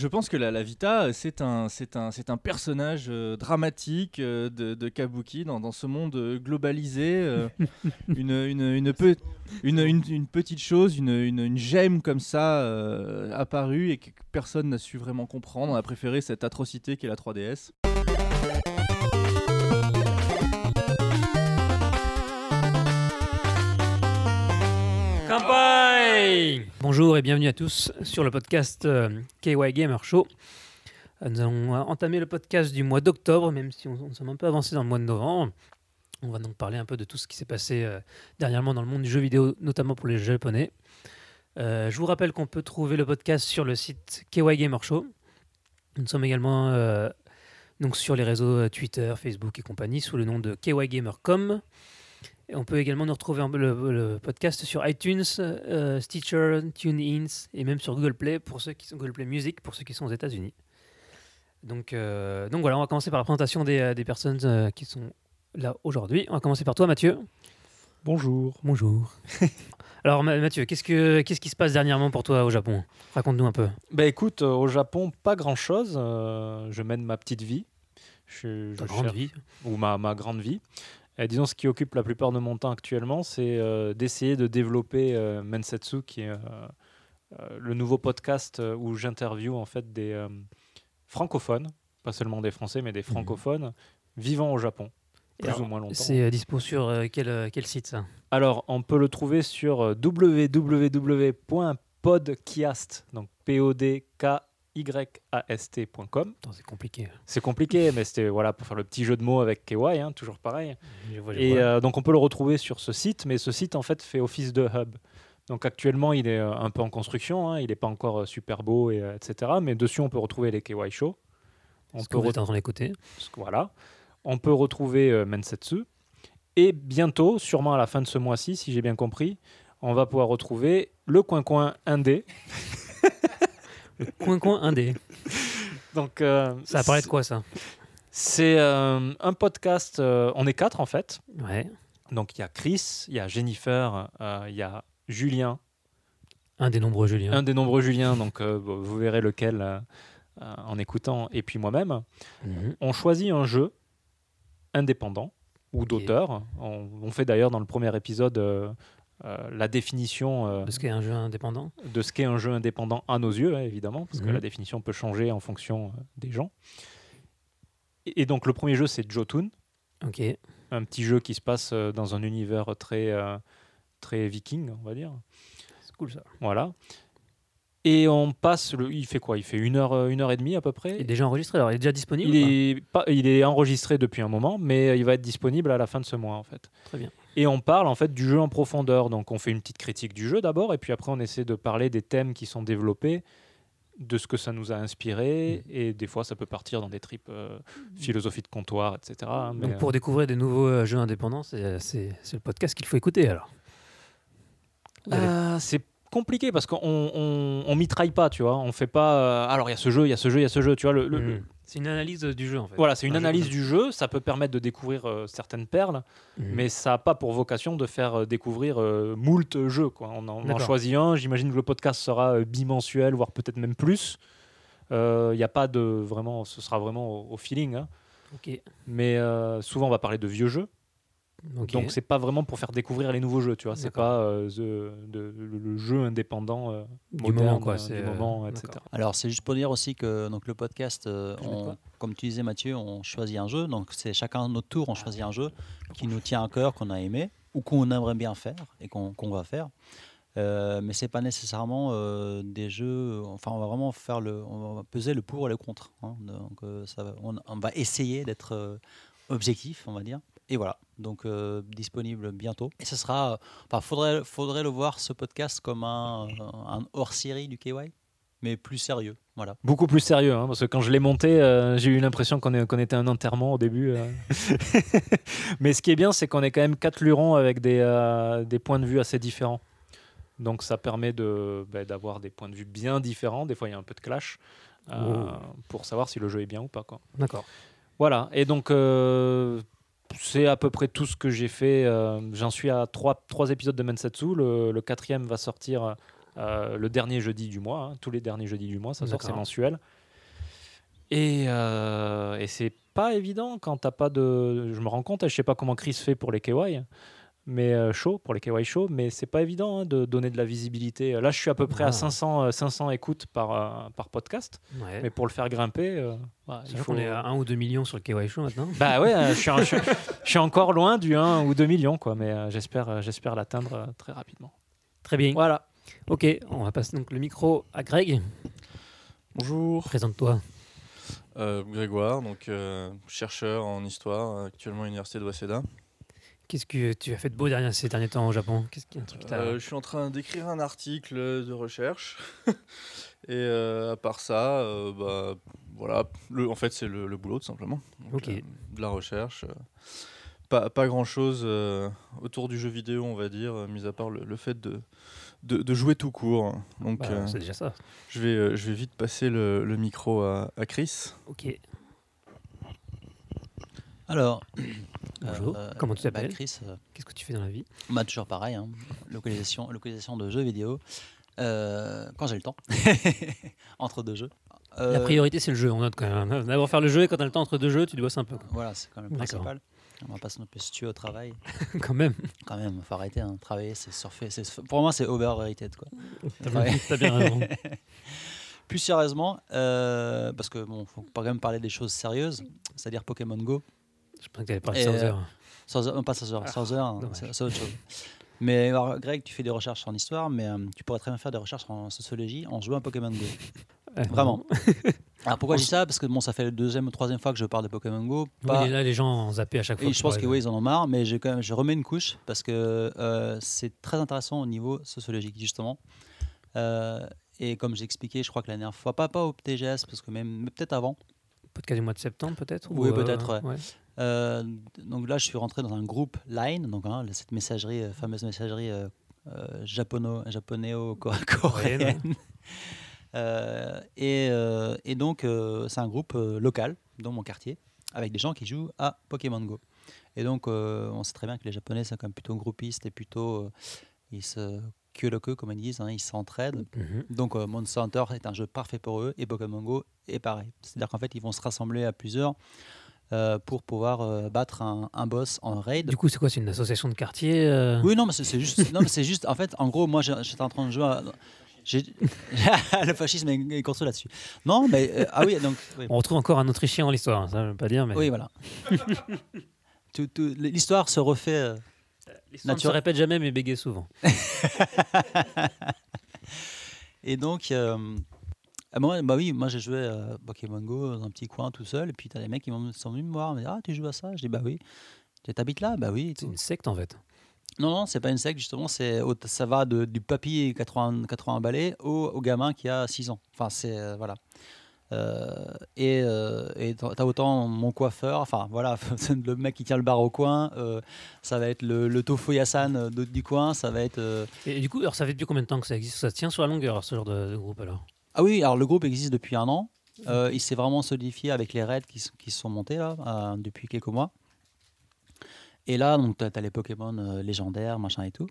Je pense que la, la Vita, c'est un, c'est un, c'est un personnage euh, dramatique euh, de, de Kabuki dans, dans ce monde euh, globalisé. euh, une, une, une, pe- une, une- une petite chose, une, gemme comme ça euh, apparue et que personne n'a su vraiment comprendre. On a préféré cette atrocité qu'est la 3DS. Bonjour et bienvenue à tous sur le podcast euh, KY Gamer Show. Euh, Nous allons euh, entamer le podcast du mois d'octobre, même si on, on s'est un peu avancé dans le mois de novembre. On va donc parler un peu de tout ce qui s'est passé dernièrement dans le monde du jeu vidéo, notamment pour les japonais. Je vous rappelle qu'on peut trouver le podcast sur le site KY Gamer Show. Nous sommes également donc sur les réseaux Twitter, Facebook et compagnie sous le nom de KY Gamer.com. Et on peut également nous retrouver en- le, le podcast sur iTunes, euh, Stitcher, TuneIn et même sur Google Play pour ceux qui sont Google Play Music pour ceux qui sont aux États-Unis. Donc, euh, donc voilà, on va commencer par la présentation des, euh, des personnes euh, qui sont là aujourd'hui. On va commencer par toi, Mathieu. Bonjour. Bonjour. Alors Ma- Mathieu, qu'est-ce que qu'est-ce qui se passe dernièrement pour toi au Japon? Raconte-nous un peu. Bah écoute, au Japon, pas grand-chose. je mène ma petite vie. Je, Ta je grande cherche- vie. Ou ma, ma grande vie. Et disons, ce qui occupe la plupart de mon temps actuellement, c'est euh, d'essayer de développer euh, Mensetsu, qui est euh, euh, le nouveau podcast euh, où j'interviewe en fait des euh, francophones, pas seulement des Français, mais des francophones vivant au Japon, plus alors, ou moins longtemps. C'est euh, dispo sur euh, quel, euh, quel site ça? Alors, on peut le trouver sur euh, www.podcast, donc p o d k y a s t.com. Attends, c'est compliqué. C'est compliqué, mais c'était voilà pour faire le petit jeu de mots avec KY, hein, toujours pareil. Je vois, je Et euh, donc on peut le retrouver sur ce site, mais ce site en fait fait office de hub. Donc actuellement il est euh, un peu en construction, hein, il n'est pas encore euh, super beau et etc. Mais dessus on peut retrouver les KY shows. On Ce que peut vous êtes en train d'écouter. voilà. On peut retrouver euh, Mensetsu. Et bientôt, sûrement à la fin de ce mois-ci, si j'ai bien compris, on va pouvoir retrouver le coin coin indé. Coin coin indé. Donc euh, Ça apparaît de quoi ça? C'est euh, un podcast. euh, on est quatre en fait. Ouais. Donc il y a Chris, il y a Jennifer, euh, il y a Julien, Un des nombreux Julien. un des nombreux Julien. Donc euh, bon, vous verrez lequel euh, euh, en écoutant. Et puis moi-même, Mhm. on choisit un jeu indépendant ou Ok. d'auteur. On, on fait d'ailleurs dans le premier épisode euh, euh, la définition euh, De ce qu'est un jeu indépendant. de ce qu'est un jeu indépendant à nos yeux, hein, évidemment, parce que Mhm. la définition peut changer en fonction euh, des gens. Et, et donc le premier jeu, c'est Jotun, Ok. un petit jeu qui se passe dans un univers très, très viking, on va dire. C'est cool ça. Voilà. Et on passe, le, il fait quoi? Il fait une heure, une heure et demie à peu près. Il est déjà enregistré, alors il est déjà disponible Il ou pas? est, pas, il est enregistré depuis un moment, mais il va être disponible à la fin de ce mois en fait. Très bien. Et on parle en fait du jeu en profondeur. Donc on fait une petite critique du jeu d'abord, et puis après on essaie de parler des thèmes qui sont développés, de ce que ça nous a inspiré, Mm. et des fois ça peut partir dans des tripes euh, philosophie de comptoir, etc. mais, Donc pour découvrir des nouveaux euh, jeux indépendants, c'est le podcast qu'il faut écouter alors. Euh, c'est compliqué parce qu'on on, on mitraille pas, tu vois. On fait pas. euh, alors il y a ce jeu, il y a ce jeu, il y a ce jeu, tu vois. Le, le- Mhm. C'est une analyse du jeu en fait. Voilà, c'est une Un analyse du jeu. Ça peut permettre de découvrir euh, certaines perles. Mhm. mais ça n'a pas pour vocation de faire euh, découvrir euh, moult jeux. Quoi. On, en, on en choisit un, j'imagine que le podcast sera euh, bimensuel, voire peut-être même plus. Il n'y a pas de vraiment, ce sera vraiment au, au feeling. hein. Ok. Mais euh, souvent, on va parler de vieux jeux. Ok. Donc, c'est pas vraiment pour faire découvrir les nouveaux jeux. Tu vois, c'est pas euh, the- de- le, le jeu indépendant euh, du moderne, moment quoi. euh, du euh, moment, etc. Alors, c'est juste pour dire aussi que donc, le podcast, euh, on- comme tu disais Mathieu, on choisit un jeu. Donc, c'est chacun notre tour, on choisit un jeu qui nous tient à cœur, qu'on a aimé ou qu'on aimerait bien faire et qu'on va faire. Euh, mais c'est pas nécessairement euh, des jeux. Enfin, on va vraiment faire le, on va peser le pour et le contre. hein. donc, euh, ça on, on va essayer d'être euh, objectif, on va dire. Et voilà. Donc, euh, disponible bientôt. Et ce sera. Enfin, faudrait, faudrait le voir ce podcast comme un, un hors-série du KY, mais plus sérieux. Voilà. Beaucoup plus sérieux, hein, parce que quand je l'ai monté, euh, j'ai eu l'impression qu'on était un enterrement au début. euh. Mais ce qui est bien, c'est qu'on est quand même quatre lurons avec des, euh, des points de vue assez différents. Donc ça permet de, bah, d'avoir des points de vue bien différents. Des fois, il y a un peu de clash euh, Oh. pour savoir si le jeu est bien ou pas. Quoi. D'accord. Voilà, et donc euh, c'est à peu près tout ce que j'ai fait. euh, J'en suis à trois, trois épisodes de Mensetsu. Le, le quatrième va sortir euh, le dernier jeudi du mois. hein, tous les derniers jeudis du mois, ça sort, c'est mensuel. Et, euh, et c'est pas évident quand t'as pas de. Je me rends compte, je sais pas comment Chris fait pour les KY, mais euh, show, pour les KY show, mais c'est pas évident hein, de donner de la visibilité. Là, je suis à peu près Ah. à 500, euh, 500 écoutes par, euh, par podcast, Ouais. mais pour le faire grimper, euh, bah, il faut. qu'on est à 1 ou 2 millions sur le KY Show maintenant. Bah ouais, euh, je suis, je, suis, je suis encore loin du 1 ou 2 millions, quoi, mais euh, j'espère, euh, j'espère l'atteindre euh, très rapidement. Très bien. Voilà. Ok, on va passer donc le micro à Greg. Bonjour, Présente-toi. euh, Grégoire, donc euh, chercheur en histoire, actuellement à l'université de Waseda. Qu'est-ce que tu as fait de beau dernier, ces derniers temps au Japon? Qu'est-ce qu'il y a un truc t'a- Euh, je suis en train d'écrire un article de recherche. Et euh, à part ça, euh, bah, voilà, le, en fait c'est le, le boulot tout simplement. Donc, euh, de la recherche. euh, pas, pas grand chose autour du jeu vidéo, on va dire, mis à part le, le fait de, de, de jouer tout court. Donc Bah, euh, C'est déjà ça. je, vais, euh, je vais vite passer le, le micro à, à Chris. Ok. Alors, Bonjour. euh, Comment tu t'appelles? Chris, euh, Qu'est-ce que tu fais dans la vie? bah, toujours pareil, hein, localisation, localisation de jeux vidéo, euh, quand j'ai le temps, entre deux jeux. La priorité, c'est le jeu. On note quand même. D'abord faire le jeu et quand tu as le temps entre deux jeux, tu bosses un peu. Voilà, c'est quand même le principal. On va pas se tuer au travail. quand même. Quand même, faut arrêter. Hein. Travailler, c'est surfer. Pour moi, c'est overrated. Quoi. T'as bien, t'as bien raison. Plus sérieusement, parce que bon, faut quand même parler des choses sérieuses, c'est-à-dire Pokémon Go. Je pensais que t'allais parler Et, de euh, 100 heures. Sans heures, non, pas heures, hein, dommage. c'est autre chose. Mais alors, Greg, tu fais des recherches en histoire, mais euh, tu pourrais très bien faire des recherches en sociologie en jouant à Pokémon Go. Ouais, Vraiment. Alors pourquoi je dis ça? Parce que bon, ça fait la deuxième ou troisième fois que je parle de Pokémon Go. Pas- et là, les gens ont zappé à chaque fois. Et je pense pour que aller- oui, ils en ont marre, mais je, quand même, je remets une couche parce que euh, c'est très intéressant au niveau sociologique, justement. Euh, et comme j'ai expliqué, je crois que la dernière fois, pas, pas au TGS, parce que même peut-être avant. Podcast du mois de septembre, peut-être Oui, ou, euh, peut-être, ouais. Euh, donc là, je suis rentré dans un groupe Line, donc hein, cette messagerie, euh, fameuse messagerie euh, euh, japonéo-coréenne. Et, et donc, c'est un groupe local dans mon quartier avec des gens qui jouent à Pokémon Go. Et donc, on sait très bien que les Japonais sont quand même plutôt groupistes et plutôt. ils se queue, comme ils disent, hein, ils s'entraident. Mhm. Donc euh, Monster Hunter est un jeu parfait pour eux et Pokémon Go est pareil. C'est-à-dire qu'en fait ils vont se rassembler à plusieurs euh, pour pouvoir euh, battre un, un boss en raid. Du coup, c'est quoi C'est une association de quartier euh, Oui non mais c'est juste, non mais c'est juste en fait en gros moi j'étais en train de jouer. À, le fascisme est, construit là-dessus. Non mais ah oui donc oui, On retrouve encore un Autrichien dans l'histoire, hein, ça je veux pas dire, mais oui voilà. L'histoire se refait. l'histoire ne se répète jamais, mais bégaye souvent. Et donc, ah, moi, bah oui, moi j'ai joué à Pokémon Go dans un petit coin tout seul. Et puis t'as des mecs qui sont venus me voir, me dire Ah, tu joues à ça? Je dis Bah oui. Tu habites là? Bah oui. C'est une secte en fait. Non, non, c'est pas une secte, justement. c'est Ça va de, du papy 80, 80 balais au, au gamin qui a 6 ans. Enfin, c'est. euh, voilà. Euh, et euh, t'as autant mon coiffeur, enfin voilà, le mec qui tient le bar au coin, euh, ça va être le, le tofu Yasan de- du coin, ça va être. euh, Et, du coup, alors ça fait depuis combien de temps que ça existe? Ça tient sur la longueur, ce genre de, de groupe alors? Ah oui, alors le groupe existe depuis un an. Euh, il s'est vraiment solidifié avec les raids qui, qui sont montés là, euh, depuis quelques mois. Et là, tu as, les Pokémon euh, légendaires, machin et tout.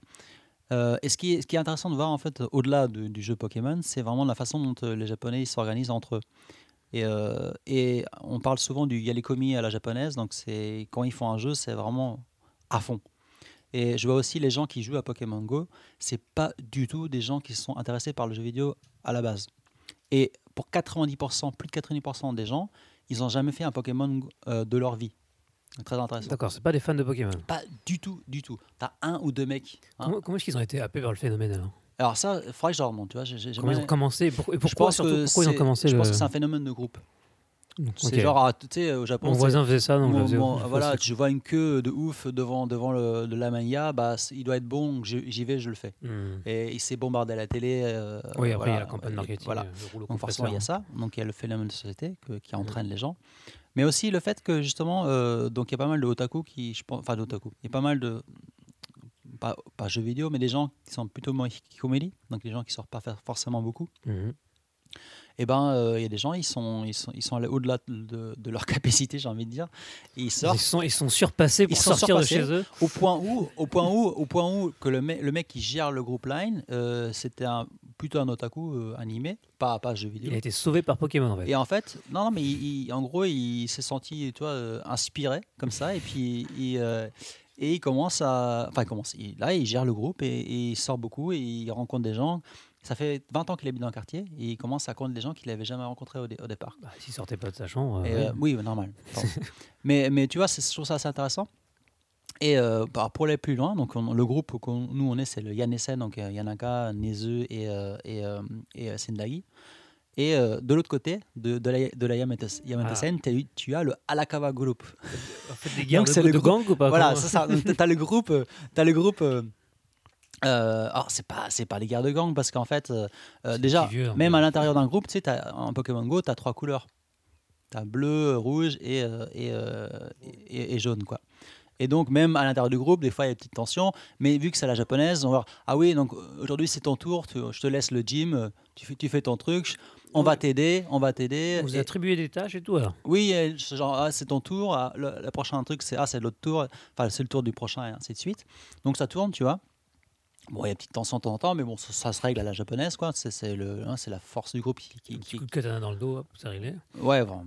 Et ce qui, est, intéressant de voir, en fait, au-delà du, jeu Pokémon, c'est vraiment la façon dont les Japonais s'organisent entre eux. Et, on parle souvent du Yalekomi à la japonaise, donc quand ils font un jeu, c'est vraiment à fond. Et je vois aussi les gens qui jouent à Pokémon Go, c'est pas du tout des gens qui sont intéressés par le jeu vidéo à la base. Et pour 90%, plus de 90% des gens, ils n'ont jamais fait un Pokémon euh, de leur vie. Très intéressant. D'accord, c'est pas des fans de Pokémon. Pas du tout, du tout. T'as un ou deux mecs. hein. Comment, comment est-ce qu'ils ont été happés par le phénomène alors? Alors ça, il faudrait que je leur demande, tu vois. j'ai- j'ai- Comment ils ont commencé Pour- Et je pourquoi surtout ils ont commencé Je le... pense que c'est un phénomène de groupe. C'est genre, ah, tu sais, au Japon, Mon voisin faisait ça, donc Mon- mon- voilà, tu vois une queue de ouf devant, devant le, de la mania, bah, il doit être bon, j'y vais, je le fais. Hmm. Et il s'est bombardé à la télé. euh, Oui, après il y a la campagne et marketing. Voilà. euh, Donc forcément, il y a ça. Donc il y a le phénomène de société que- qui entraîne les gens. Mais aussi le fait que justement, euh, donc il y a pas mal de otaku qui, je pense, enfin d'otaku, il y a pas mal de, pas, pas jeux vidéo, mais des gens qui sont plutôt comédie, donc les gens qui sortent pas forcément beaucoup. Mhm. Et ben, euh, il y a des gens, ils sont, ils sont, ils sont allés au-delà de, de leur capacité, j'ai envie de dire. Et ils Ils sortent sont, ils sont surpassés pour Ils sortir surpassés. de chez eux. au point où, au point où, au point où que le, mec- le mec qui gère le groupe Line, euh, c'était un plutôt un otaku euh, animé, pas, pas jeu vidéo. Il a été sauvé par Pokémon en fait. Et en fait, non, non mais il- il- en gros, il s'est senti, tu vois, euh, inspiré comme ça, et puis il, euh, et il commence à, enfin, il commence. il- là, il gère le groupe et, et il sort beaucoup et il rencontre des gens. Ça fait 20 ans qu'il habite dans le quartier et il commence à connaître des gens qu'il n'avait jamais rencontrés au, dé- au départ. Bah, S'il sortait pas de sa chambre. Et, ouais. euh, oui, normal. Mais, mais tu vois, je trouve ça assez intéressant. Et euh, bah, pour aller plus loin, donc on- le groupe que nous on est, c'est le Yanesen, donc euh, Yanaka, Nezu et, euh, et, euh, et euh, euh, de l'autre côté, de, de la, de la Yamates- Yamate-sen, t'as eu- tu as le Alakawa Group. En fait, donc le de groupe- gang ou pas voilà, c'est ça. T'as le groupe. euh, T'as le groupe. Euh, alors c'est pas c'est pas les guerres de gang parce qu'en fait euh, euh, déjà vieux, un même à l'intérieur d'un groupe tu sais en Pokémon Go tu as trois couleurs tu as bleu rouge et, euh, et, et, et jaune quoi et donc même à l'intérieur du groupe des fois il y a des petites tensions mais vu que c'est la japonaise on va voir, ah oui donc aujourd'hui c'est ton tour tu- je te laisse le gym tu fais, tu fais ton truc on va t'aider on va t'aider Vous Et- attribuez des tâches et tout alors. oui, c'est genre, ah, c'est ton tour. ah, le, le prochain truc, c'est ah, c'est l'autre tour. Enfin, c'est le tour du prochain, et ainsi de suite. Donc ça tourne, tu vois. Bon, il y a une petite tension de temps en temps, mais bon, ça, ça se règle à la japonaise, quoi. C'est le, hein, c'est la force du groupe qui. qui- Un petit coup de katana dans le dos, hop, c'est réglé. Ouais, vraiment.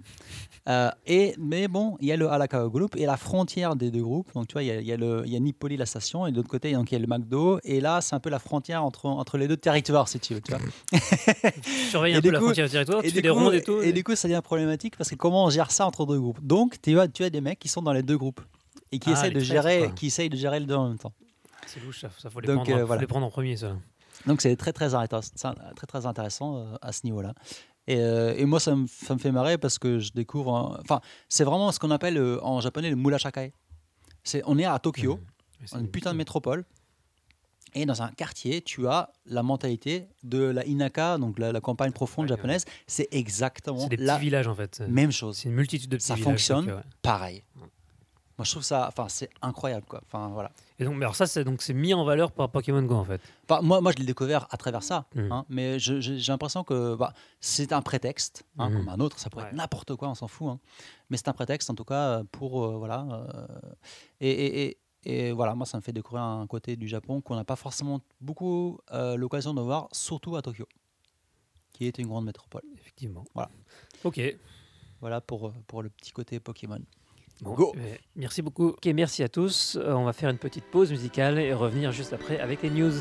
Euh, et, mais bon, il y a le Alakawa Group et la frontière des deux groupes. Donc, tu vois, il y a, il y a, le, il y a Nipoli, la station, et de l'autre côté, donc, il y a le McDo. Et là, c'est un peu la frontière entre, entre les deux territoires, si tu veux. Tu vois. Tu surveilles Et un peu la coup- frontière du territoire, tu fais des rondes et tout. et du coup, ça devient problématique parce que comment on gère ça entre deux groupes Donc, tu as, tu as des mecs qui sont dans les deux groupes et qui Ah, essayent les de gérer, quoi. qui essayent de gérer les deux en même temps. C'est louche, ça, ça faut les, Donc, prendre, euh, faut voilà. les prendre en premier, ça. Donc, c'est très très, intéressant, très, très intéressant euh, à ce niveau-là. Et, euh, et moi, ça me, ça me fait marrer parce que je découvre. Enfin, c'est vraiment ce qu'on appelle en japonais le murashakai. C'est, on est à Tokyo, c'est- une putain de métropole. Et dans un quartier, tu as la mentalité de la Inaka, donc la, la campagne profonde Ouais, ouais. japonaise. C'est exactement C'est des petits la villages en fait. même chose. C'est une multitude de petits Ça villages. fonctionne. donc, euh, ouais. pareil. Moi, je trouve ça, enfin, c'est incroyable, quoi. Enfin, voilà. Et donc, mais alors ça, c'est donc c'est mis en valeur par Pokémon Go en fait. Enfin, moi, moi, je l'ai découvert à travers ça, Mhm. hein, mais j'ai l'impression que bah, c'est un prétexte, hein, comme un autre. Ça pourrait Ouais. être n'importe quoi, on s'en fout. hein. Mais c'est un prétexte, en tout cas, pour euh, voilà. euh, et, et- et- et voilà, moi, ça me fait découvrir un côté du Japon qu'on n'a pas forcément beaucoup euh, l'occasion de voir, surtout à Tokyo, qui est une grande métropole. Effectivement. Voilà. Ok. Voilà pour euh, pour le petit côté Pokémon. Go. eh, merci beaucoup. Ok, merci à tous. Euh, on va faire une petite pause musicale et revenir juste après avec les news.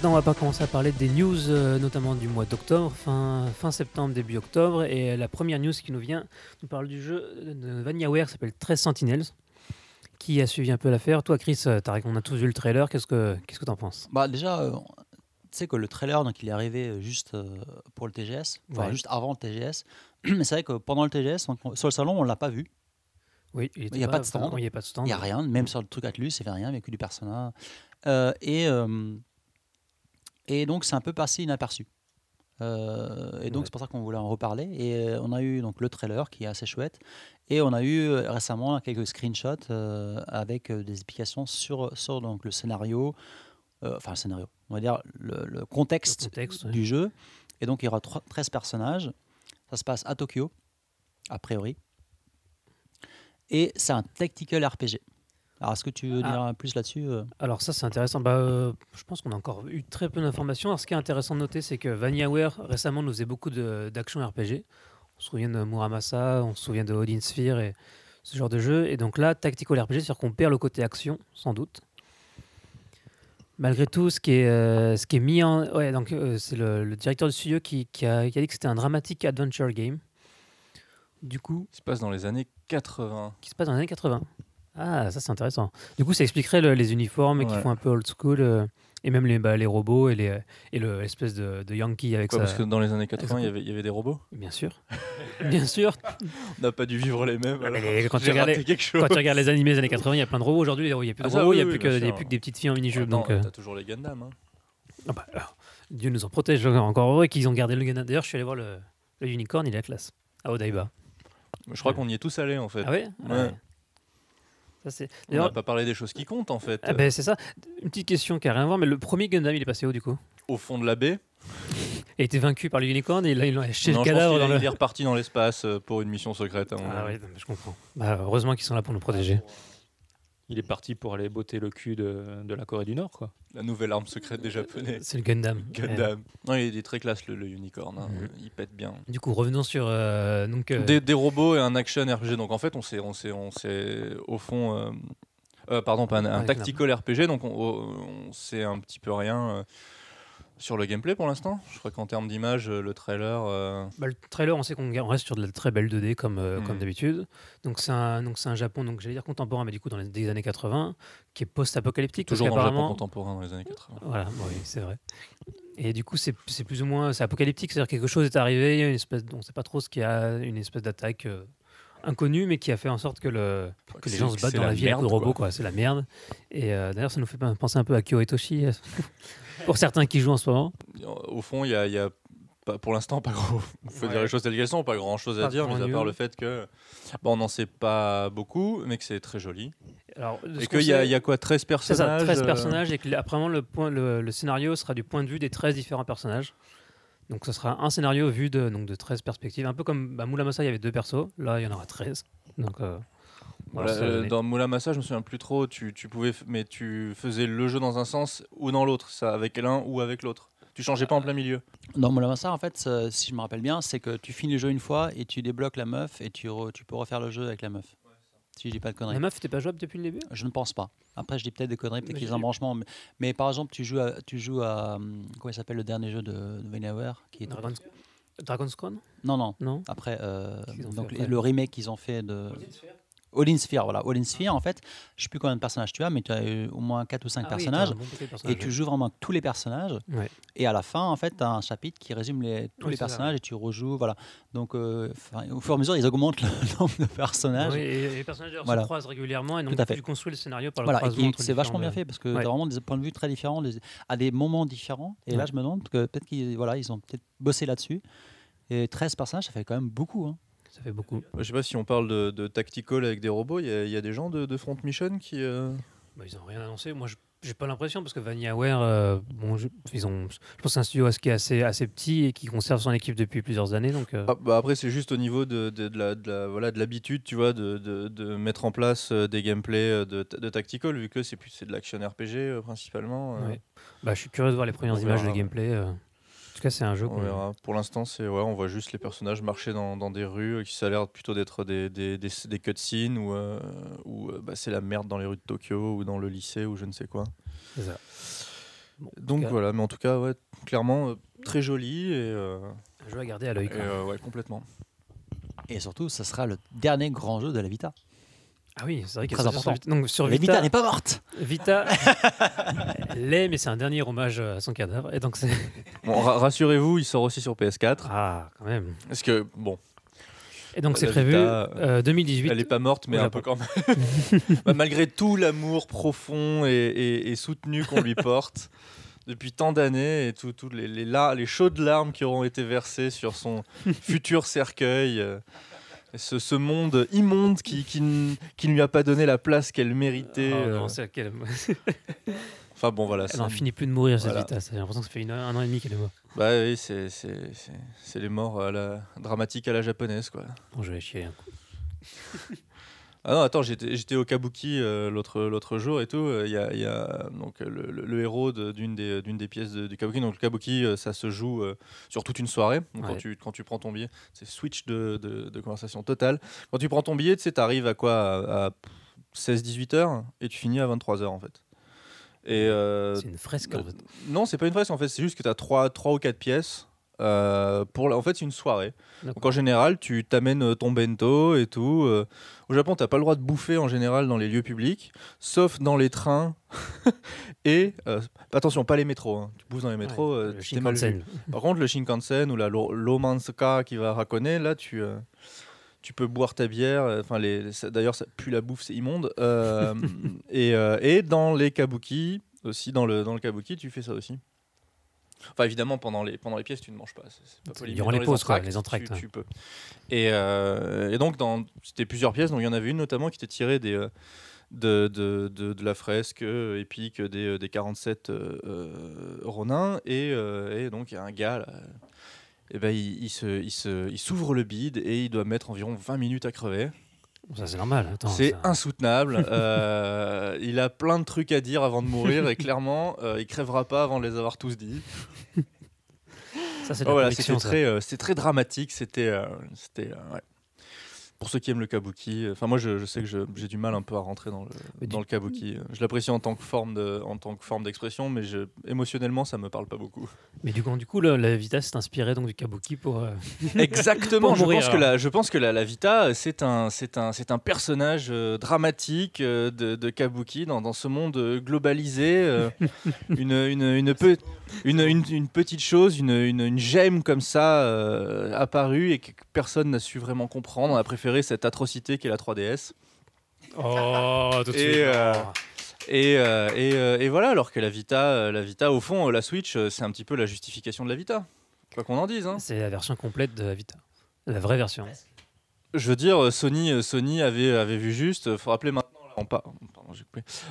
Maintenant, on va pas commencer à parler des news, euh, notamment du mois d'octobre, fin, fin septembre, début octobre. Et la première news qui nous vient nous parle du jeu de VanillaWare qui s'appelle 13 Sentinels. Qui a suivi un peu l'affaire Toi, Chris, euh, t'as- on a tous vu le trailer. Qu'est-ce que qu'est-ce que t'en penses? Bah déjà, euh, sais que le trailer, donc, il est arrivé euh, juste euh, pour le TGS, enfin, Ouais. juste avant le TGS. Mais c'est vrai que pendant le TGS, on- sur le salon, on l'a pas vu. Oui, il Il était y a pas de stand. Il n'y a pas de stand. Il n'y a rien, même sur le truc Atlus, il n'y avait rien, il n'y avait que du persona. Euh, et, euh, et donc, c'est un peu passé inaperçu. Euh, et donc, Ouais. c'est pour ça qu'on voulait en reparler. Et euh, on a eu donc, le trailer qui est assez chouette. Et on a eu euh, récemment quelques screenshots euh, avec des explications sur, sur donc, le scénario, euh, enfin le scénario, on va dire le, le Le contexte ouais. du jeu. Et donc, il y aura trois- 13 personnages. Ça se passe à Tokyo, a priori. Et c'est un tactical RPG. Alors, est-ce que tu veux Ah. dire plus là-dessus euh Alors ça c'est intéressant. Bah, euh, je pense qu'on a encore eu très peu d'informations. Alors ce qui est intéressant de noter, c'est que VanillaWare récemment nous faisait beaucoup de- d'action RPG. On se souvient de Muramasa, on se souvient de Odin Sphere et ce genre de jeu. Et donc là, Tactical RPG, c'est-à-dire qu'on perd le côté action, sans doute. Malgré tout, ce qui est, euh, ce qui est mis en... Ouais, donc euh, c'est le, le directeur du studio qui, qui a, qui a dit que c'était un dramatique adventure game. Du coup, Il se passe dans les années 80. qui se passe dans les années 80. Ah, ça c'est intéressant. Du coup, ça expliquerait le- les uniformes qui Ouais. font un peu old school, euh, et même les, bah, les robots et les et le- l'espèce de, de Yankee avec Quoi, ça. parce que dans les années 80, il y avait, il y avait des robots? Bien sûr, bien sûr. On n'a pas dû vivre les mêmes. Ah, mais quand tu J'ai regardes raté les- quelque chose. Quand tu regardes les animés des années 80, il y a plein de robots. Aujourd'hui, il n'y a plus de Ah, ça, robots, il n'y a oui, plus, oui, que, bien des- sûr. plus que des petites filles en mini-jeux. Attends, Donc, euh, t'as toujours les Gundam. hein. ah bah, alors, Dieu nous en protège. Encore heureux qu'ils ont gardé le Gundam. D'ailleurs, je suis allé voir le, le unicorn, il est à classe. À Odaiba. Je crois qu'on y est tous allés en fait. Ah ouais, Ouais. Ça. On n'a pas parlé des choses qui comptent en fait. ah ben, c'est ça. Une petite question qui n'a rien à voir, mais le premier Gundam, il est passé où du coup? Au fond de la baie. Il a été vaincu par le unicorn et là, ils l'ont acheté Non, le cadavre dans le. Il est reparti dans l'espace euh, pour une mission secrète. mon Ah oui, je comprends. Bah, heureusement qu'ils sont là pour nous protéger. Il est parti pour aller botter le cul de, de la Corée du Nord, quoi. La nouvelle arme secrète des Japonais. C'est le Gundam. Gundam. Non, il est très classe le, le unicorn. hein. Mhm. Il pète bien. Du coup, revenons sur. euh, donc, euh, Des, des robots et un action RPG. Donc en fait, on s'est, on s'est, on s'est au fond. euh, euh, pardon, pas un, tactical RPG. Donc on, on sait un petit peu rien euh, sur le gameplay pour l'instant? Je crois qu'en termes d'image, euh, le trailer. euh, bah, le trailer, on sait qu'on on reste sur de la très belle 2D comme, euh, comme d'habitude. Donc, c'est un, donc, un Japon, donc j'allais dire contemporain, mais du coup, dans les des années 80, qui est post-apocalyptique. toujours dans le Japon contemporain dans les années 80. Voilà, oui, c'est vrai. Et du coup, c'est plus ou moins c'est apocalyptique, c'est-à-dire quelque chose est arrivé, une espèce, on ne sait pas trop ce qu'il y a, une espèce d'attaque euh, inconnue, mais qui a fait en sorte que, le, que les gens se battent dans la, la vie avec merde, le robot, quoi. quoi. C'est la merde. Et euh, d'ailleurs, ça nous fait penser un peu à Kyo Etoshi, euh, pour certains qui jouent en ce moment. Au fond, il y a, il y a pas, pour l'instant pas gros. Il faut Ouais. dire les choses telles qu'elles sont, pas grand chose à dire, mais à part le fait que bon, on n'en sait pas beaucoup, mais que c'est très joli. Alors, Et qu'il y, a- sait- il y a quoi 13 C'est personnages ça, 13 euh, personnages, et que, après, le, point, le, le scénario sera du point de vue des 13 différents personnages. Donc, ce sera un scénario vu de, donc, de 13 perspectives, un peu comme bah, il y avait deux persos, là, il y en aura 13. Donc, euh, voilà, euh, dans Moula Massa, je me souviens plus trop. Tu, tu pouvais, mais tu faisais le jeu dans un sens ou dans l'autre, ça avec l'un ou avec l'autre. Tu changeais pas en plein milieu. Dans Molamasa, en fait, si je me rappelle bien, c'est que tu finis le jeu une fois et tu débloques la meuf et tu, re- tu peux refaire le jeu avec la meuf. Si je dis pas de conneries. La meuf n'était pas jouable depuis le début? Je ne pense pas. Après, je dis peut-être des conneries, peut-être qu'ils ont branchement. Mais, mais par exemple, tu joues à, tu joues à hum, comment il s'appelle le dernier jeu de, de Vanillaware qui est Dragon's, Dragon's Crown? Non, non. Non? Après, euh, donc fait après le remake qu'ils ont fait de All in Sphere, voilà. All in Sphere, en fait, je sais plus combien de personnages tu as, mais tu as eu au moins 4 ou 5 Ah personnages. bon et tu joues vraiment tous les personnages. Ouais. Et à la fin, en fait, tu as un chapitre qui résume les, tous Oui, les ça, personnages et tu rejoues. Voilà. Donc, euh, au fur et à mesure, ils augmentent le nombre de personnages. Oui, et les personnages Voilà. se croisent régulièrement et donc Tout à fait. tu construis le scénario par le Voilà, c'est vachement bien fait parce que tu as vraiment des points de vue très différents, des- à des moments différents. Et là, je me demande que peut-être qu'ils voilà, ils ont peut-être bossé là-dessus. Et 13 personnages, ça fait quand même beaucoup. hein. Ça fait beaucoup. Je sais pas si on parle de, de tactical avec des robots. Il y, a- il y a des gens de, de Front Mission qui. euh, Bah, ils n'ont rien annoncé. Moi, je j'ai pas l'impression parce que VanillaWare, euh, bon, je, ils ont, je pense que c'est un studio qui est assez, assez petit et qui conserve son équipe depuis plusieurs années. Donc, euh, Ah, bah après, c'est juste au niveau de, de, de la, de la- voilà, de l'habitude, tu vois, de, de, de mettre en place des gameplays de, de tactical, vu que c'est plus c'est de l'action RPG euh, principalement. euh, Ouais. bah, je suis curieux de voir les premières On images de gameplay. En tout cas, c'est un jeu. On qu'on- verra. Pour l'instant, c'est ouais, on voit juste les personnages marcher dans, dans des rues euh, qui ça a l'air plutôt d'être des, des, des, des cutscenes ou euh, ou, euh, bah, c'est la merde dans les rues de Tokyo ou dans le lycée ou je ne sais quoi. c'est ça. Bon, Donc cas, voilà, mais en tout cas, ouais, clairement euh, très joli et, euh, un jeu à garder à l'œil. euh, ouais, complètement. Et surtout, ce sera le dernier grand jeu de la Vita. Ah oui, c'est vrai qu'elle Très est sur. Donc sur Mais Vita, Vita n'est pas morte Vita l'est, mais c'est un dernier hommage à son cadavre. Et donc c'est Bon, ra- rassurez-vous, il sort aussi sur PS4. ah quand même. Parce que, bon, Et donc c'est prévu Vita, euh, 2018. elle est pas morte, mais un peu quand même. Bah, malgré tout l'amour profond et, et- et soutenu qu'on lui porte depuis tant d'années et tous les, les, chaudes larmes qui auront été versées sur son futur cercueil. euh, ce, ce monde immonde qui, qui, qui ne lui a pas donné la place qu'elle méritait. Oh non, euh. c'est qu'elle- Enfin bon, voilà. Elle n'en finit plus de mourir cette Voilà. Vita. J'ai l'impression que ça fait une- un an et demi qu'elle est morte. Bah oui, c'est c'est- c'est- c'est les morts à la, dramatiques à la japonaise, quoi. Bon, je vais chier un coup. Ah non, attends, j'étais au Kabuki euh, l'autre jour et tout. euh, Il y, a, il y a, donc, euh, le, le- le héros de- d'une des, pièces de- du Kabuki. Donc le Kabuki, euh, ça se joue sur toute une soirée. Donc, quand, tu, quand tu prends ton billet, c'est switch de, de- de conversation totale. Quand tu prends ton billet, tu sais, t'arrives à quoi À, à 16-18 heures et tu finis à 23 heures en fait. Et C'est une fresque en fait. non, c'est pas une fresque en fait, c'est juste que tu as 3, trois ou 4 pièces. Euh, pour la- En fait, c'est une soirée. Donc en général, tu t'amènes euh, ton bento et tout. euh. Au Japon, t'as pas le droit de bouffer en général dans les lieux publics, sauf dans les trains. et euh, attention, pas les métros. hein. Tu bouffes dans les métros, Ouais, le t'es mal vu. Par contre, le Shinkansen ou la Lo- Lomansuka qui va à Hakone, là, tu, tu peux boire ta bière. Enfin, les, d'ailleurs, ça pue la bouffe, c'est immonde. Et, et dans les kabuki, aussi dans le, dans le kabuki, tu fais ça aussi. Enfin, évidemment, pendant les, pendant les pièces, tu ne manges pas. c'est- pas durant les dans pauses, quoi, les entractes, Tu, ouais. tu peux. Et, euh, et donc, dans- c'était plusieurs pièces. Donc, il y en avait une notamment qui était tirée des. euh, de, de, de, de la fresque euh, épique des, des 47 euh, euh, Ronin. Et, et donc, il y a un gars, là, et ben, il, il se- il se- il s'ouvre le bide et il doit mettre environ 20 minutes à crever. Ça c'est normal. Attends, C'est ça- insoutenable. Euh, il a plein de trucs à dire avant de mourir et clairement, euh, il crèvera pas avant de les avoir tous dit. Ça c'est Oh, voilà, très, euh, très dramatique. C'était, euh, c'était, ouais. Pour ceux qui aiment le kabuki, euh, enfin moi je, je sais que j'ai du mal un peu à rentrer dans le, dans le kabuki. Je l'apprécie en tant que forme de, en tant que forme d'expression, mais je, émotionnellement ça me parle pas beaucoup. Mais du coup, du coup, la Vita s'est inspirée donc du kabuki pour. euh, Exactement. Pour je, mourir, pense que la, je pense que la, la Vita, euh, c'est un, c'est un, c'est un personnage euh, dramatique euh, de, de Kabuki dans, dans ce monde globalisé. une, une, une, pe- une, une- une petite chose, une, une, gemme comme ça apparue et que personne n'a su vraiment comprendre. On a préféré cette atrocité qu'est la 3DS. Oh, tout de Et, suite. euh, Oh. Et, euh, et, euh, et voilà, alors que la Vita, la Vita, au fond, la Switch, c'est un petit peu la justification de la Vita. Quoi qu'on en dise. Hein. C'est la version complète de la Vita. La vraie version. Je veux dire, Sony, Sony avait, avait vu juste. Il faut rappeler maintenant. là, on, par- pardon.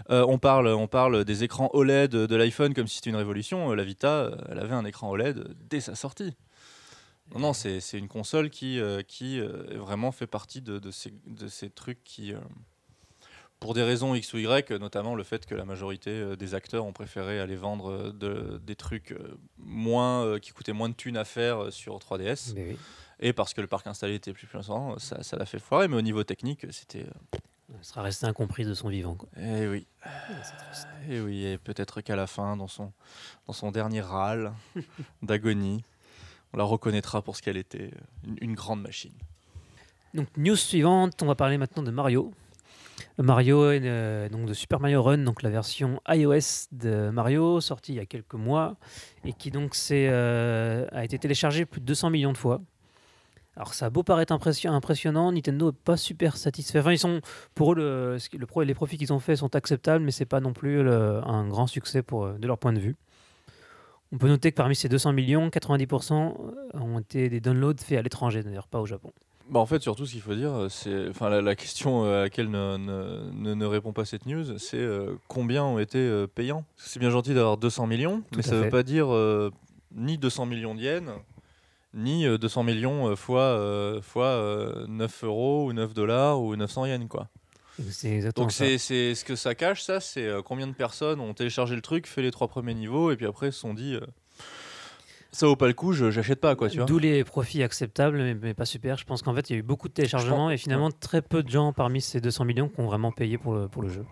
Euh, on, parle, on parle des écrans OLED de l'iPhone comme si c'était une révolution. La Vita, elle avait un écran OLED dès sa sortie. Non, non, c'est une console qui, euh, qui euh, vraiment fait partie de, de ces, de ces trucs qui, euh, pour des raisons X ou Y, notamment le fait que la majorité des acteurs ont préféré aller vendre de- des trucs moins, qui coûtaient moins de thunes à faire sur 3DS. Mais oui. Et parce que le parc installé était plus puissant, ça ça l'a fait foirer. Mais au niveau technique, c'était. Elle sera restée incomprise de son vivant. Quoi. Eh oui. C'est triste. Et oui. Et peut-être qu'à la fin, dans son, dans son dernier râle d'agonie, on la reconnaîtra pour ce qu'elle était, une, grande machine. Donc, news suivante, on va parler maintenant de Mario. Mario, euh, donc de Super Mario Run, donc la version iOS de Mario, sortie il y a quelques mois, et qui donc euh, a été téléchargée plus de 200 millions de fois. Alors ça a beau paraître impression- impressionnant, Nintendo n'est pas super satisfait. Enfin, ils sont, pour eux, le, les profits qu'ils ont faits sont acceptables, mais c'est pas non plus un grand succès pour, eux, de leur point de vue. On peut noter que parmi ces 200 millions, 90% ont été des downloads faits à l'étranger, d'ailleurs pas au Japon. Bah en fait, surtout, ce qu'il faut dire, euh, c'est, enfin, la, la question euh, à laquelle ne, ne, ne- ne répond pas cette news, c'est euh, combien ont été euh, payants. C'est bien gentil d'avoir 200 millions, mais ça ne veut pas dire euh, ni 200 millions de yens, ni euh, 200 millions euh, fois, euh, fois euh, 9 euros ou 9 dollars ou 900 yens, quoi. Donc c'est, ce que ça cache, ça, c'est euh, combien de personnes ont téléchargé le truc, fait les trois premiers niveaux, et puis après se sont dit, euh, ça vaut pas le coup, je, j'achète pas, quoi, tu vois. D'où les profits acceptables, mais, mais pas super. Je pense qu'en fait, il y a eu beaucoup de téléchargements et finalement très peu de gens parmi ces 200 millions qui ont vraiment payé pour le, pour le jeu.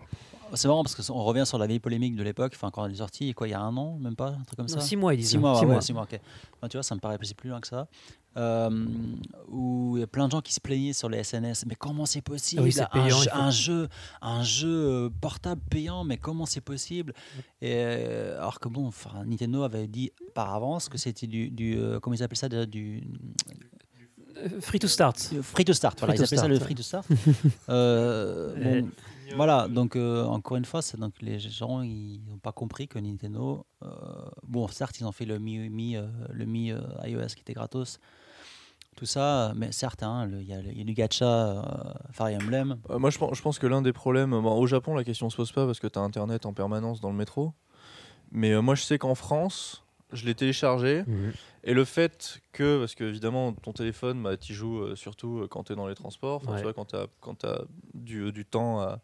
C'est marrant parce qu'on revient sur la vieille polémique de l'époque, enfin quand elle est sortie, quoi, il y a un an, même pas, un truc comme Non, ça. six mois, ils disent. Six mois, Six ouais, mois. six mois, ok. Enfin, tu vois, ça me paraît plus loin que ça. Euh, où il y a plein de gens qui se plaignaient sur les SNS. Mais comment c'est possible oui, un, payant, jeu, un jeu, un jeu euh, portable payant, mais comment c'est possible Et euh, alors que bon, enfin, Nintendo avait dit par avance que c'était du, du euh, comment ils appellent ça, déjà, du Free to start. free to start. Voilà, Free ils appellent ça le free to start. Euh, bon, voilà, donc euh, encore une fois, donc les gens ils n'ont pas compris que Nintendo, euh, bon certes ils ont fait le Mi, Mi, euh, le Mi euh, iOS qui était gratos, tout ça, mais certes hein, il y, a y du gacha, euh, Fire Emblem, Euh, moi, je pense, je pense que l'un des problèmes, bon, au Japon, la question se pose pas parce que tu as Internet en permanence dans le métro. Mais euh, moi, je sais qu'en France, je l'ai téléchargé. Et le fait que, parce que évidemment, ton téléphone, bah, tu joues euh, surtout euh, quand tu es dans les transports, enfin, Ouais. tu vois, quand tu as, quand du, du temps à,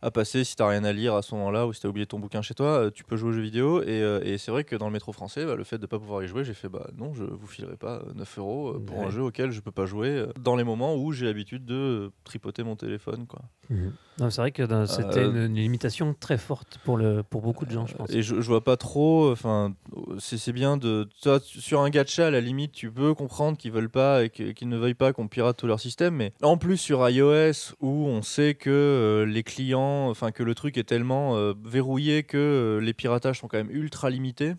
à passer, si tu rien à lire à ce moment-là ou si tu as oublié ton bouquin chez toi, euh, tu peux jouer aux jeux vidéo. Et, euh, et c'est vrai que dans le métro français, bah, le fait de ne pas pouvoir y jouer, j'ai fait bah non, je vous filerai pas euh, 9 euros euh, pour Ouais. un jeu auquel je peux pas jouer euh, dans les moments où j'ai l'habitude de euh, tripoter mon téléphone. Quoi. C'est vrai que dans- c'était Euh, une, une limitation très forte pour, le, pour beaucoup de gens, je pense. Et je, je vois pas trop. Enfin, c'est c'est bien de. Toi, sur un gacha, à la limite, tu peux comprendre qu'ils veulent pas et qu'ils ne veuillent pas qu'on pirate tout leur système. Mais en plus, sur iOS, où on sait que euh, les clients. Enfin, que le truc est tellement euh, verrouillé que les piratages sont quand même ultra limités.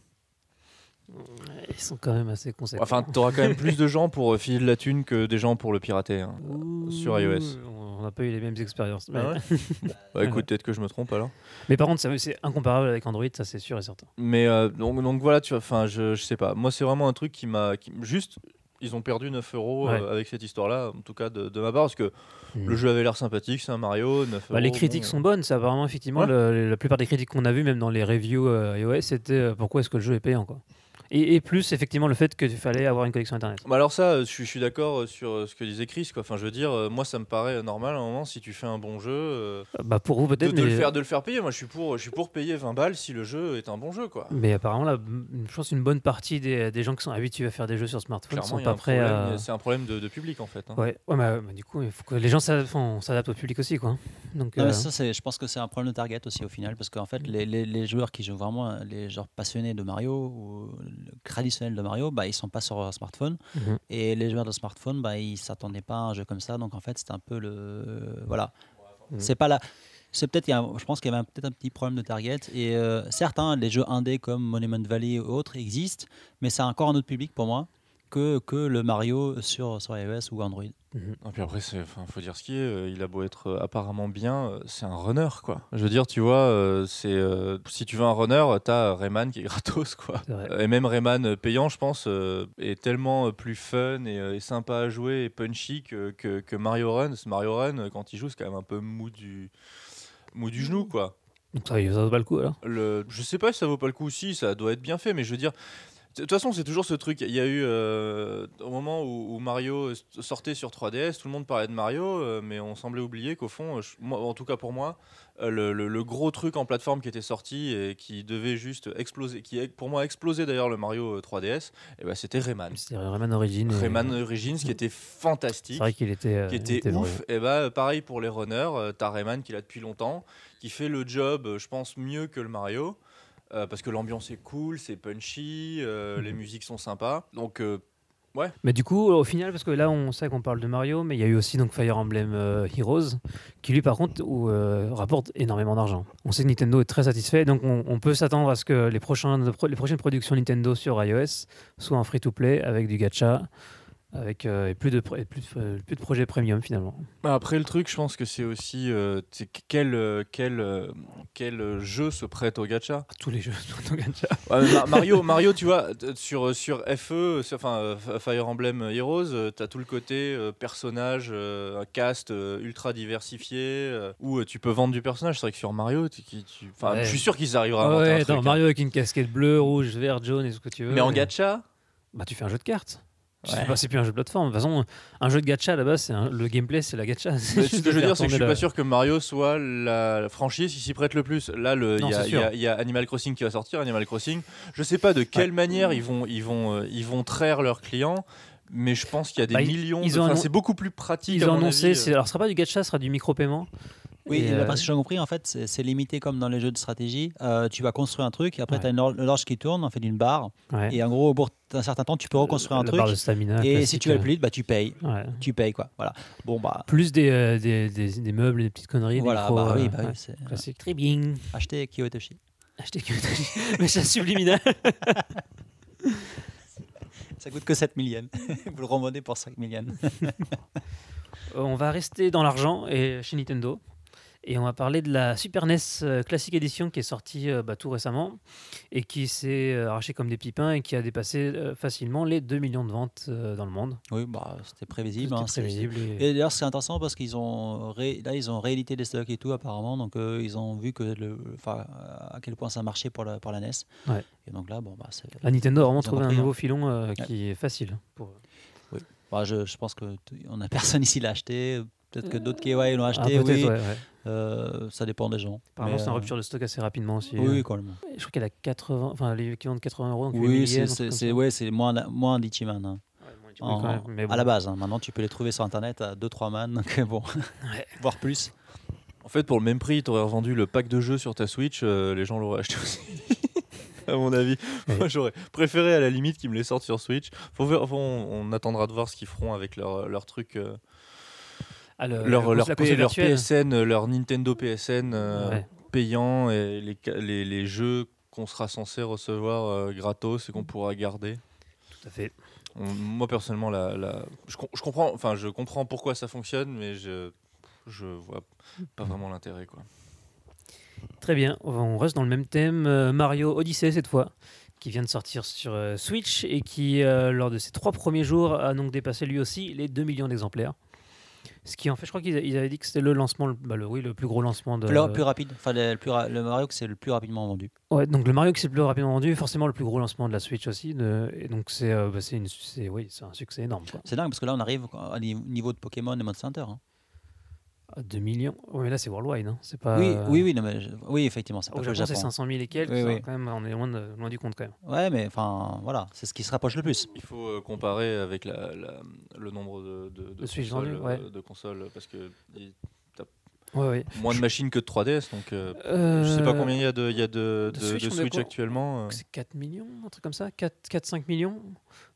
Ils sont quand même assez conséquents. Enfin, t'auras quand même plus de gens pour filer de la thune que des gens pour le pirater. hein. Ouh, sur iOS. On n'a pas eu les mêmes expériences. Mais, Ah ouais Bah écoute, peut-être que je me trompe alors. mais par contre, ça- c'est incomparable avec Android, ça c'est sûr et certain. Mais euh, donc, donc voilà, tu vois, enfin, je, je sais pas. Moi, c'est vraiment un truc qui m'a. qui- Juste, ils ont perdu 9 euros euh, Ouais. avec cette histoire-là, en tout cas de, de ma part, parce que Mhm. le jeu avait l'air sympathique, c'est un Mario, 9 Bah, les critiques bon. sont bonnes, c'est apparemment effectivement Ouais. le- la plupart des critiques qu'on a vues, même dans les reviews euh, iOS, c'était euh, pourquoi est-ce que le jeu est payant quoi. Et, et plus effectivement le fait qu'il fallait avoir une connexion internet. Bah alors ça, euh, je suis, je suis d'accord euh, sur euh, ce que disait Chris. Quoi. Enfin, je veux dire, moi, ça me paraît normal à un moment si tu fais un bon jeu, Bah pour vous peut-être, de mais, le faire, de le faire payer. Moi, je suis pour, je suis pour payer 20 balles si le jeu est un bon jeu, quoi. mais apparemment là, je pense une bonne partie des, des gens qui sont habitués à faire des jeux sur smartphone Clairement, sont pas prêts à. C'est un problème de, de public en fait. hein. Ouais, ouais bah, bah, du coup, il faut que les gens s'adaptent enfin, on s'adapte au public aussi quoi. Donc Non, mais euh, ça, c'est- je pense que c'est un problème de target aussi au final, parce qu'en fait, les, les- les joueurs qui jouent vraiment, les joueurs passionnés de Mario ou le traditionnel de Mario, bah, ils sont pas sur leur smartphone. mhm. Et les joueurs de smartphone, bah, ils s'attendaient pas à un jeu comme ça. Donc en fait, c'est un peu le. Voilà. Mhm. C'est pas là. C'est peut-être, je pense qu'il y avait peut-être un petit problème de target. Et euh, certes, hein, les jeux indés comme Monument Valley ou autres existent, mais c'est encore un autre public pour moi que, que le Mario sur, sur iOS ou Android. Mhm. Et puis après, enfin, faut dire ce qui est. euh, il a beau être euh, apparemment bien, euh, c'est un runner, quoi. Je veux dire, tu vois, c'est euh, si tu veux un runner, t'as Rayman qui est gratos, quoi. Et même Rayman payant, je pense, est tellement plus fun et, et sympa à jouer et punchy que, que, que Mario Run. Mario Run, quand il joue, c'est quand même un peu mou du mou du genou, quoi. Ça, ça vaut pas le coup alors? Le, je sais pas si ça vaut pas le coup si ça doit être bien fait, mais je veux dire. De toute façon, c'est toujours ce truc. Il y a eu euh, au moment où, où Mario sortait sur 3DS, tout le monde parlait de Mario, euh, mais on semblait oublier qu'au fond, euh, je- moi, en tout cas pour moi, euh, le, le- le gros truc en plateforme qui était sorti et qui devait juste exploser, qui pour moi explosé d'ailleurs le Mario euh, 3DS, et ben c'était Rayman. C'était Rayman Origins. et- Rayman Origins qui était C'est fantastique vrai qu'il était, qui était, était ouf. Et bah pareil pour les runners, t'as Rayman qui l'a depuis longtemps, qui fait le job, je pense, mieux que le Mario. Euh, parce que l'ambiance est cool, c'est punchy, euh, Mhm. les musiques sont sympas. Donc euh, Mais du coup, au final, parce que là, on sait qu'on parle de Mario, mais il y a eu aussi donc Fire Emblem Heroes, qui lui, par contre, où, rapporte énormément d'argent. On sait que Nintendo est très satisfait, donc on, on peut s'attendre à ce que les, prochains, les prochaines productions Nintendo sur iOS soient en free-to-play avec du gacha, avec euh, et plus, de, et plus, euh, plus de projets premium finalement. Bah, Après le truc, je pense que c'est aussi euh, quel, quel, quel jeu se prête au gacha? Tous les jeux sont en gacha. Ouais, mais Ma- Mario, Mario, tu vois, sur, sur FE, sur- enfin Fire Emblem Heroes, euh, t'as tout le côté personnage, un cast ultra diversifié, où tu peux vendre du personnage. C'est vrai que sur Mario, tu, tu- Ouais. je suis sûr qu'ils arriveront à inventer un ouais, truc, hein. Mario avec une casquette bleue, rouge, vert, jaune et ce que tu veux. Mais en gacha, Bah, tu fais un jeu de cartes. Je sais Ouais. pas, c'est plus un jeu de plateforme. De toute façon, un jeu de gacha là-bas, c'est un- le gameplay, c'est la gacha. C'est ce que je veux dire, c'est que je suis pas sûr que Mario soit la franchise qui s'y prête le plus. Là, il y, a- y y Animal Crossing qui va sortir. Animal Crossing, je sais pas de quelle manière ils vont, ils vont, euh, ils vont traire leurs clients, mais je pense qu'il y a des Bah, millions. ils de- ont enfin, annon- c'est beaucoup plus pratique. Ils ont annoncé, avis, c'est- euh. alors ce sera pas du gacha, ce sera du micro-paiement. Oui, Et, euh, d'après ce que j'ai compris, en fait, c'est limité comme dans les jeux de stratégie. Euh, tu vas construire un truc, et après, tu as une hor- horloge qui tourne, en fait, d'une barre. Et en gros, au bout d'un certain temps, tu peux reconstruire un La truc. barre de stamina. Et si tu vas euh, plus vite, bah, tu payes. Tu payes, quoi. Voilà. Bon, bah, Plus des, euh, des, des, meubles, des petites conneries. voilà. bah, oui, euh, bah, c'est- Classique. Très bien. Acheter Kyotoshi. Acheter que message subliminal. Ça coûte que 7 millions. Vous le remontez pour 5 millions. Euh, on va rester dans l'argent et chez Nintendo. Et on va parler de la Super NES euh, Classic Edition qui est sortie euh, bah, tout récemment et qui s'est euh, arrachée comme des pipins et qui a dépassé facilement les 2 millions de ventes dans le monde. Oui, bah, c'était prévisible. Hein, prévisible. et- Et d'ailleurs, c'est intéressant parce qu'ils ont ré- là, ils ont réédité les stocks et tout apparemment, donc euh, ils ont vu que le, enfin, à quel point ça marchait pour la, pour la NES. Ouais. Et donc là, bon, bah. La Nintendo a vraiment trouvé un hein. nouveau filon euh, qui est facile. Pour... bah, je, je pense que t- on a personne ici l'a acheté. Peut-être que d'autres KY l'ont Ah, acheté. peut-être, oui. ouais. Euh, ça dépend des gens. Apparemment, c'est en euh, rupture de stock assez rapidement aussi. Oui, euh. oui, complètement. Je crois qu'elle a 80, enfin l'équivalent de 80 euros. Oui, c'est un ouais, c'est moins moins d'Ichiman. hein. Ouais, moins, tu En- peux quand même, mais À bon. la base, hein. maintenant tu peux les trouver sur internet à 2-3 man, donc bon, Ouais. voire plus. En fait, pour le même prix, tu aurais revendu le pack de jeux sur ta Switch, euh, les gens l'auraient acheté aussi. à mon avis. Ouais. Moi, j'aurais préféré à la limite qu'ils me les sortent sur Switch. Faut on, on attendra de voir ce qu'ils feront avec leur, leur truc, euh, Ah, le- leur, leur, P-. PSN, euh, leur Nintendo PSN euh, Ouais. payant et les, les, les jeux qu'on sera censé recevoir euh, gratos et qu'on pourra garder. Tout à fait. On- moi personnellement, la, la- je, je comprends, enfin, je comprends pourquoi ça fonctionne, mais je je vois pas vraiment l'intérêt quoi. Très bien, on reste dans le même thème. euh, Mario Odyssey cette fois, qui vient de sortir sur euh, Switch et qui, euh, lors de ses trois premiers jours, a donc dépassé lui aussi les 2 millions d'exemplaires. Ce qui en fait, je crois qu'ils avaient dit que c'était le lancement, le, bah, le- oui, le plus gros lancement de. Plus, plus rapide. Enfin, le, le plus ra- le Mario que c'est le plus rapidement vendu. Ouais, donc le Mario qui s'est le plus rapidement vendu, forcément le plus gros lancement de la Switch aussi. de- et donc c'est, euh, bah, c'est une, c'est, oui, c'est un succès énorme. C'est dingue parce que là on arrive au ni- niveau de Pokémon et Monster Hunter. hein. À 2 millions. Ouais, mais là c'est worldwide, hein. c'est pas. Oui, oui, oui, non, mais je- oui, effectivement, c'est pas Au Japon, c'est Japon. 500 000 et quelques. Oui, ça, oui. Quand même, on est loin, de- loin du compte quand même. Ouais, mais enfin, voilà, c'est ce qui se rapproche le plus. Il faut euh, comparer avec la, la- le nombre de, de, consoles, ouais. euh, de consoles, parce que il- Ouais, ouais. moins de machines que de 3DS, donc euh, Euh, je sais pas combien il y a de, il y a de, de de- Switch, Switch actuellement. euh. C'est 4 millions, un truc comme ça 4-5 millions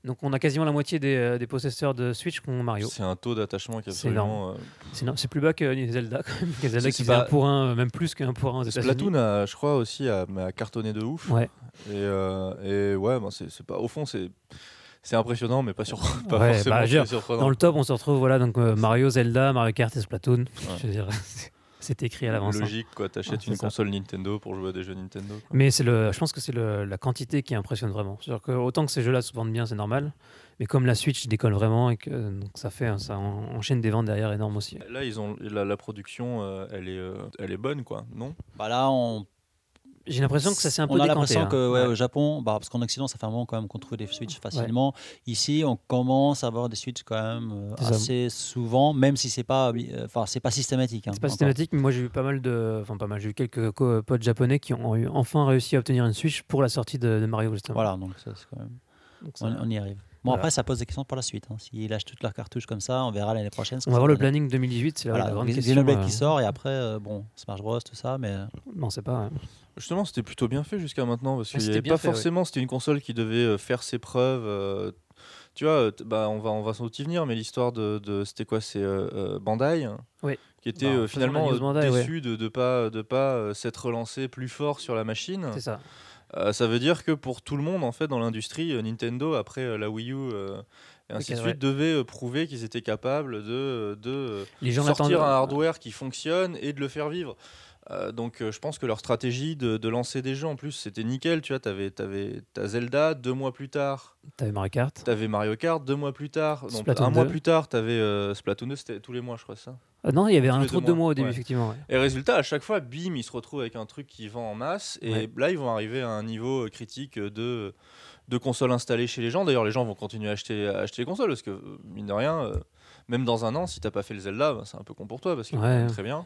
Donc on a quasiment la moitié des, euh, des possesseurs de Switch qui ont Mario. C'est un taux d'attachement qui est C'est absolument. euh, C'est plus bas que Zelda quand même. Que Zelda qui c'est faisait un pas- pour un, euh, même plus qu'un pour un. Splatoon, a, je crois aussi, a, a cartonné de ouf. Ouais. Et, euh, et ouais, ben, c'est pas, au fond, c'est c'est impressionnant, mais pas, sur, pas Ouais, forcément bah, dire, surprenant. Dans le top, on se retrouve voilà, donc, euh, Mario, Zelda, Mario Kart et Splatoon. Ouais. Je veux dire, c'est écrit à l'avance. hein. Logique, quoi. T'achètes c'est une ça. console Nintendo pour jouer à des jeux Nintendo. quoi. Mais c'est le, je pense que c'est le- la quantité qui impressionne vraiment. C'est-à-dire que autant que ces jeux-là se vendent bien, c'est normal. Mais comme la Switch décolle vraiment et que donc ça fait, ça en- enchaîne des ventes derrière énormes aussi. Là, ils ont la, la production, euh, elle est, euh, elle est bonne, quoi. Non? Bah là, on, J'ai l'impression que ça s'est un peu on a l'impression hein. que ouais, Ouais. au Japon, bah, parce qu'en Occident, ça fait un moment quand même qu'on trouve des Switch facilement. Ici, on commence à avoir des Switch quand même euh, assez souvent, même si c'est pas, euh, enfin, c'est pas systématique. hein, C'est pas encore. systématique, mais moi j'ai eu pas mal de, enfin pas mal, j'ai eu quelques co- potes japonais qui ont eu enfin réussi à obtenir une Switch pour la sortie de, de Mario justement. Voilà, donc ça, c'est quand même, Donc, ça- on, on y arrive. Bon, Voilà. après, ça pose des questions pour la suite. Hein. S'ils lâchent toutes leurs cartouches comme ça, on verra l'année prochaine. on va voir le planning 2018, c'est la, Voilà, la grande question. Xenoblade euh, qui sort et après, euh, bon, Smash Bros, tout ça, mais euh, Non, c'est pas. Justement, c'était plutôt bien fait jusqu'à maintenant parce Ah, qu'il n'y avait pas fait, ouais. forcément. C'était une console qui devait euh, faire ses preuves. euh, tu vois, bah, on va, on va sans doute y venir, mais l'histoire de, de- c'était quoi C'est Bandai, Oui. qui était Bah, euh, finalement news euh, Bandai, ouais. déçu de ne pas, de pas euh, s'être relancé plus fort sur la machine. C'est ça. Euh, ça veut dire que pour tout le monde, en fait, dans l'industrie, euh, Nintendo, après euh, la Wii U et ainsi de suite, devait euh, prouver qu'ils étaient capables de, de Les gens sortir un hardware qui fonctionne et de le faire vivre. Euh, donc euh, je pense que leur stratégie de, de lancer des jeux en plus c'était nickel tu vois t'avais avais, t'as Zelda deux mois plus tard T'avais Mario Kart. t'avais Mario Kart deux mois plus tard donc un mois 2. plus tard t'avais euh, Splatoon 2 c'était tous les mois je crois ça Euh, non, il y avait un trou de deux mois, au début, ouais. effectivement. ouais. et résultat à chaque fois bim ils se retrouvent avec un truc qui vend en masse et Ouais. là ils vont arriver à un niveau euh, critique de de consoles installées chez les gens d'ailleurs les gens vont continuer à acheter à acheter les consoles parce que euh, mine de rien euh, même dans un an si t'as pas fait le Zelda bah, c'est un peu con pour toi parce que très bien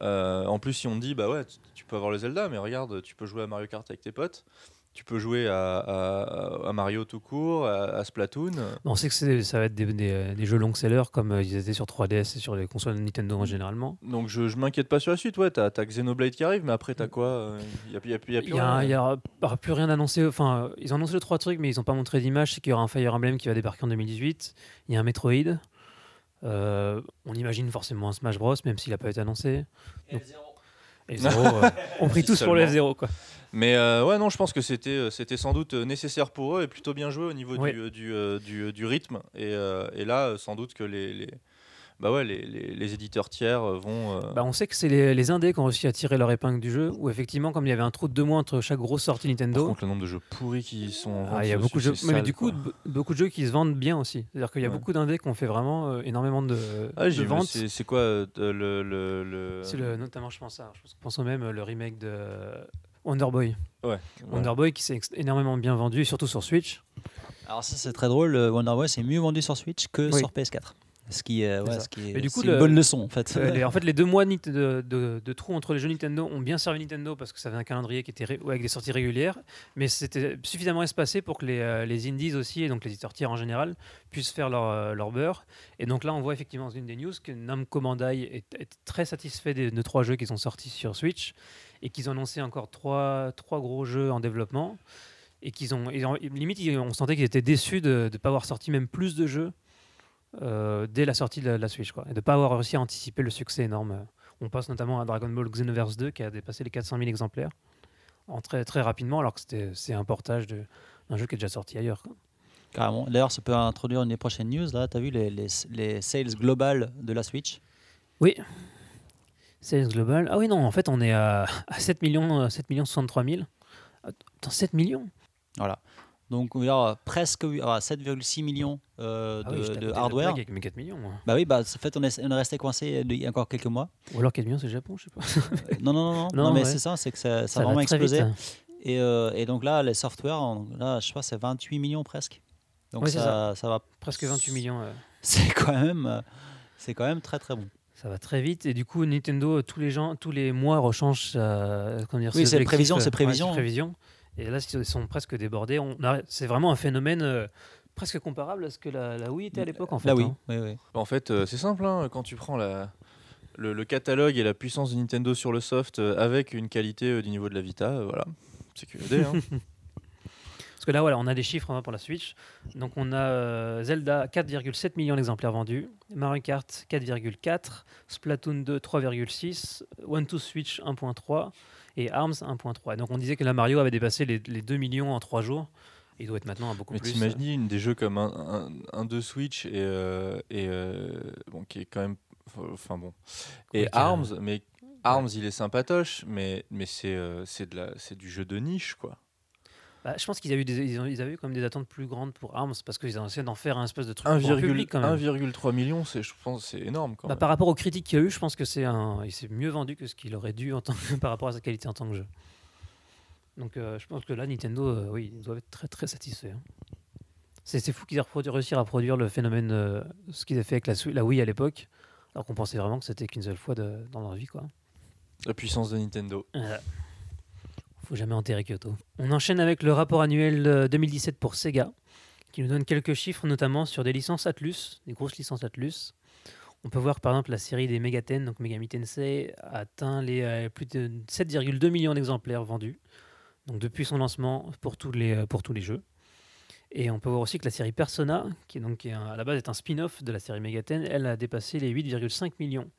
Euh, en plus, si on te dit, bah ouais, tu, tu peux avoir le Zelda, mais regarde, tu peux jouer à Mario Kart avec tes potes. Tu peux jouer à, à- à Mario tout court, à, à Splatoon. On sait que ça va être des, des- des jeux long sellers comme euh, ils étaient sur 3DS et sur les consoles Nintendo Mm. en généralement. Donc je, je m'inquiète pas sur la suite. Ouais, t'as as Xenoblade qui arrive, mais après t'as quoi Il y a, y a- y a plus n'y rien. a, il y aura aura plus rien annoncé. Enfin, ils ont annoncé les trois trucs, mais ils n'ont pas montré d'image. C'est qu'il y aura un Fire Emblem qui va débarquer en 2018. Il y a un Metroid. Euh, on imagine forcément un Smash Bros, même s'il n'a pas été annoncé. Donc- Et zéro, euh, on prie tous pour le seulement. F0. Quoi. Mais euh, ouais, non, je pense que c'était euh, c'était sans doute nécessaire pour eux et plutôt bien joué au niveau du, du, du, du rythme. Et, et là, sans doute que les, les, bah ouais, les, les, les éditeurs tiers euh, vont. euh, Bah, on sait que c'est les, les indés qui ont réussi à tirer leur épingle du jeu. Où effectivement, comme il y avait un trou de deux mois entre chaque grosse sortie par Nintendo, contre, le nombre de jeux pourris qui sont. en Ah, il y a beaucoup de jeux, mais sale, du coup, quoi. beaucoup de jeux qui se vendent bien aussi. C'est-à-dire qu'il y a Ouais. beaucoup d'indés qui ont fait vraiment euh, énormément de, Ah, de j'ai vu, ventes. c'est quoi euh, le, le, le... C'est le, notamment, je pense, à, je pense, au même le remake de Wonder Boy. Ouais. ouais. Wonder Boy qui s'est énormément bien vendu, surtout sur Switch. Alors ça c'est très drôle, le Wonder Boy c'est mieux vendu sur Switch que Oui. sur PS4. Ce qui, euh, ouais, ce qui est, Mais du coup, c'est une bonne leçon en fait. Euh, les- en fait, les deux mois de, de, de trou entre les jeux Nintendo ont bien servi Nintendo parce que ça avait un calendrier qui était ré- ouais, avec des sorties régulières, mais c'était suffisamment espacé pour que les, euh, les indies aussi, et donc les éditeurs tiers en général, puissent faire leur, euh, leur beurre. Et donc là, on voit effectivement dans une des news que Namco Bandai est, est très satisfait des, de trois jeux qui sont sortis sur Switch et qu'ils ont annoncé encore trois, trois gros jeux en développement. Et qu'ils ont, limite, on sentait qu'ils étaient déçus de ne pas avoir sorti même plus de jeux euh, dès la sortie de la, la Switch, quoi, et de ne pas avoir réussi à anticiper le succès énorme. On pense notamment à Dragon Ball Xenoverse 2 qui a dépassé les 400 000 exemplaires en très, très rapidement, alors que c'est un portage d'un jeu qui est déjà sorti ailleurs. quoi. Carrément. D'ailleurs, ça peut introduire une des prochaines news. Là, tu as vu les, les, les sales globales de la Switch? Sales Global. Ah oui, non, en fait, on est à, à 7 millions, euh, 7 millions 63 000. Attends, 7 millions? Voilà. Donc, on euh, presque oui, ah, 7,6 millions euh, Ah de, oui, j'étais à de hardware. Avec mes 4 millions. moi. Bah oui, bah, en fait, on est, on est resté coincé il y a encore quelques mois. Ou alors 4 millions, c'est le Japon, je sais pas. Euh, non, non, non, non, Non, non, mais ouais. c'est ça, c'est que ça, ça, a vraiment explosé. ça. Et, euh, et donc là, les softwares, là, je crois, c'est 28 millions presque. Donc Ouais, ça, ça va, Presque 28 millions. euh. c'est quand même, euh, c'est quand même très très bon. Ça va très vite et du coup Nintendo tous les gens tous les mois rechange euh, comment dire, Oui, c'est prévision, c'est ouais, prévision. Et là ils sont presque débordés. On c'est vraiment un phénomène euh, presque comparable à ce que la, la Wii était à l'époque en fait. Là, oui, hein. oui, oui. En fait, euh, c'est simple, hein, quand tu prends la, le, le catalogue et la puissance de Nintendo sur le soft euh, avec une qualité du niveau de la Vita, voilà, c'est QED. Hein. Parce que là voilà on a des chiffres hein, pour la Switch. Donc on a euh, Zelda 4,7 millions d'exemplaires vendus, Mario Kart 4,4, Splatoon 2 3,6, One to Switch 1.3 et Arms 1.3. Et Donc on disait que la Mario avait dépassé les, les 2 millions en 3 jours. Il doit être maintenant à beaucoup Mais plus. t'imagines une des jeux comme un, un, un de Switch et, euh, et euh, bon, qui est quand même. Enfin bon. Et Arms, mais Arms, il est sympatoche, mais, mais c'est euh, c'est de la- c'est du jeu de niche, quoi. Bah, je pense qu'ils avaient, eu des, ils, ont- ils avaient eu comme des attentes plus grandes pour Arms parce qu'ils ont essayé d'en faire un espèce de truc grand public quand même. 1,3 million, c'est- je pense c'est énorme quand Bah, même. par rapport aux critiques qu'il y a eu, je pense que c'est un, il s'est mieux vendu que ce qu'il aurait dû en tant que, par rapport à sa qualité en tant que jeu. Donc euh, je pense que là, Nintendo, euh, oui, ils doivent être très très satisfaits. hein. C'est fou qu'ils aient réussi à reproduire le phénomène, euh, ce qu'ils avaient fait avec la, Wii à l'époque, alors qu'on pensait vraiment que c'était qu'une seule fois de- dans leur vie, quoi. La puissance de Nintendo. Faut jamais enterrer Kyoto. On enchaîne avec le rapport annuel euh, 2017 pour Sega, qui nous donne quelques chiffres, notamment sur des licences Atlus, des grosses licences Atlus. On peut voir par exemple la série des Megaten, donc Megami Tensei, a atteint les euh, plus de 7,2 millions d'exemplaires vendus, donc depuis son lancement pour tous les, euh, pour tous les jeux. Et on peut voir aussi que la série Persona, qui, est donc, à la base est un spin-off de la série Megaten, elle a dépassé les 8,5 millions,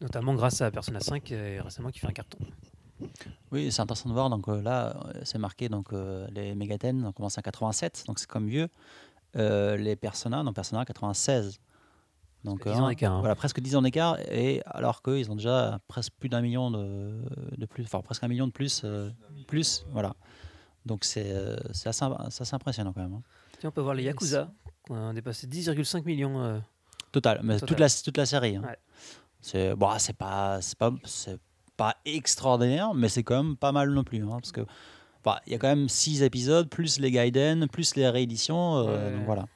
notamment grâce à Persona 5 euh, récemment qui fait un carton. Oui, c'est intéressant de voir. Donc euh, là, euh, c'est marqué donc euh, les Megaten ont commencé en 87, donc c'est comme vieux. Euh, les Persona, non Persona 96. Donc Presque 10 ans euh, d'écart, hein. Voilà, presque 10 ans d'écart. Et alors qu'ils ont déjà presque plus d'un million de, de plus, enfin presque un million de plus, plus, voilà. Donc c'est c'est assez, assez impressionnant quand même. hein. Tiens, on peut voir les Yakuza, qui ont dépassé 10,5 millions. Total, mais Total. toute la toute la série. hein. Ouais. C'est bon, c'est pas c'est pas pas extraordinaire, mais c'est quand même pas mal non plus, hein, parce que bah, il y a quand même six épisodes plus les Gaiden, plus les rééditions, euh, Ouais. donc voilà.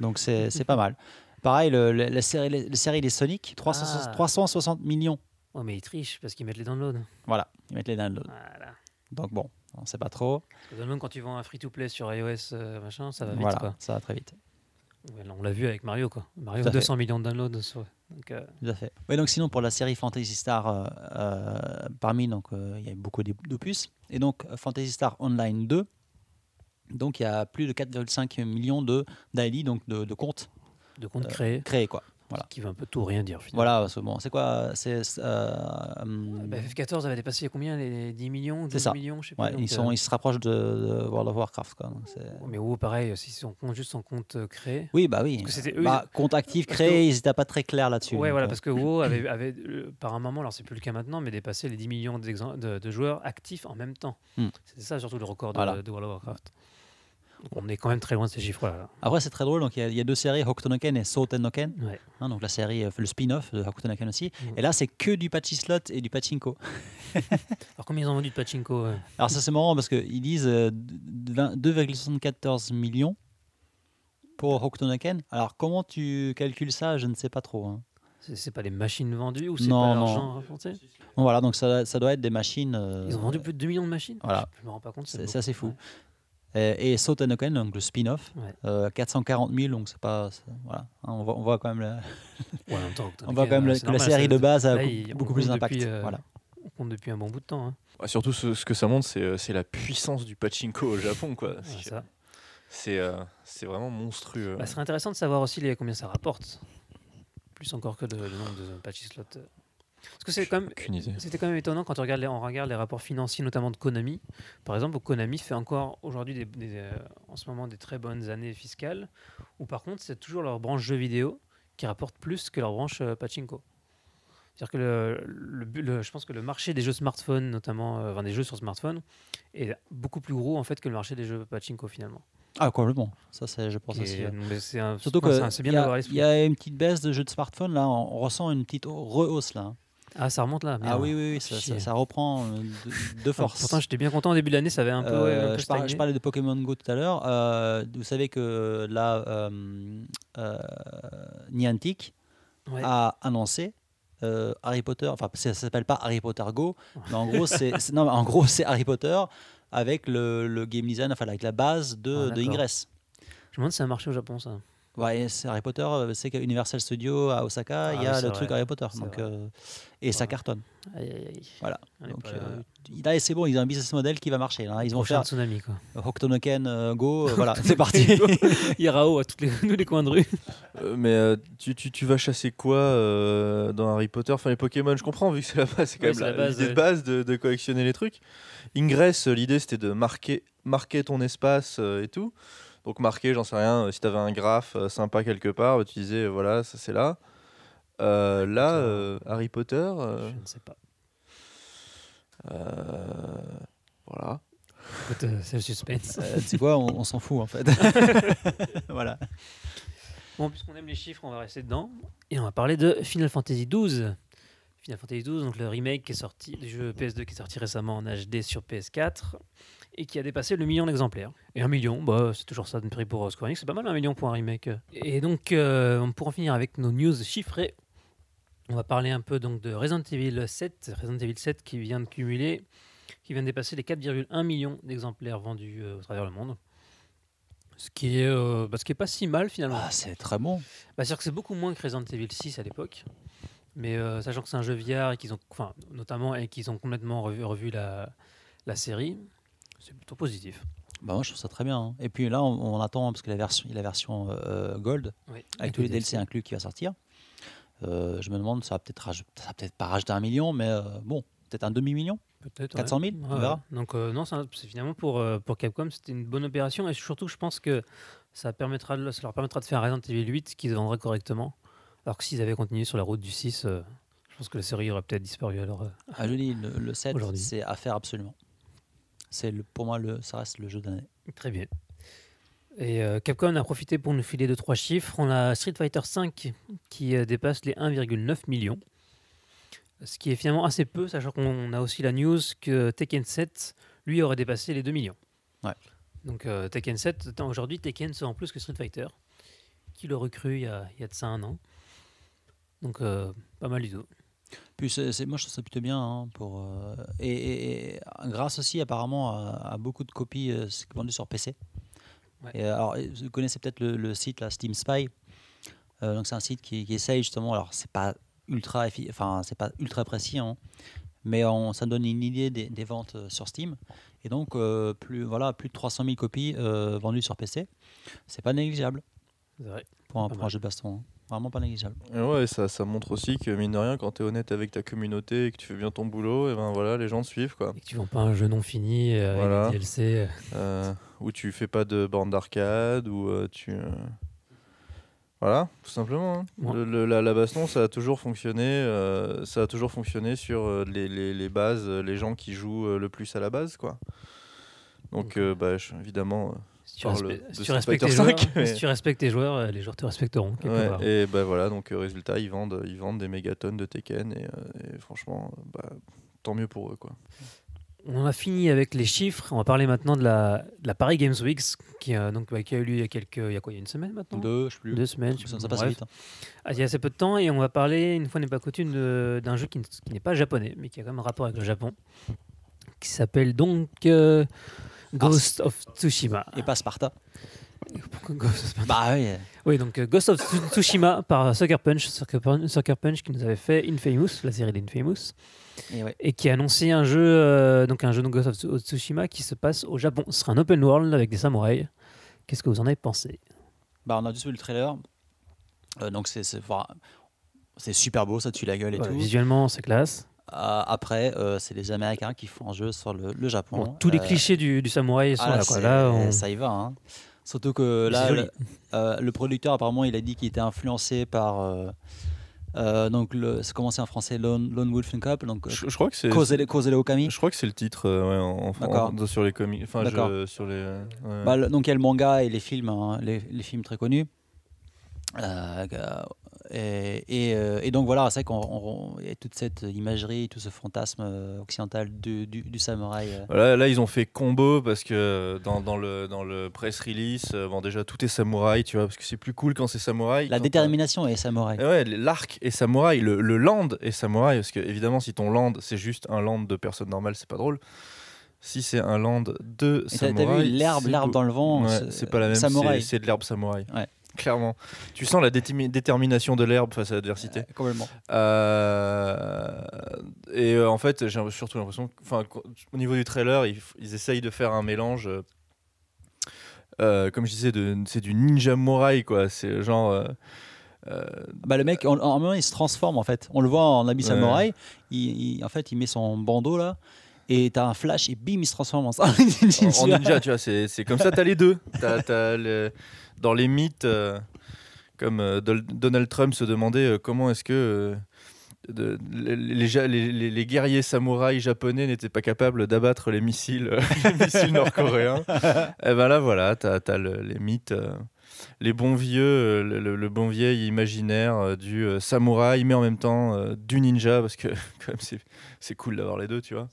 Donc c'est pas mal. Pareil, le, le- la série les, les séries des Sonic, 360 Ah. 360 millions. Oh, mais ils trichent parce qu'ils mettent les downloads. Voilà, ils mettent les downloads. Voilà. Donc bon, On sait pas trop. Même quand tu vends un free-to-play sur iOS, euh, machin, ça va vite. voilà, Quoi. ça va très vite. On l'a vu avec Mario. Quoi. Mario, Tout à fait. 200 millions de downloads. Sur... Donc, euh, Tout à fait. Oui, donc sinon pour la série Fantasy Star, euh, euh, parmi donc il y a beaucoup d'op- d'opus et donc Fantasy Star Online 2. Donc il y a plus de 4,5 millions de daily donc de, de comptes de compte Euh, créé, créés quoi. Voilà. qui veut un peu tout rien dire. Finalement. Voilà, que bon, c'est quoi C'est euh, hum, Bah, FF14 avait dépassé combien les 10 millions 12 ça. millions je sais plus, ouais, donc, ils sont euh, ils se rapprochent de, de World of Warcraft quoi. c'est- Mais WoW, pareil, si on compte juste en compte euh, créé. oui, bah oui. Parce que c'était eux, Bah, compte actif que- créé, ils n'étaient pas très clairs là-dessus. Ouais, donc, voilà, euh, parce que WoW avait, avait, euh, par un moment, alors c'est plus le cas maintenant, mais dépassé les 10 millions de, de joueurs actifs en même temps. Hmm. C'était ça surtout le record de, Voilà. de World of Warcraft. On est quand même très loin de ces chiffres-là. Après, c'est très drôle. Donc, il y a- il y, a deux séries, Hokutonoken et Soutenoken. Ouais. Hein, donc, la série, euh, le spin-off de Hokutonoken aussi. Et là, c'est que du patchy slot et du pachinko. Alors combien ils ont vendu de pachinko euh Alors, ça, c'est marrant parce qu'ils disent euh, d- vingt- 2,74 millions pour Hokutonoken. Alors, comment tu calcules ça? Je ne sais pas trop. hein. C'est pas les machines vendues ou c'est pas l'argent rapporté? Voilà, donc ça, ça doit être des machines. euh, Ils ont vendu plus de 2 millions de machines? Voilà. Je me rends pas compte. C'est beaucoup. c'est assez fou. Ouais. Et, et Soutenoken, donc le spin-off, Ouais. euh, 440 000, donc c'est pas. Voilà, Hein, on, voit, on voit quand même, la- Ouais, en même temps, on voit quand même euh, la- série de base a là, beaucoup- il- on beaucoup plus d'impact. depuis, euh, Voilà. On compte depuis un bon bout de temps. hein. Ouais, surtout ce, ce que ça montre, c'est euh, c'est la puissance du pachinko au Japon. quoi. Ouais, C'est- ça. C'est euh, c'est vraiment monstrueux. Bah, ce serait intéressant de savoir aussi les, combien ça rapporte. Plus encore que le, le nombre de patchy slots. Parce que c'est quand même Aucune idée. C'était quand même étonnant quand on regarde, les, on regarde les rapports financiers, notamment de Konami. Par exemple, Konami fait encore aujourd'hui, des- des, euh, en ce moment, des très bonnes années fiscales, où par contre, c'est toujours leur branche jeux vidéo qui rapporte plus que leur branche euh, pachinko. C'est-à-dire que le, le bu- le- je pense que le marché des jeux smartphone, notamment euh, enfin, des jeux sur smartphone, est beaucoup plus gros en fait que le marché des jeux pachinko finalement. Ah, complètement. Ça, c'est, je pense aussi. Surtout que c'est bien d'avoir il y a une petite baisse de jeux de smartphone là, on, on ressent une petite rehausse là. Ah, ça remonte là. Ah oui, oui, oui, ça, chier. ça- ça reprend euh, de, de Ah, force. Pourtant, j'étais bien content au début de l'année, ça avait un peu. un Euh, peu je, parlais de Pokémon Go tout à l'heure. Euh, vous savez que là, euh, Niantic Ouais. a annoncé Harry Potter. Enfin, ça, ça s'appelle pas Harry Potter Go, mais en gros, c'est non, mais en gros, c'est Harry Potter avec le, le game design, enfin avec la base de, Ah, de. Ingress. Je me demande si ça a marché au Japon, ça. Ouais, c'est Harry Potter, euh, c'est qu'à Universal Studios à Osaka, Ah il y a le vrai. truc Harry Potter. Donc, euh, et ça cartonne. Aïe, aïe, aïe. Voilà. Donc, euh, là, c'est bon, ils ont un business model qui va marcher. Là. Ils vont faire tsunami, quoi. Hokutonoken euh, Go, euh, voilà, c'est parti. Irao à toutes les, tous les coins de rue. Euh, mais euh, tu, tu, tu vas chasser quoi euh, dans Harry Potter? Enfin, les Pokémon, je comprends, vu que c'est la base, c'est quand Oui, même la, la base, l'idée ouais. de base de, de collectionner les trucs. Ingress, l'idée c'était de marquer, marquer ton espace euh, et tout. Donc, marquer, j'en sais rien, si tu avais un graphe euh, sympa quelque part, bah, tu disais euh, voilà, ça c'est là. Euh, là, Potter. euh, Harry Potter, euh, Je ne sais pas. euh, voilà. C'est le suspense. Euh, tu sais quoi, on, on s'en fout en fait. voilà. Bon, puisqu'on aime les chiffres, on va rester dedans. Et on va parler de Final Fantasy XII. Final Fantasy XII, donc le remake qui est sorti, du jeu PS2 qui est sorti récemment en HD sur PS4 et qui a dépassé le million d'exemplaires. Et un million, bah, c'est toujours ça de prix pour euh, Square Enix, c'est pas mal un million pour un remake. Et donc, euh, pour en finir avec nos news chiffrées, on va parler un peu donc de Resident Evil 7, Resident Evil 7 qui vient de cumuler, qui vient de dépasser les 4,1 millions d'exemplaires vendus euh, au travers le monde. Ce qui est, euh, bah, ce qui est pas si mal finalement. Ah, c'est très bon. Bah, C'est-à-dire que c'est beaucoup moins que Resident Evil 6 à l'époque. Mais euh, sachant que c'est un jeu VR et qu'ils ont, enfin, notamment et qu'ils ont complètement revu, revu la, la série, c'est plutôt positif. Bah, moi, je trouve ça très bien. hein. Et puis là, on, on attend, parce que la version, la version euh, Gold, Oui. avec tous les DLC inclus qui va sortir. Euh, je me demande, ça va peut-être raj- ça va peut-être pas rajouter un million, mais euh, bon, peut-être un demi-million. Peut-être. 400 000, on verra. Donc euh, non, c'est un- c'est finalement pour, euh, pour Capcom, c'était une bonne opération et surtout, je pense que ça, permettra de- ça leur permettra de faire un Resident Evil 8 qui se vendrait correctement. Alors que s'ils avaient continué sur la route du 6, euh, je pense que la série aurait peut-être disparu. Alors, euh, Ah, je dis, le, le 7, Aujourd'hui. c'est à faire absolument. C'est le, pour moi, le, ça reste le jeu de l'année. Très bien. Et euh, Capcom a profité pour nous filer de trois chiffres. On a Street Fighter V qui euh, dépasse les 1,9 millions. Ce qui est finalement assez peu, sachant qu'on a aussi la news que Tekken 7, lui, aurait dépassé les 2 millions. Ouais. Donc euh, Tekken 7, attends, aujourd'hui, Tekken se vend plus que Street Fighter. Qui l'aurait cru il y, a, il y a de ça un an. Donc euh, pas mal du tout. Puis c'est- moi, je trouve ça plutôt bien. hein, pour, euh, et, et- et grâce aussi, apparemment, à, à beaucoup de copies euh, vendues sur PC. Ouais. Et, alors, vous connaissez peut-être le, le site là, Steam Spy. Euh, donc, c'est un site qui, qui essaye justement. Alors, c'est pas ultra, enfin, c'est pas ultra précis, hein, mais on, ça donne une idée des, des ventes sur Steam. Et donc, plus, voilà, plus de 300 000 copies vendues sur PC. C'est pas négligeable vrai. pour un, pour un jeu de baston. hein. Vraiment pas négligeable. Et ouais, ça, ça montre aussi que mine de rien, quand tu es honnête avec ta communauté et que tu fais bien ton boulot, et ben voilà, les gens te suivent quoi. Et que tu vends pas un jeu non fini euh, Voilà. avec DLC. Euh, où tu fais pas de borne d'arcade, ou euh, tu. euh, Voilà, tout simplement. hein. Ouais. Le- le- la, la baston, ça a toujours fonctionné. euh, ça a toujours fonctionné sur euh, les, les- les bases, euh, les gens qui jouent euh, le plus à la base, quoi. Donc, euh, bah, je- évidemment. Si tu, respectes- de si tu Street respectes tes Fighter joueurs, 5, mais- si tu respectes tes joueurs, les joueurs te respecteront. quelque ouais, part. et bah voilà, donc euh, résultat, ils vendent, ils vendent des mégatonnes de Tekken, et, euh, et franchement, euh, bah, tant mieux pour eux, quoi. On en a fini avec les chiffres. On va parler maintenant de la, de la Paris Games Week qui, a- donc, bah, qui a eu lieu il y a, quelques, il y a quoi Il y a une semaine maintenant? Deux, je sais plus. Deux semaines. je sais Ça, passe vite. hein. Ah, il y a assez peu de temps et on va parler, une fois n'est pas coutume, d'un jeu qui, ne- qui n'est pas japonais, mais qui a quand même un rapport avec le Japon, qui s'appelle donc euh, Ghost of Tsushima. Et pas Sparta. Pourquoi Ghost of- Bah oui. Oui, donc euh, Ghost of Tsu- Tsushima par Sucker Punch, Sucker Punch, Sucker Punch qui nous avait fait Infamous, la série d'Infamous, Et ouais. et qui a annoncé un jeu, euh, donc un jeu de Ghost of Tsu- Tsushima qui se passe au Japon. Ce sera un open world avec des samouraïs. Qu'est-ce que vous en avez pensé? Bah, on a juste vu le trailer. Euh, donc c'est super beau, ça tue la gueule et Ouais, tout. Visuellement, c'est classe. Euh, après, euh, c'est les Américains qui font un jeu sur le, le Japon. Bon, tous les Euh, clichés du, du samouraï sont ah, là. Quoi. c'est- Là, on- Ça y va. hein. Surtout que là, le, euh, le producteur, apparemment, il a dit qu'il était influencé par. euh, euh, donc, le- c'est comment c'est en français Lone, Lone Wolf and Cub. Donc, Je, je crois que c'est. Okami. Je crois que c'est le titre euh, ouais, en, en- sur les comics. Enfin, je- sur les. ouais. Bah, le- donc il y a le manga et les films, hein, les, les films très connus. Euh, et, et, euh, et donc voilà, c'est qu'on y a toute cette imagerie, tout ce fantasme euh, occidental du, du, du samouraï. euh. Voilà, là, ils ont fait combo parce que dans, dans le, dans le press release, bon, déjà, tout est samouraï, tu vois, parce que c'est plus cool quand c'est samouraï. La détermination est samouraï. ouais, l'arc est samouraï, le, le land est samouraï, parce que évidemment, si ton land, c'est juste un land de personnes normales, c'est pas drôle. Si c'est un land de Et T'as samouraï. vu l'herbe, l'herbe dans le vent, Ouais, c'est- pas la même, samouraï. c'est- c'est de l'herbe samouraï. Ouais. Clairement. Tu sens la détermi- détermination de l'herbe face à l'adversité. Euh, complètement. Euh, et euh, en fait, j'ai surtout l'impression, que- enfin, qu- au niveau du trailer, ils, essayent de faire un mélange. euh, comme je disais, c'est du ninja morai quoi. C'est genre. euh, euh, Bah, le mec, en, en un moment, il se transforme en fait. On le voit en habit Ouais. samouraï. Il, il- en fait, il met son bandeau là. Et t'as un flash et bim, il se transforme en, en en ninja, tu vois, c'est c'est comme ça, t'as les deux. T'as- t'as le- dans les mythes, euh, comme euh, Donald Trump se demandait euh, comment est-ce que de- les, les, guerriers samouraïs japonais n'étaient pas capables d'abattre les missiles, les missiles nord-coréens. Et ben là, voilà, t'as as les mythes. les bons vieux, le, le- le bon vieil imaginaire du euh, samouraï, mais en même temps euh, du ninja, parce que quand même c'est cool d'avoir les deux, tu vois.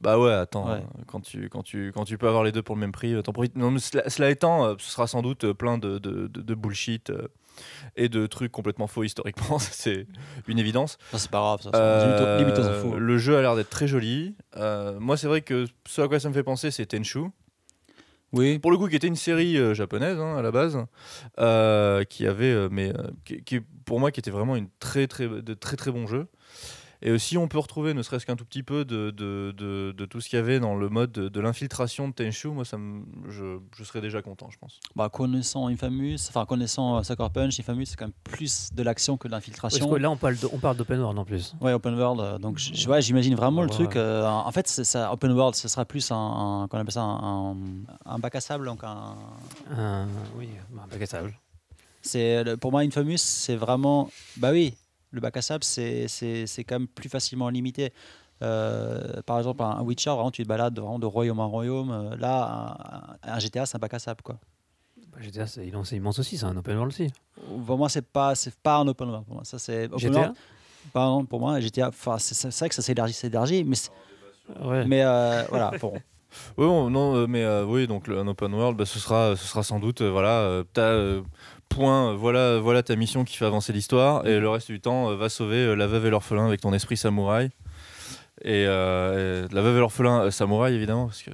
Bah ouais, attends, Ouais. euh, Quand, tu, quand, tu, quand tu peux avoir les deux pour le même prix, euh, t'en profites. Non, mais cela, cela étant, euh, ce sera sans doute plein de, de, de- de bullshit et de trucs complètement faux historiquement, c'est une évidence. Ça, c'est pas grave, ça. Euh, limite, s'en fout. le jeu a l'air d'être très joli. Euh, moi, c'est vrai que ce à quoi ça me fait penser, c'est Tenchu. Oui, Pour le coup, qui était une série euh, japonaise hein, à la base, qui avait, mais qui, qui, pour moi, qui était vraiment une très très de très très bons jeux. Et aussi, on peut retrouver, ne serait-ce qu'un tout petit peu de, de, de, de tout ce qu'il y avait dans le mode de, de l'infiltration de Tenchu. Moi, ça me, je, je serais déjà content, je pense. bah, connaissant Infamous, enfin connaissant euh, Sucker Punch, Infamous, c'est quand même plus de l'action que de Parce l'infiltration. que là, on parle de- on parle d'open world en plus. Ouais, open world. euh, Donc, j'imagine vraiment le Ouais. truc. euh, en fait, c'est ça, open world, ce sera plus un, un- qu'on appelle ça un, un- un bac à sable. Donc, un, Un- oui, un bac à sable. c'est pour moi, Infamous, c'est vraiment. Bah oui, le bac à sable, c'est quand même plus facilement limité. Euh, par exemple, un Witcher, vraiment, tu te balades vraiment de royaume en royaume. Euh, Là, un, un GTA, c'est un bac à sable, quoi. Bah, GTA, c'est immense aussi, c'est un open world aussi. Pour moi, c'est pas, c'est pas un open world. Pour moi, ça c'est open GTA world. Pardon, pour moi, GTA. Enfin, c'est vrai que ça s'élargit, s'élargit, mais Ouais. Mais euh, voilà, bon. Oui, on- non, mais euh, oui, donc un open world, bah, ce sera, ce sera sans doute, voilà, point, euh, voilà, voilà ta mission qui fait avancer l'histoire, et le reste du temps, euh, va sauver euh, la veuve et l'orphelin avec ton esprit samouraï. Et, euh, et la veuve et l'orphelin euh, samouraï évidemment, parce que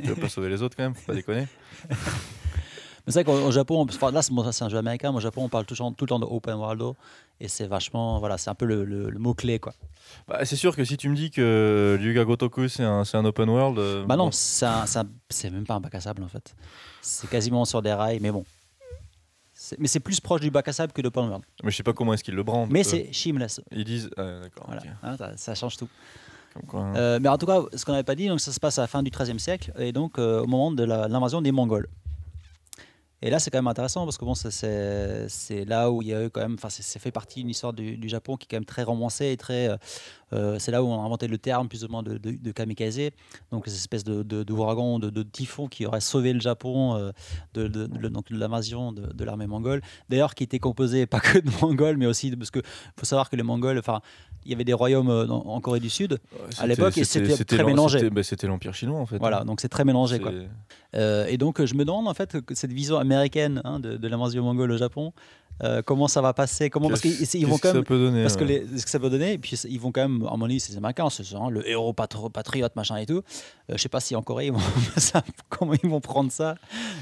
tu vas pas sauver les autres quand même, faut pas déconner. Mais c'est vrai qu'au au Japon, on- là c'est un jeu américain, mais au Japon on parle tout le temps, tout le temps de open world et c'est vachement, voilà, c'est un peu le, le- le mot-clé quoi. Bah, c'est sûr que si tu me dis que Ryuga Gotoku c'est un, un open world, euh, Bah non, bon, c'est même pas un bac à sable en fait. C'est quasiment sur des rails, mais bon. Mais c'est plus proche du bac à sable que de world. mais je sais pas comment est-ce qu'ils le brandent. Mais euh, c'est shimless. Ils disent, ah, d'accord. Voilà. Hein, ça- change tout. Quoi, hein. Euh, mais en tout cas, ce qu'on n'avait pas dit, donc ça se passe à la fin du XIIIe siècle, et donc euh, au moment de l'invasion des Mongols. Et là, c'est quand même intéressant parce que bon, c'est- là où il y a eu quand même, enfin, c'est c'est fait partie d'une histoire du, du Japon qui est quand même très romancée et très. Euh, c'est là où on a inventé le terme plus ou moins de, de, de kamikaze, donc ces espèces de, de, d'ouragans, de, de typhons qui auraient sauvé le Japon euh, de, l'invasion de, l'armée mongole. D'ailleurs, qui était composé pas que de Mongols, mais aussi parce que faut savoir que les Mongols, enfin, il y avait des royaumes euh, dans- en Corée du Sud, Ouais, l'époque, et c'était très mélangé. c'était- bah, C'était l'Empire chinois en fait. voilà, hein. donc c'est très mélangé quoi. Euh, et donc, je me demande en fait que cette vision américaine hein, de, de l'invasion mongole au Japon, euh, comment ça va passer comment, Parce qu'ils ils vont que quand ça même. peut donner Parce que les, ce que ça peut donner, et puis ils vont quand même, à mon avis, c'est les Américains, c'est ça, hein, le héros patro- patriote, machin et tout. Euh, je sais pas si en Corée, ils vont, ça- comment ils vont prendre ça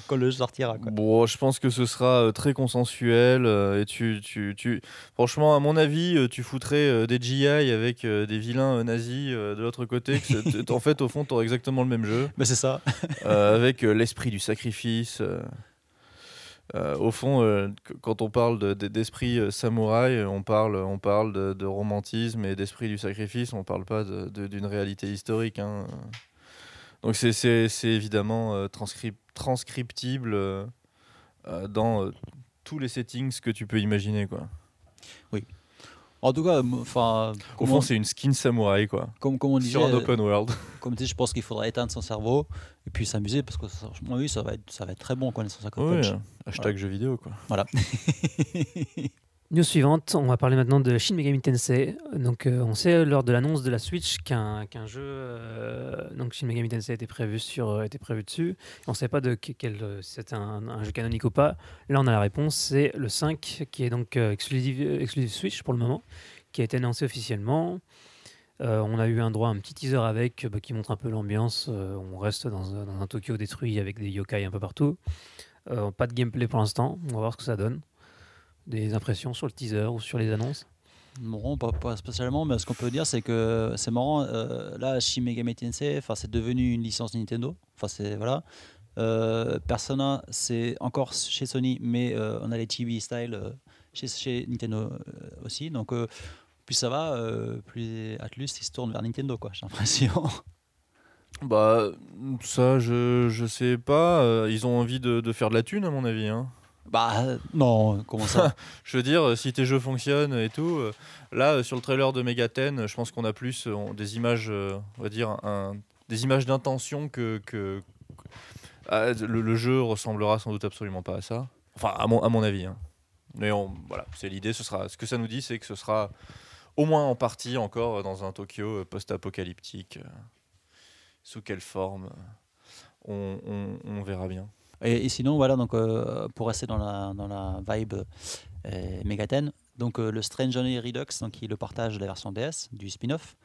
quand le jeu sortira. Quoi. Bon, je pense que ce sera euh, très consensuel euh, et tu, tu, tu, franchement, à mon avis, tu foutrais des GI avec des vilains nazis de l'autre côté. que en fait, au fond, tu auras exactement le même jeu Mais c'est ça. euh, avec l'esprit du sacrifice. Euh. Au fond, euh, qu- quand on parle de- de- d'esprit euh, samouraï, on parle, on parle de, de romantisme et d'esprit du sacrifice. On parle pas d'une réalité historique. hein. Donc c'est- évidemment euh, transcrip- transcriptible dans tous les settings que tu peux imaginer. Quoi. En tout cas, enfin, Au fond, c'est une skin samouraï quoi. comme, comme on disait, Sur un open world. comme tu dis, je pense qu'il faudra éteindre son cerveau et puis s'amuser parce que ça, franchement, oui, ça va être, ça va être très bon connaissance à Oui, punch. euh, hashtag jeu vidéo quoi. Voilà. News suivante, on va parler maintenant de Shin Megami Tensei. Donc, euh, on sait lors de l'annonce de la Switch qu'un qu'un jeu, euh, donc Shin Megami Tensei était prévu sur, euh, était prévu dessus. On ne sait pas de que- quel, euh, si c'était un, un jeu canonique ou pas. Là, on a la réponse, c'est le 5 qui est donc euh, exclusive, exclusive Switch pour le moment, qui a été annoncé officiellement. Euh, on a eu un droit à un petit teaser avec, euh, bah, qui montre un peu l'ambiance. Euh, on reste dans, un- Tokyo détruit avec des yokai un peu partout. Pas de gameplay pour l'instant. On va voir ce que ça donne. Des impressions sur le teaser ou sur les annonces? Non, pas, spécialement, mais ce qu'on peut dire, c'est que c'est marrant. là, Shin Megami Tensei, c'est devenu une licence Nintendo. Enfin, voilà. Persona, c'est encore chez Sony, mais on a les chibi style chez, chez Nintendo aussi. Donc, plus ça va, euh, plus Atlus il se tourne vers Nintendo, quoi. J'ai l'impression. Bah, ça, je, je sais pas. euh, ils ont envie de, de faire de la thune, à mon avis. Hein. bah non, comment ça Je veux dire, si tes jeux fonctionnent et tout. euh, là, sur le trailer de Megaten, je pense qu'on a plus on- des images, on va dire, un- des images d'intention que. que ah, le, le jeu ressemblera sans doute absolument pas à ça. Enfin, à mon, à mon avis. hein. Mais on, voilà, c'est l'idée. Ce sera, ce que ça nous dit, c'est que ce sera au moins en partie encore dans un Tokyo euh, post-apocalyptique. euh, sous quelle forme euh, on, verra bien. Et, sinon, voilà, donc pour rester dans la, dans la vibe euh, Megaten, donc le Strange Journey Redux, donc est le partage de la version DS du spin-off.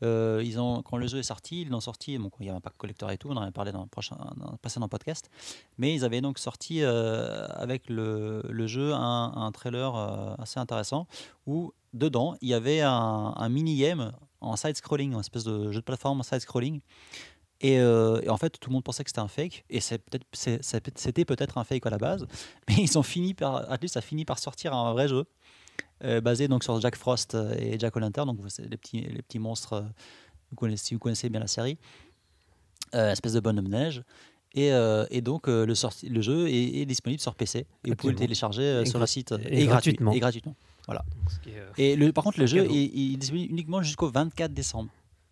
ils ont, quand le jeu est sorti, ils l'ont sorti. Bon, il y a un pack collector et tout, on en avait parlé dans le, prochain, dans le précédent podcast. Mais ils avaient donc sorti avec le, le jeu un, un trailer assez intéressant où dedans il y avait un, un mini-game en side-scrolling, une espèce de jeu de plateforme en side-scrolling. Et, euh, et en fait, tout le monde pensait que c'était un fake, et c'était peut-être un fake à la base, mais ils ont fini par, Atlus a fini par sortir un vrai jeu euh, basé donc sur Jack Frost euh, et Jack O'Lantern, donc les petits, les petits monstres. Vous connaissez, si vous connaissez bien la série, euh, espèce de bonhomme neige. Et, euh, et donc euh, le, sorti- le jeu est, est disponible sur PC et vous pouvez le télécharger euh, sur le site et gratuit- gratuitement. et gratuitement. Donc, ce qui est, euh, Et le, par contre, le jeu est, il est disponible uniquement jusqu'au 24 décembre.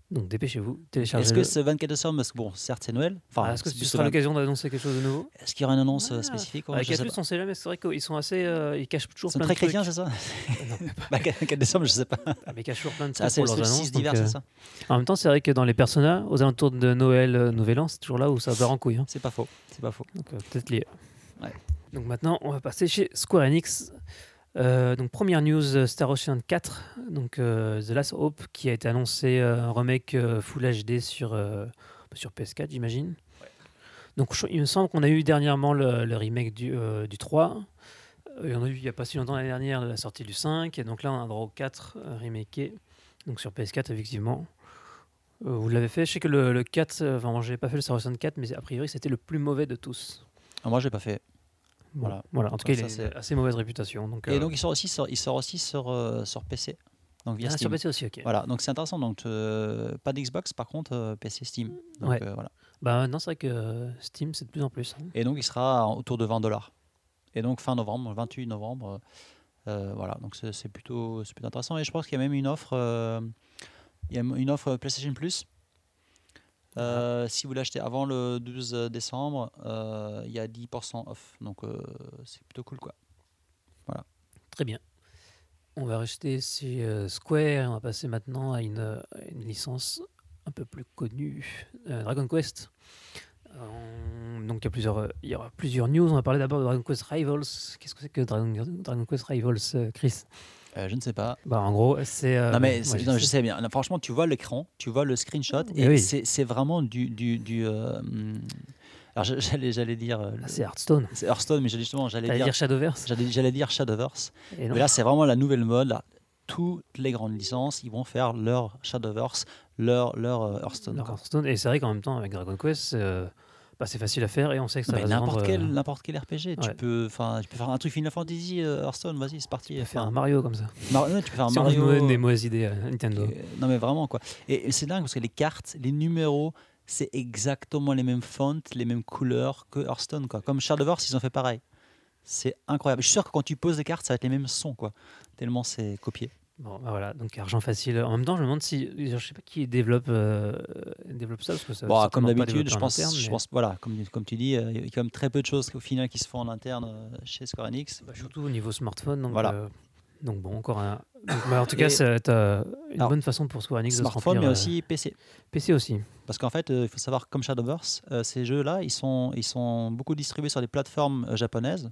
Donc dépêchez-vous, téléchargez. Est-ce que ce 24 décembre, parce que bon, certes c'est Noël. Enfin, Ah, Est-ce que ce sera l'occasion d'annoncer quelque chose de nouveau? Est-ce qu'il y aura une annonce euh, Ah, spécifique Avec Atlus, on sait jamais, c'est vrai qu'ils sont assez. euh, ils cachent toujours Ils sont plein très de trucs. chrétiens, c'est ça? Non, Bah, 4 décembre, je sais pas. Ah, mais ils cachent toujours plein de C'est trucs assez pour le leurs annonces. 6 donc, d'hiver, euh, c'est ça En même temps, c'est vrai que dans les personnages, aux alentours de Noël, euh, Nouvel An, c'est toujours là où ça part en couille. hein. C'est pas faux. C'est pas faux. Donc euh, peut-être lié. Ouais. Donc maintenant, on va passer chez Square Enix. Euh, donc première news, euh, Star Ocean 4, donc euh, The Last Hope, qui a été annoncé euh, un remake Full HD sur sur PS4, j'imagine. Donc je- il me semble qu'on a eu dernièrement le, le remake du, du 3. Euh, Il y en a eu il n'y a pas si longtemps l'année dernière la sortie du 5. Et donc là, on a un droit au 4 euh, remaké. Donc sur PS4, effectivement. Vous l'avez fait? Je sais que le, le 4, euh, enfin, moi, j'ai pas fait le Star Ocean 4, mais a priori, c'était le plus mauvais de tous. Ah, moi, j'ai pas fait. Voilà. voilà. En tout Ça, cas, il ça, a assez mauvaise réputation. Donc, Et euh, donc, il sort aussi sur, il sort aussi sur, euh, sur PC. Donc, via ah, sur Steam. PC aussi, ok. Voilà, donc c'est intéressant. Donc, euh, pas d'Xbox, par contre, euh, PC Steam. Donc, Ouais. euh, voilà. Bah non, c'est vrai que euh, Steam, c'est de plus en plus. hein. Et donc, il sera autour de 20 dollars. Et donc, fin novembre, le 28 novembre. voilà, donc c'est plutôt, c'est plutôt intéressant. Et je pense qu'il y a même une offre, euh, il y a une offre PlayStation Plus. Euh, Si vous l'achetez avant le 12 décembre, euh, il y a 10% off. Donc, euh, c'est plutôt cool, quoi. Très bien. On va rester euh, Square. On va passer maintenant à une, une licence un peu plus connue, Dragon Quest. Donc il y, a plusieurs, il y aura plusieurs news. On va parler d'abord de Dragon Quest Rivals. Qu'est-ce que c'est que Dragon, Dragon Quest Rivals, Chris? Euh, je ne sais pas. bah, En gros, c'est. euh, non, mais ouais, non, je sais. bien. Franchement, tu vois l'écran, tu vois le screenshot, Eh et oui. c'est vraiment du. du, du euh, alors, j'allais j'allais dire. Ah, c'est Hearthstone. c'est Hearthstone, mais j'allais justement, j'allais dire, dire Shadowverse? j'allais dire Shadowverse. Et. Mais là, c'est vraiment la nouvelle mode. Là. Toutes les grandes licences, ils vont faire leur Shadowverse, leur, leur Hearthstone. Quoi. Hearthstone. Et c'est vrai qu'en même temps, avec Dragon Quest, bah, c'est facile à faire et on sait que ça va se n'importe quel, euh, n'importe quel RPG, tu peux, enfin, tu peux faire un truc Final Fantasy, euh, Hearthstone, vas-y, c'est parti. tu peux faire un Mario comme ça. Mar- tu peux faire un Si Mario. des mauvaises idées à Nintendo. Euh, non mais vraiment quoi. Et, et c'est dingue parce que les cartes, les numéros, c'est exactement les mêmes fonts, les mêmes couleurs que Hearthstone quoi. Comme Shadowverse, ils ont fait pareil. C'est incroyable. Je suis sûr que quand tu poses des cartes, ça va être les mêmes sons quoi. Tellement c'est copié. Bon, bah voilà, donc argent facile. En même temps, je me demande si. Je sais pas qui développe, euh, développe ça. Parce que ça Bon, ça comme d'habitude, je en pense, interne, je mais- pense, voilà, comme, comme tu dis, euh, il y a quand même très peu de choses au final qui se font en interne euh, chez Square Enix. bah, surtout au niveau smartphone. Donc, Voilà. donc bon, encore un. donc, bah, en tout cas, c'est une Alors, bonne façon pour Square Enix de se Smartphone, remplir, mais aussi PC. PC aussi. Parce qu'en fait, il faut savoir, comme Shadowverse, ces jeux-là, ils sont, ils sont beaucoup distribués sur des plateformes japonaises,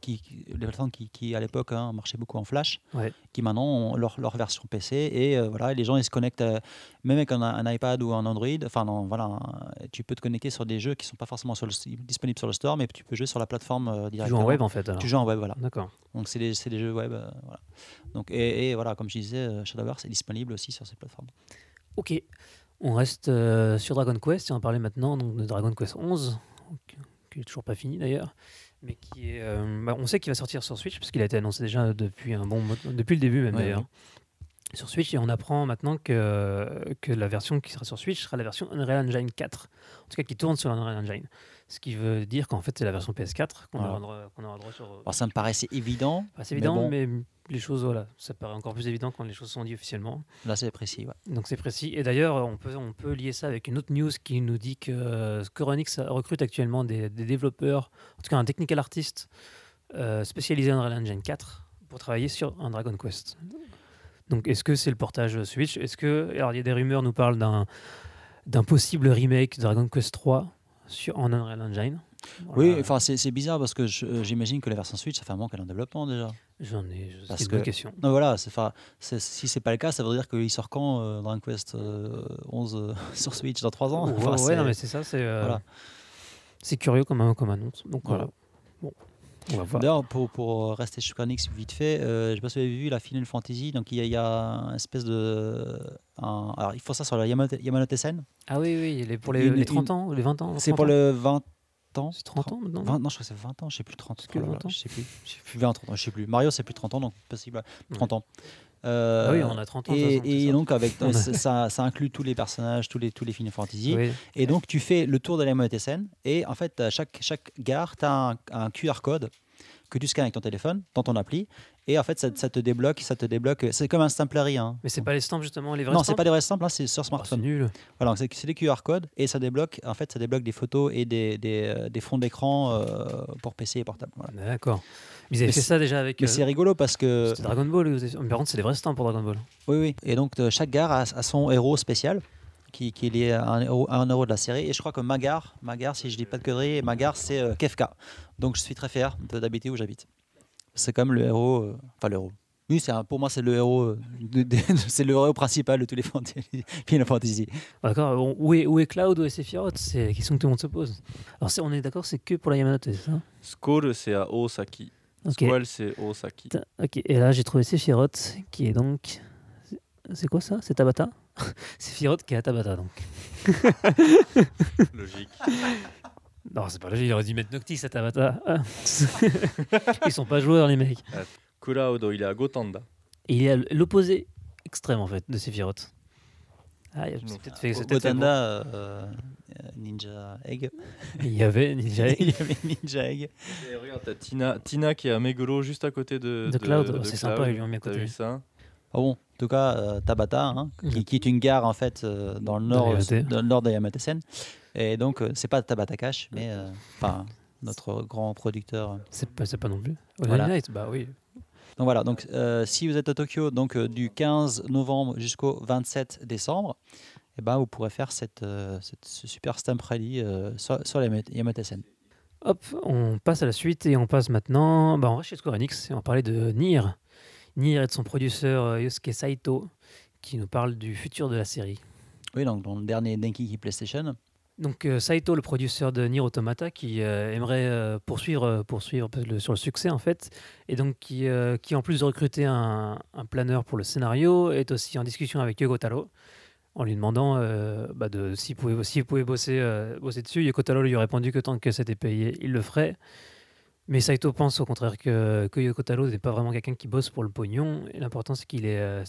qui, qui- des plateformes qui, qui, à l'époque, hein, marchaient beaucoup en Flash, Ouais. qui maintenant ont leur, leur version PC. Et euh, voilà, les gens, ils se connectent, euh, même avec un, un iPad ou un Android. Enfin, non, voilà, un- tu peux te connecter sur des jeux qui ne sont pas forcément sur le, disponibles sur le store, mais tu peux jouer sur la plateforme euh, Tu joues directement. en web en fait. alors. Tu joues en web, voilà. D'accord. Donc, c'est des, des jeux web. euh, voilà. Donc, et, et voilà, comme je disais, euh, Shadowverse est disponible aussi sur ces plateformes. Ok. On reste euh, sur Dragon Quest et on va parler maintenant donc, de Dragon Quest 11, qui est toujours pas fini d'ailleurs, mais qui est. euh, bah, on sait qu'il va sortir sur Switch parce qu'il a été annoncé déjà depuis un bon depuis le début même Ouais, d'ailleurs. ouais. Sur Switch et on apprend maintenant que, que la version qui sera sur Switch sera la version Unreal Engine 4, en tout cas qui tourne sur Unreal Engine. Ce qui veut dire qu'en fait c'est la version PS4 qu'on aura, droit- aura droit sur. Alors, ça me paraissait évident. C'est mais évident, bon. mais les choses, voilà, ça paraît encore plus évident quand les choses sont dites officiellement. Là, c'est précis. ouais. Donc c'est précis. Et d'ailleurs, on peut, on peut lier ça avec une autre news qui nous dit que euh, Square recrute actuellement des, des développeurs, en tout cas un technical artist euh, spécialisé en Unreal Engine 4 pour travailler sur un Dragon Quest. Donc est-ce que c'est le portage Switch? Est-ce que alors il y a des rumeurs nous parlent d'un d'un possible remake de Dragon Quest 3 sur en Unreal Engine Oui, enfin c'est bizarre parce que euh, j'imagine que la version Switch, ça fait un moment qu'elle est en développement déjà. j'en ai. C'est une bonne que- question. Non, voilà, si c'est pas le cas, ça veut dire qu'il sort quand euh, Dragon Quest euh, 11 euh, sur Switch dans 3 ans? Ouais, Enfin, ouais, c'est- non, mais c'est ça, c'est euh, voilà. c'est curieux comme, comme annonce. Donc Voilà. voilà. Bon, on va voir. D'ailleurs, pour, pour rester Square Enix vite fait, euh, je sais pas si vous avez vu la Final Fantasy, donc il y a, il y a un espèce de. un- alors, il faut ça sur la Yamanote, Yamanote Sen. Ah oui, oui, les, pour les, Une- les 30 une- ans les 20 ans C'est 30 pour le 20 ans. C'est 30 ans maintenant 20 non, je crois que c'est 20 ans, je sais plus 30. C'est que Oh là là, 20 ans Je sais plus. Je sais plus 20, 30 ans, je sais plus. Mario, c'est plus 30 ans, donc possible. ouais, 30 ans. Euh, Ah oui, on a 30 ans. Et, façon, donc avec a- ça, ça, inclut tous les personnages, tous les tous les Final Fantasy. Oui. Et donc tu fais le tour de la Sen et en fait à chaque chaque gare tu as un, un QR code que tu scannes avec ton téléphone dans ton appli Et en fait, ça, ça te débloque, ça te débloque. C'est comme un Stamplery. Hein. Mais c'est pas les stamps justement, les vrais Non, c'est pas des vrais stamps, là, c'est sur Oh, c'est smartphone. nul. Voilà, c'est c'est des QR codes et ça débloque. En fait, ça débloque des photos et des, des, euh, des fonds d'écran euh, pour PC et portable. Voilà. D'accord. Mais ils avaient fait c'est- ça déjà avec. Mais euh, c'est rigolo parce que C'était Dragon Ball. vous avez- Mais par contre, c'est des vrais stamps pour Dragon Ball. oui, oui. Et donc euh, chaque gare a, a son héros spécial qui, qui est lié à un héros, à un héros de la série. Et je crois que Magar, Magar, si je dis pas de conneries, Magar c'est euh, Kefka. Donc je suis très fier d'habiter où j'habite. C'est comme le héros, euh, enfin le héros. Oui, c'est pour moi c'est le héros, euh, c'est le héros principal de tous les fantasy- Final Fantasy. D'accord. Où est, où est Cloud Où est Sephiroth C'est la question que tout le monde se pose. Alors, c'est- on est d'accord, c'est que pour la Yamanote, c'est ça? Squall, c'est à Osaki. Ok. Squall, c'est Osaki. Ok. Et là, j'ai trouvé Sephiroth, qui est donc. c'est- C'est quoi ça? C'est Tabata? Sephiroth qui est à Tabata, donc. Logique. Non, c'est pas logique, il aurait dû mettre Noctis à Tabata. Ah. Ils sont pas joueurs, les mecs. Kuraudo, il est à Gotanda. Et il est à l'opposé extrême, en fait, de Sephiroth. Ah, il y a peut-être fait. fait Gotanda, euh, Ninja Egg. Il y avait Ninja Il y avait Ninja Egg. Et regarde, t'as Tina, Tina qui est à Meguro, juste à côté de, De Cloud, de c'est Cloud. sympa, ils lui ont mis à T'as côté. vu ça? Ah bon, en tout cas, euh, Tabata, hein, qui, qui est une gare en fait euh, dans le nord, dans le nord de Yamate-sen. Et donc, euh, c'est pas Tabata Cash, mais euh, enfin notre grand producteur. C'est pas, pas non plus. Voilà. Knight, bah oui. Donc voilà, donc euh, si vous êtes à Tokyo, donc euh, du 15 novembre jusqu'au 27 décembre, eh ben, vous pourrez faire cette, euh, cette- ce super stamp rally sur, sur la Yamate-sen. Hop, on passe à la suite et on passe maintenant. Bah, on reste chez Square Enix et on va parler de Nier. Nier et de son producteur Yosuke Saito qui nous parle du futur de la série. Oui, donc dans le dernier Denki PlayStation. Donc euh, Saito, le producteur de Nier Automata, qui euh, aimerait euh, poursuivre, poursuivre sur le succès en fait, et donc qui, en plus de recruter un, planeur pour le scénario, est aussi en discussion avec Yoko Taro en lui demandant bah, de, s'il pouvait, pouvait bosser, dessus. Yoko Taro lui a répondu que tant que c'était payé, il le ferait. Mais Saito pense au contraire que, Yoko Taro n'est pas vraiment quelqu'un qui bosse pour le pognon. L'important, c'est qu'il a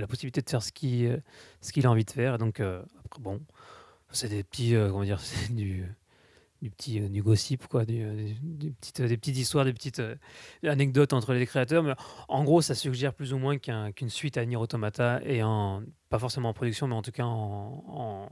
la possibilité de faire ce qu'il a envie de faire. Donc, bon, c'est des petits, euh, comment dire, c'est du, du petit euh, du gossip, quoi, du, euh, des petites histoires, des petites anecdotes entre les créateurs. Mais en gros, ça suggère plus ou moins qu'un- qu'une suite à Nier Automata et en, pas forcément en production, mais en tout cas en, en-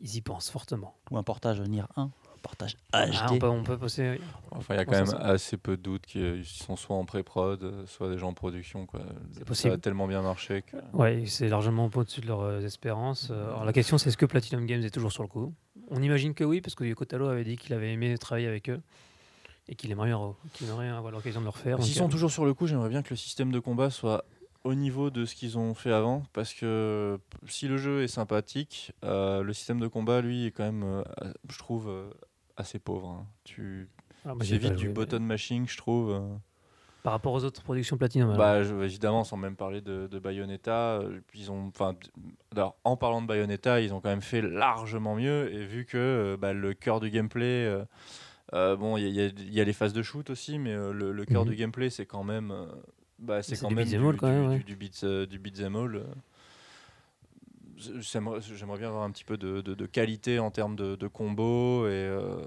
ils y pensent fortement. Ou un portage Nier 1, un portage HD. Ah, on peut, on peut passer. Enfin, il y a quand même ça- assez peu de doutes qu'ils sont soit en pré-prod, soit déjà en production. Quoi. Ça possible. a tellement bien marché que. Ouais, c'est largement au-dessus de leurs euh, espérances. Euh, Alors la question, c'est est-ce que Platinum Games est toujours sur le coup? On imagine que oui, parce que Yoko Taro avait dit qu'il avait aimé travailler avec eux et qu'il aimerait, qu'il aimerait avoir l'occasion de le refaire. S'ils sont euh, toujours sur le coup, j'aimerais bien que le système de combat soit au niveau de ce qu'ils ont fait avant. Parce que si le jeu est sympathique, euh, le système de combat, lui, est quand même, euh, je trouve, euh, assez pauvre. hein. Tu ah, bah, c'est vite du button mashing, je trouve. euh. Par rapport aux autres productions Platinum. alors. Bah, je- évidemment, sans même parler de, de Bayonetta, euh, ils ont, alors, en parlant de Bayonetta, ils ont quand même fait largement mieux. Et vu que euh, bah, le cœur du gameplay, euh, euh, bon, il y, a- y y les phases de shoot aussi, mais euh, le, le cœur Mhm. du gameplay, c'est quand même, bah, c'est quand du même du, beat, du beat'em all. J'aimerais bien avoir un petit peu de, de- de qualité en termes de, de combos et, euh,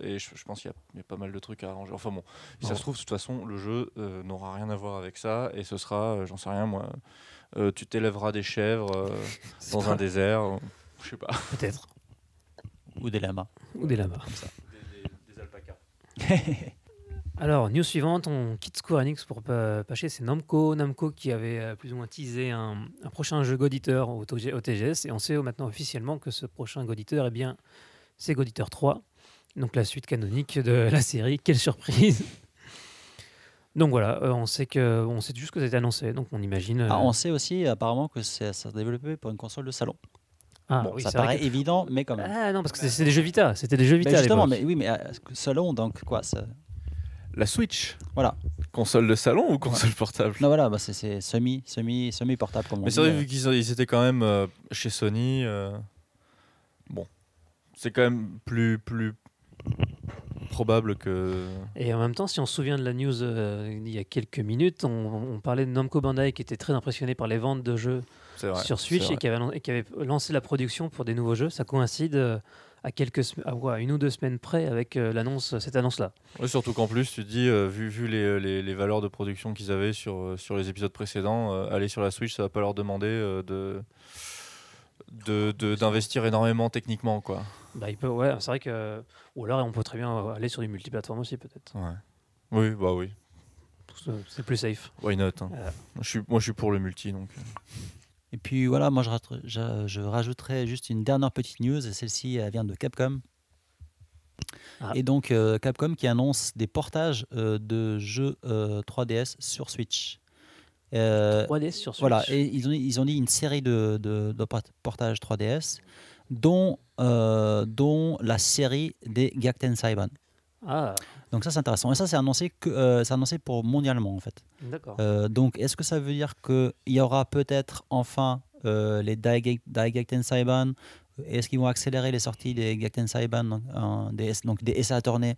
et je, je pense qu'il y, y a pas mal de trucs à arranger. Enfin bon, si ça se trouve, de toute façon, le jeu euh, n'aura rien à voir avec ça et ce sera, euh, j'en sais rien moi, euh, tu t'élèveras des chèvres euh, dans pas- un désert, euh, je sais pas. Peut-être. Ou des lamas. Ou des lamas. Des, des alpacas. Alors, news suivante, on quitte Square Enix pour passer, c'est Namco. Namco qui avait euh, plus ou moins teasé un, un prochain jeu God Eater au, TG au TGS. Et on sait maintenant officiellement que ce prochain God Eater, eh bien, c'est God Eater 3. Donc la suite canonique de la série. Quelle surprise Donc voilà, euh, on sait que on sait juste que c'était annoncé, donc on imagine. euh, Ah, on sait aussi apparemment que ça développé pour une console de salon. ah, bon, oui, ça paraît que- évident, mais quand même. Ah non, parce que c'est des jeux Vita, c'était des jeux Vita. Justement, mais oui, mais euh, salon, donc quoi ça... La Switch Voilà. Console de salon ou console portable? Non, voilà, bah, c'est- c'est semi, semi, semi portable comme on Mais c'est vrai, euh. vu qu'ils ils étaient quand même euh, chez Sony, euh, bon, c'est quand même plus, plus probable que. Et en même temps, si on se souvient de la news euh, il y a quelques minutes, on, on parlait de Namco Bandai qui était très impressionné par les ventes de jeux vrai, sur Switch et qui, avait, lan- et qui avait lancé la production pour des nouveaux jeux. Ça coïncide euh, à quelques à, ouais, une ou deux semaines près avec euh, l'annonce, cette annonce-là. Ouais, surtout qu'en plus, tu te dis, euh, vu, vu les, les- les valeurs de production qu'ils avaient sur, euh, sur les épisodes précédents, euh, aller sur la Switch, ça va pas leur demander euh, de de- de- d'investir énormément techniquement quoi. Bah, il peut, ouais, c'est vrai que. Ou alors on peut très bien euh, aller sur du multiplateforme aussi, peut-être. Ouais. Oui, bah oui. C'est- plus safe. Why not hein. Euh. je suis, Moi, je suis pour le multi donc. Euh. Et puis voilà, moi je, je, je rajouterais juste une dernière petite news, et celle-ci elle vient de Capcom. Ah. Et donc euh, Capcom qui annonce des portages euh, de jeux euh, 3DS sur Switch. Euh, 3DS sur Switch. voilà, et ils ont, ils ont dit une série de, de, de port- portages 3DS, dont, euh, dont la série des Gakten Saiban. Ah, Donc ça c'est intéressant. Et ça c'est annoncé, que, euh, annoncé pour mondialement en fait. d'accord. Euh, donc, est-ce que ça veut dire qu'il y aura peut-être enfin euh, les Daigekten Saiban Est-ce qu'ils vont accélérer les sorties des Gekten Saiban, donc, des, S- donc des SA tournés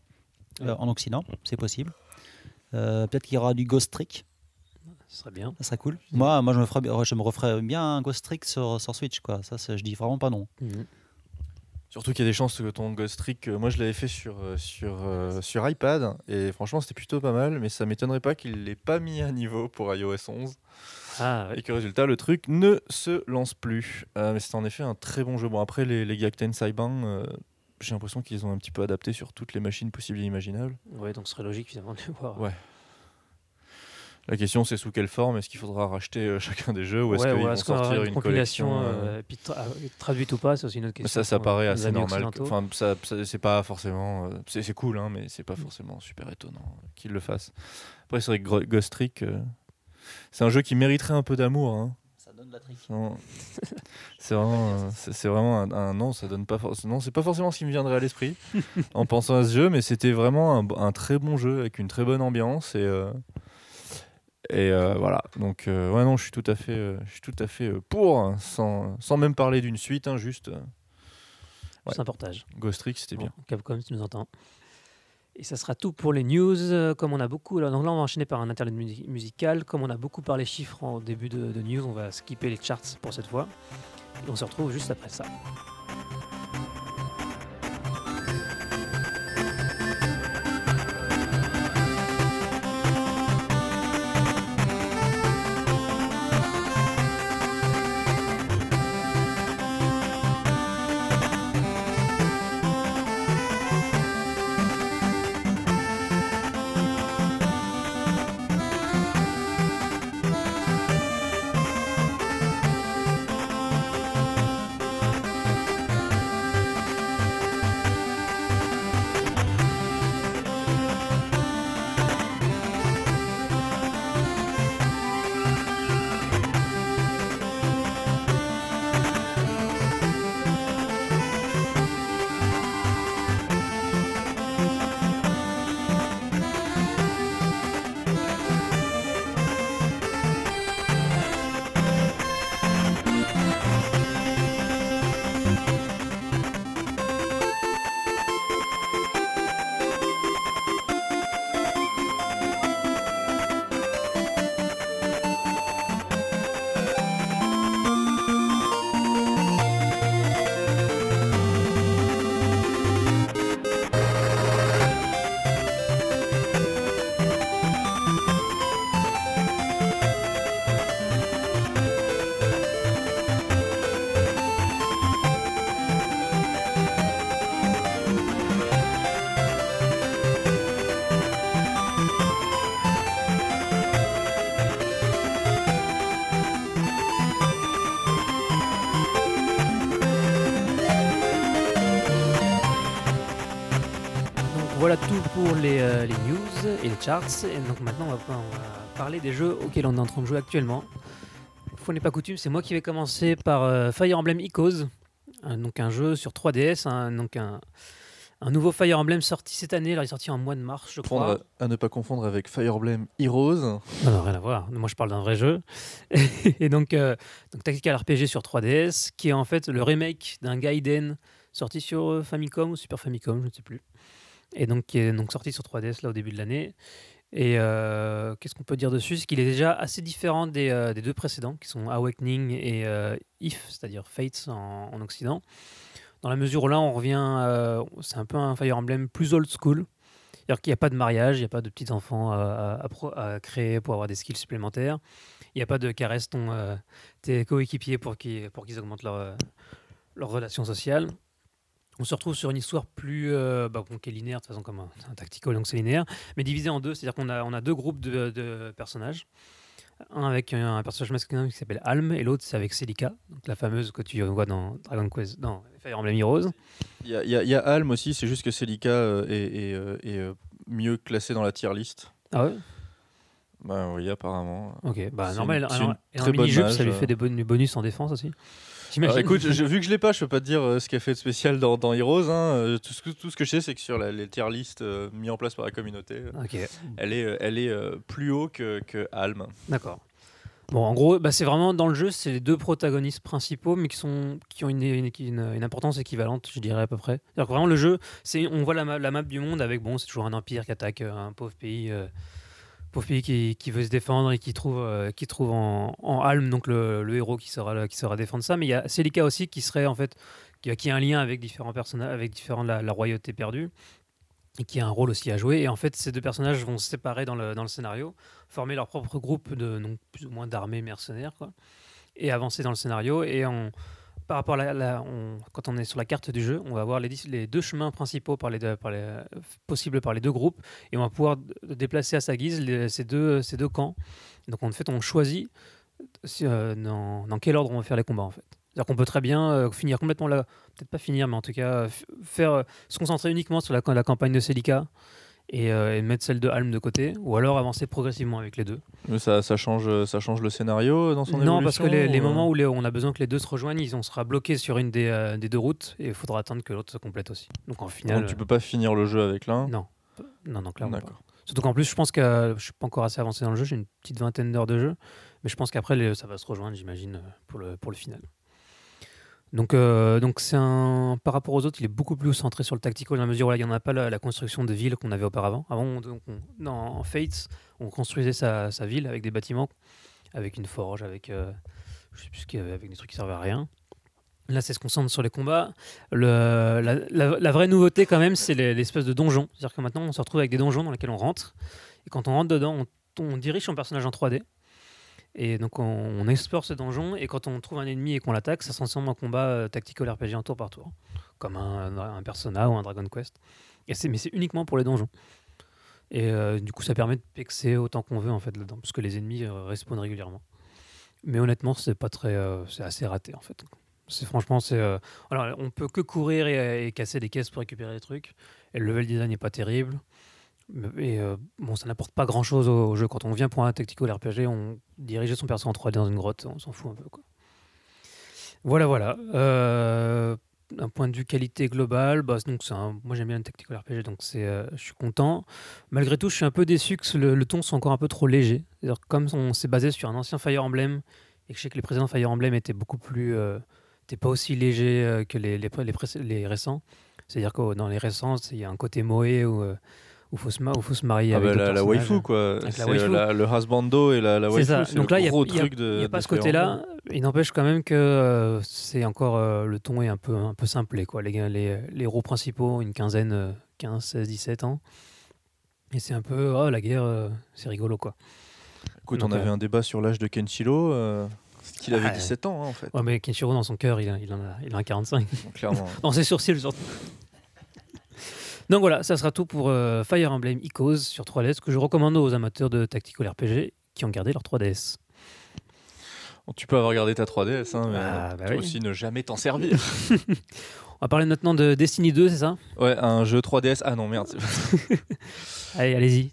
euh, Ouais. en Occident? C'est possible. Euh, peut-être qu'il y aura du Ghost Trick, Ce serait bien. ça serait cool. Moi, moi je, me ferais, je me referais bien un Ghost Trick sur, sur Switch. Quoi. Ça, je dis vraiment pas non. Mhm. Surtout qu'il y a des chances que ton Ghost Trick, euh, moi je l'avais fait sur, euh, sur, euh, sur iPad et franchement c'était plutôt pas mal, mais ça m'étonnerait pas qu'il l'ait pas mis à niveau pour iOS 11 Ah, ouais. et que résultat le truc ne se lance plus. Mais c'est en effet un très bon jeu. Bon après les, les Gyakuten Saiban, j'ai l'impression qu'ils ont un petit peu adapté sur toutes les machines possibles et imaginables. Ouais, donc ce serait logique finalement de voir. Ouais. La question c'est sous quelle forme? Est-ce qu'il faudra racheter euh, chacun des jeux ou est-ce Ouais, qu'ils ou vont est-ce qu'on aura sortir une une compilation collection euh, euh, puis tra- traduite ou pas, c'est aussi une autre question. Ça, ça paraît assez normal. que-. Enfin, ça, ça- c'est pas forcément. euh, c'est cool, hein, mais c'est pas forcément super étonnant qu'ils le fassent. Après, c'est vrai que Ghost Trick, euh, c'est un jeu qui mériterait un peu d'amour. hein. Ça donne la trick. C'est vraiment- C'est euh, un, un- non, ça donne pas forcément. Non, c'est pas forcément ce qui me viendrait à l'esprit en pensant à ce jeu, mais c'était vraiment un, un très bon jeu avec une très bonne ambiance et. euh, et euh, voilà, donc euh, ouais non, je suis tout à fait, euh, je suis tout à fait euh, pour, hein, sans, sans même parler d'une suite, hein, juste ouais. C'est un portage. Ghost Trick, c'était bien. Capcom, si tu nous entends. Et ça sera tout pour les news. Comme on a beaucoup, là, donc là on va enchaîner par un interlude musi- musical. Comme on a beaucoup parlé chiffres en début de, de news, on va skipper les charts pour cette fois. Et on se retrouve juste après ça. Pour les, euh, les news et les charts. Et donc maintenant, on va, on va parler des jeux auxquels on est en train de jouer actuellement. Fois n'est pas coutume, c'est moi qui vais commencer par euh, Fire Emblem Echoes, un- donc un jeu sur 3DS, un- donc un, un nouveau Fire Emblem sorti cette année. Alors, il est sorti en mois de mars, je crois. À ne pas confondre avec Fire Emblem Heroes. Non, non, rien à voir. Moi, je parle d'un vrai jeu. et donc, euh, donc, Tactical RPG sur 3DS, qui est en fait le remake d'un Gaiden sorti sur euh, Famicom ou Super Famicom, je ne sais plus. Et donc qui est donc sorti sur 3DS là au début de l'année. Et euh, qu'est-ce qu'on peut dire dessus? C'est qu'il est déjà assez différent des, euh, des deux précédents, qui sont Awakening et euh, If, c'est-à-dire Fates en, en Occident. Dans la mesure où là, on revient, c'est un peu un Fire Emblem plus old school. C'est-à-dire qu'il n'y a pas de mariage, il n'y a pas de petits enfants à, créer pour avoir des skills supplémentaires. Il n'y a pas de caresse ton, tes coéquipiers pour qu'ils augmentent leur, leur relation sociale. On se retrouve sur une histoire plus euh, bah, bon, qui est linéaire, de toute façon, comme un, un tactical, donc c'est linéaire, mais divisé en deux. C'est-à-dire qu'on a, on a deux groupes de, de personnages. Un avec un, un personnage masculin qui s'appelle Alm, et l'autre c'est avec Celica, donc la fameuse que tu vois dans Dragon Quest, dans Fire Emblem Heroes. Il y a, il y a- il y a Alm aussi, c'est juste que Celica euh, est, est, euh, est, euh, mieux classé dans la tier list. Ah ouais? Bah oui, apparemment. Ok, bah C'est normal. une- c'est alors- une et en très bonne mini-jeu, ça lui fait des bon- bonus en défense aussi. Alors, écoute, je- vu que je l'ai pas, je peux pas te dire euh, ce qu'elle fait de spécial dans, dans Heroes. hein. Euh, Tout, ce que, tout ce que je sais, c'est que sur la- les tier list euh, mis en place par la communauté, euh, Ok, elle est, euh, elle est euh, plus haut que, que Alm. d'accord. Bon, en gros, bah, c'est vraiment dans le jeu, c'est les deux protagonistes principaux, mais qui, sont, qui ont une, une, une- une importance équivalente, je dirais à peu près. C'est-à-dire que vraiment, le jeu, c'est, on voit la, ma- la map du monde avec, bon, c'est toujours un empire qui attaque euh, un pauvre pays, euh, pauvre pays qui, veut se défendre et qui trouve, euh, qui trouve en, en Alm, donc le, le héros qui saura, qui saura défendre ça. Mais il y a Celica aussi qui serait, en fait, qui, a- qui a un lien avec différents personnages, avec différents la, royauté perdue. Et qui a un rôle aussi à jouer. Et en fait, ces deux personnages vont se séparer dans le, dans le scénario former leur propre groupe de donc, plus ou moins d'armées mercenaires quoi, et avancer dans le scénario. Et on, par rapport à la, quand on est sur la carte du jeu, on va voir les, deux chemins principaux possibles par les deux groupes et on va pouvoir déplacer à sa guise ces, deux, camps. Donc en fait, on choisit si, euh, dans, quel ordre on va faire les combats en fait. C'est-à-dire qu'on peut très bien euh, finir complètement là, peut-être pas finir, mais en tout cas faire euh, se concentrer uniquement sur la, la campagne de Celica et, euh, et mettre celle de Alm de côté, ou alors avancer progressivement avec les deux. Mais ça, ça, change, ça change le scénario dans son Non, parce que les, évolution, euh moments où les- on a besoin que les deux se rejoignent, ils, on sera bloqué sur une des, euh, des deux routes et il faudra attendre que l'autre se complète aussi. Donc en final, Donc tu peux pas finir le jeu avec l'un. euh, non, non, non, clairement. D'accord. Surtout qu'en plus, je pense que euh, je suis pas encore assez avancé dans le jeu, j'ai une petite vingtaine d'heures de jeu, mais je pense qu'après les- ça va se rejoindre, j'imagine, euh, pour le, pour le final. Donc, euh, donc c'est un par rapport aux autres, il est beaucoup plus centré sur le tactical dans la mesure où là, il n'y en a pas la, construction de ville qu'on avait auparavant. Avant, on- donc, on- dans Fates, on construisait sa, ville avec des bâtiments, avec une forge, avec euh, je sais plus ce des trucs qui servaient à rien. Là, c'est se concentre sur les combats. Le, la, vraie nouveauté, quand même, c'est les- l'espèce de donjon. C'est-à-dire que maintenant, on se retrouve avec des donjons dans lesquels on rentre. Et quand on rentre dedans, on, on dirige son personnage en 3D. Et donc, on, explore ce donjon. Et quand on trouve un ennemi et qu'on l'attaque, ça se transforme en combat euh, tactical RPG en tour par tour. Comme un, Persona ou un Dragon Quest. Mais c'est uniquement pour les donjons. Et euh, du coup, ça permet de pexer autant qu'on veut, en fait, là-dedans. Parce que les ennemis euh, respawnent régulièrement. Mais honnêtement, c'est pas très, euh, c'est assez raté, en fait. C'est franchement, c'est. euh, alors, on peut que courir et casser des caisses pour récupérer des trucs. Et le level design n'est pas terrible. Et euh, bon, ça n'apporte pas grand chose au, jeu. Quand on vient pour un tactical RPG, on dirige son perso en 3D dans une grotte, on s'en fout un peu. Quoi. Voilà, voilà. Euh, d'un point de vue qualité globale, bah, donc un- moi j'aime bien le tactical RPG, donc euh, je suis content. Malgré tout, je suis un peu déçu que le, ton soit encore un peu trop léger. Comme on s'est basé sur un ancien Fire Emblem et que je sais que les précédents Fire Emblem étaient beaucoup plus, euh, étaient pas aussi légers euh, que les, les, les, les récents. C'est-à-dire que dans les récents, il y a un côté moé où euh, où faut se, ma- où faut se marier Ah avec bah, la, la waifu quoi. La waifu. la- le hasbando et la, la C'est waifu. ça. C'est Donc le là, il y a- y a- de. N'y pas ce côté-là. Il n'empêche quand même que euh, c'est encore euh, le ton est un peu un peu simplé quoi. Les, les, les héros principaux, une quinzaine, euh, 15, 16, 17 ans. Et c'est un peu oh la guerre, euh, c'est rigolo quoi. Écoute, Donc, on avait un débat sur l'âge de Kenshiro. qu'il avait Ah, 17 ans hein, en fait. Ouais, mais Kenshiro dans son cœur, il, a- il en a il en a 45. Donc, clairement. Dans ses sourcils surtout. Donc voilà, ça sera tout pour euh, Fire Emblem Echoes sur 3DS que je recommande aux amateurs de tactical RPG qui ont gardé leur 3DS. Bon, tu peux avoir gardé ta 3DS, hein, mais Ah, bah toi oui. aussi ne jamais t'en servir. On va parler maintenant de Destiny 2, c'est ça? Ouais, un jeu 3DS. Ah non, merde. Allez, allez-y.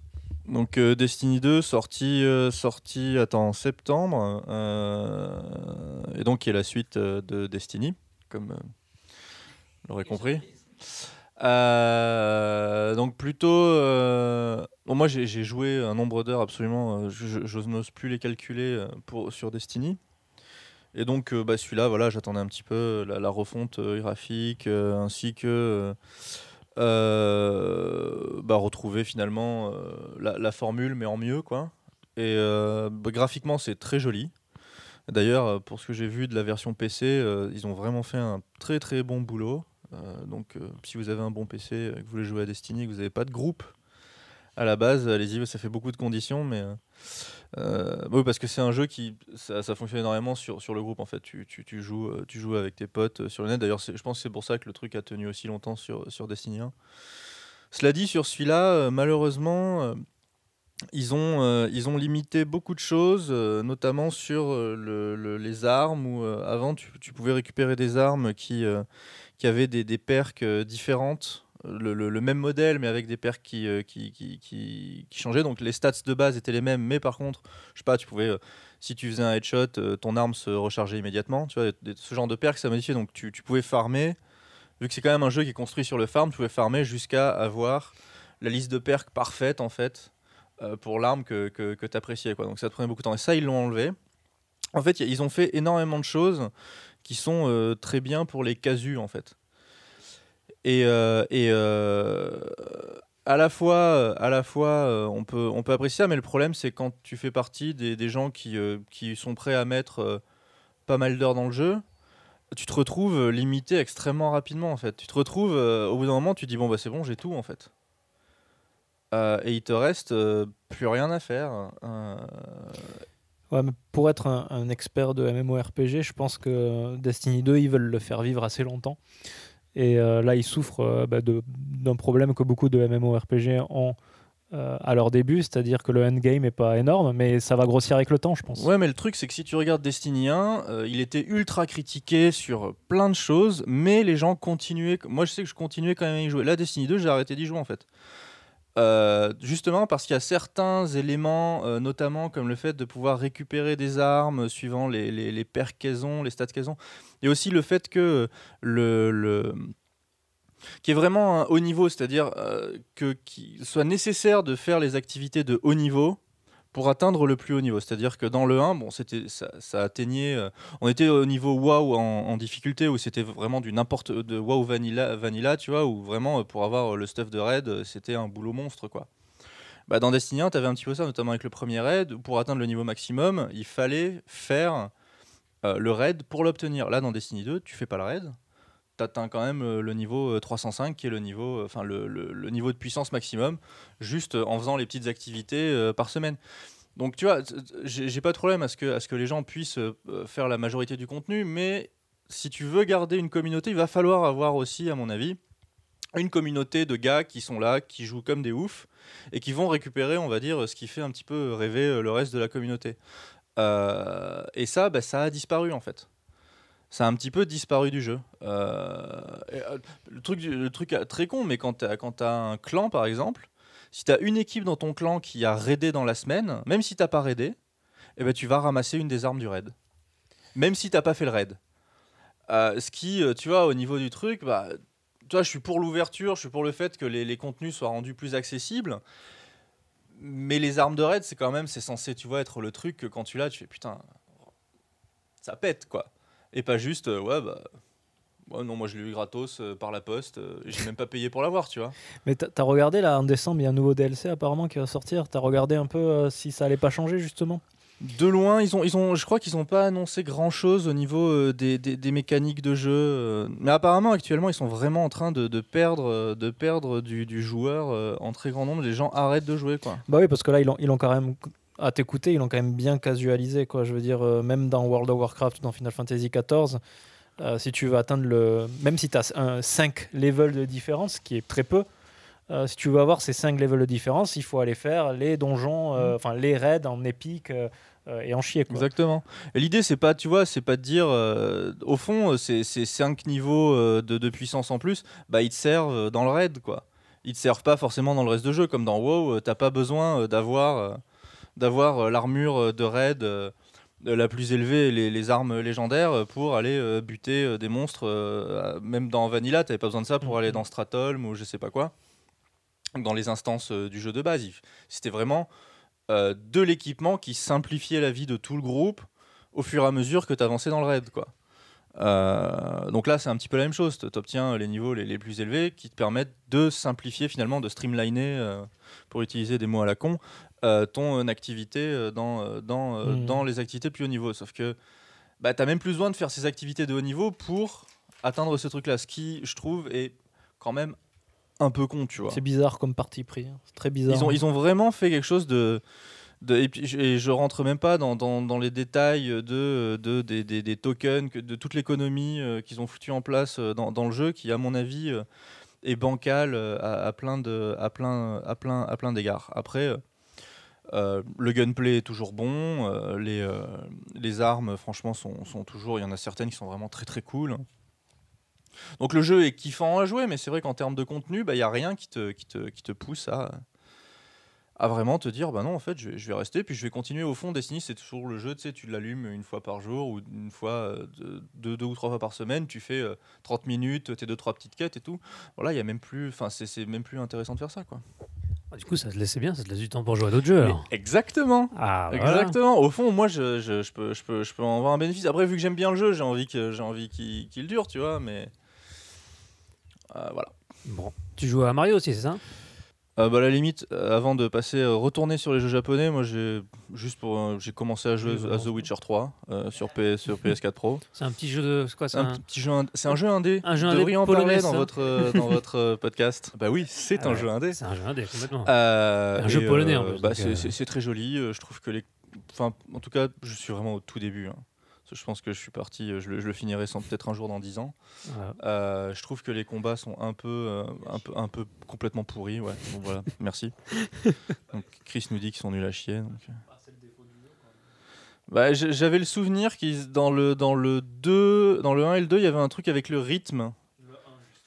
Donc euh, Destiny 2 sorti euh, sorti attends, en septembre euh, et donc qui est la suite de Destiny comme vous l'aurez compris. Euh, donc plutôt euh, moi j'ai joué un nombre d'heures absolument euh, je, n'ose plus les calculer pour sur Destiny. Et donc bah, celui-là voilà, j'attendais un petit peu la, refonte graphique ainsi que bah, retrouver finalement la, formule, mais en mieux, quoi. Et bah, graphiquement, c'est très joli. D'ailleurs, pour ce que j'ai vu de la version PC, ils ont vraiment fait un très très bon boulot. Euh, donc, euh, si vous avez un bon PC, euh, que vous voulez jouer à Destiny, que vous n'avez pas de groupe à la base, allez-y, ça fait beaucoup de conditions, mais oui, parce que c'est un jeu qui ça, fonctionne énormément sur, sur le groupe en fait. Tu, tu, joues, tu joues avec tes potes sur le net. D'ailleurs, je pense que c'est pour ça que le truc a tenu aussi longtemps sur, sur Destiny 1. Cela dit, sur celui-là, malheureusement, ils ont, ils ont limité beaucoup de choses, notamment sur le- le- les armes, où avant tu, tu pouvais récupérer des armes qui, qui avaient des, des euh, différentes, le, même modèle, mais avec des perks qui, euh, qui, changeaient. Donc les stats de base étaient les mêmes, mais par contre, je sais pas, tu pouvais, euh, si tu faisais un headshot, ton arme se rechargeait immédiatement. Tu vois, ce genre de perks, ça modifiait. Donc tu, pouvais farmer, vu que c'est quand même un jeu qui est construit sur le farm, tu pouvais farmer jusqu'à avoir la liste de perks parfaite en fait pour l'arme que, que, que tu appréciais. Donc ça te prenait beaucoup de temps. Et ça, ils l'ont enlevé. En fait, ils ont fait énormément de choses qui sont euh, très bien pour les casus en fait. Et, euh, et euh, à la fois, à la fois on, peut, on peut apprécier ça, mais le problème c'est quand tu fais partie des, des gens qui, qui sont prêts à mettre pas mal d'heures dans le jeu, tu te retrouves limité extrêmement rapidement en fait. Tu te retrouves au bout d'un moment, tu dis bon bah c'est bon, j'ai tout en fait. Et il te reste plus rien à faire. Pour être un, expert de MMORPG, je pense que Destiny 2, ils veulent le faire vivre assez longtemps. Et euh, là, ils souffrent euh, bah, d'un problème que beaucoup de MMORPG ont euh, à leur début, c'est-à-dire que le endgame est pas énorme, mais ça va grossir avec le temps, je pense. Ouais, mais le truc, c'est que si tu regardes Destiny 1, euh, il était ultra critiqué sur plein de choses, mais les gens continuaient. Moi, je sais que je continuais quand même à y jouer. Là, Destiny 2, j'ai arrêté d'y jouer en fait. Euh, justement parce qu'il y a certains éléments, euh, notamment comme le fait de pouvoir récupérer des armes suivant les, les, les ont, les stats qu'elles ont, et aussi le fait que le, le qui est vraiment un haut niveau, c'est-à-dire euh, que qu'il soit nécessaire de faire les activités de haut niveau pour atteindre le plus haut niveau. C'est-à-dire que dans le 1, bon, c'était ça, atteignait, euh, on était au niveau WoW en, difficulté où c'était vraiment du n'importe de WoW vanilla, vanilla, tu vois, où vraiment euh, pour avoir le stuff de raid, euh, c'était un boulot monstre, quoi. Bah, dans Destiny 1, tu avais un petit peu ça, notamment avec le premier raid. où Pour atteindre le niveau maximum, il fallait faire euh, le raid pour l'obtenir. Là, dans Destiny 2, tu fais pas le raid. Tu atteins quand même euh, le niveau euh, 305, qui est le niveau, euh, enfin le, niveau de puissance maximum, juste euh, en faisant les petites activités euh, par semaine. Donc tu vois, j'ai pas de problème à ce, que, les gens puissent euh, faire la majorité du contenu, mais si tu veux garder une communauté, il va falloir avoir aussi, à mon avis, une communauté de gars qui sont là, qui jouent comme des oufs, et qui vont récupérer, on va dire, ce qui fait un petit peu rêver euh, le reste de la communauté. Euh, et ça, bah, ça a disparu en fait. Ça a un petit peu disparu du jeu. Euh, euh, le, truc, le truc très con, mais quand tu as, un clan par exemple, si tu as une équipe dans ton clan qui a raidé dans la semaine, même si t'as pas raidé, eh ben, tu vas ramasser une des armes du raid. Même si t'as pas fait le raid. Euh, ce qui, tu vois, au niveau du truc, bah, toi, je suis pour l'ouverture, je suis pour le fait que les, contenus soient rendus plus accessibles. Mais les armes de raid, c'est quand même, censé, tu vois, être le truc que quand tu l'as, tu fais putain, ça pète quoi. Et pas juste, euh, ouais, bah. ouais, non, moi je l'ai eu gratos euh, par la poste, euh, j'ai même pas payé pour l'avoir, tu vois. Mais t'as t'as regardé là en décembre, il y a un nouveau DLC apparemment qui va sortir. T'as regardé un peu euh, si ça allait pas changer justement? De loin, ils ont, ils ont, je crois qu'ils n'ont pas annoncé grand chose au niveau euh, des, des- des mécaniques de jeu. euh, mais apparemment, actuellement, ils sont vraiment en train de, de perdre, euh, de perdre du, du joueur euh, en très grand nombre. Les gens arrêtent de jouer, quoi. Bah oui, parce que là, ils l'ont ils l'ont quand même, à t'écouter, ils l'ont quand même bien casualisé. Quoi. Je veux dire, euh, même dans World of Warcraft ou dans Final Fantasy XIV, euh, si tu veux atteindre le. Même si tu as 5 levels de différence, ce qui est très peu, euh, si tu veux avoir ces 5 levels de différence, il faut aller faire les donjons, euh, enfin les raids en épique et en chier. Quoi. Exactement. Et l'idée, c'est pas, tu vois, c'est pas de dire, euh, au fond, ces, ces cinq niveaux euh, de, de puissance en plus, bah, ils te servent dans le raid, quoi. Ils te servent pas forcément dans le reste de jeu, comme dans WoW, t'as pas besoin d'avoir, d'avoir euh, l'armure euh, de raid euh, la plus élevée, les, les armes légendaires pour aller buter des monstres. même dans Vanilla, t'avais pas besoin de ça pour Mhm. aller dans Stratholme ou je sais pas quoi. Dans les instances du jeu de base, c'était vraiment euh, de l'équipement qui simplifiait la vie de tout le groupe au fur et à mesure que tu avançais dans le raid. Quoi. Euh, donc là, c'est un petit peu la même chose. Tu obtiens les niveaux les, les plus élevés qui te permettent de simplifier finalement, de streamliner, euh, pour utiliser des mots à la con, euh, ton activité euh, dans, euh, dans, euh, Mhm. dans les activités plus haut niveau. Sauf que bah, tu n'as même plus besoin de faire ces activités de haut niveau pour atteindre ce truc-là. Ce qui, je trouve, est quand même un peu con, tu vois. C'est bizarre comme parti pris. hein. C'est très bizarre. Ils ont, ils ont vraiment fait quelque chose de. de et, puis, je- et je rentre même pas dans, dans, dans les détails de, de, des, des- des tokens, de toute l'économie qu'ils ont foutu en place dans, dans le jeu, qui, à mon avis, est bancale à, à plein de- à plein, à plein, à plein d'égards. Après. Euh, le gunplay est toujours bon, euh, les, euh, les armes franchement sont, toujours, il y en a certaines qui sont vraiment très très cool. Donc le jeu est kiffant à jouer, mais c'est vrai qu'en termes de contenu, bah, il n'y a rien qui te, qui te, qui te pousse à, à vraiment te dire, bah non, en fait, je vais, rester, puis je vais continuer. Au fond, Destiny, c'est toujours le jeu, tu sais, tu l'allumes une fois par jour, ou une fois, deux, deux, ou trois fois par semaine, tu fais euh, 30 minutes, tes deux, trois petites quêtes et tout. Voilà, il y a même plus, enfin, c'est c'est même plus intéressant de faire ça, quoi. Ah, Du coup, ça te laissait bien, ça te laisse du temps pour jouer à d'autres jeux. alors. Exactement Ah, voilà. Exactement. Au fond, moi, je, je, je peux, je, peux, je peux en avoir un bénéfice. Après, vu que j'aime bien le jeu, j'ai envie qu'il dure, tu vois. Mais Euh, voilà. Bon. Tu joues à Mario aussi, c'est ça? Euh, bah, à la limite, euh, avant de passer, euh, retourner sur les jeux japonais, moi, j'ai juste pour, euh, j'ai commencé à jouer à. The Witcher 3 euh, sur, PS, sur PS4 Pro. C'est un petit jeu de. Quoi C'est un un... petit jeu, c'est un jeu indé. Un jeu Vous indé devriez en polonais, parler dans votre, dans votre podcast. Bah oui, c'est Ah un jeu indé. C'est un jeu indé, complètement. Un jeu polonais, en plus, bah, c'est- très joli. Je trouve que les. Enfin, en tout cas, je suis vraiment au tout début. hein. Je pense que je suis parti, euh, je le, je le finirai sans peut-être un jour dans 10 ans. Voilà. Euh, je trouve que les combats sont un peu, euh, un peu, un peu complètement pourris. Ouais. Bon, voilà, merci. Donc, Chris nous dit qu'ils sont nuls à chier. donc. Bah, j- J'avais le souvenir qu'ils dans le, dans, le 2, dans le 1 et le 2, il y avait un truc avec le rythme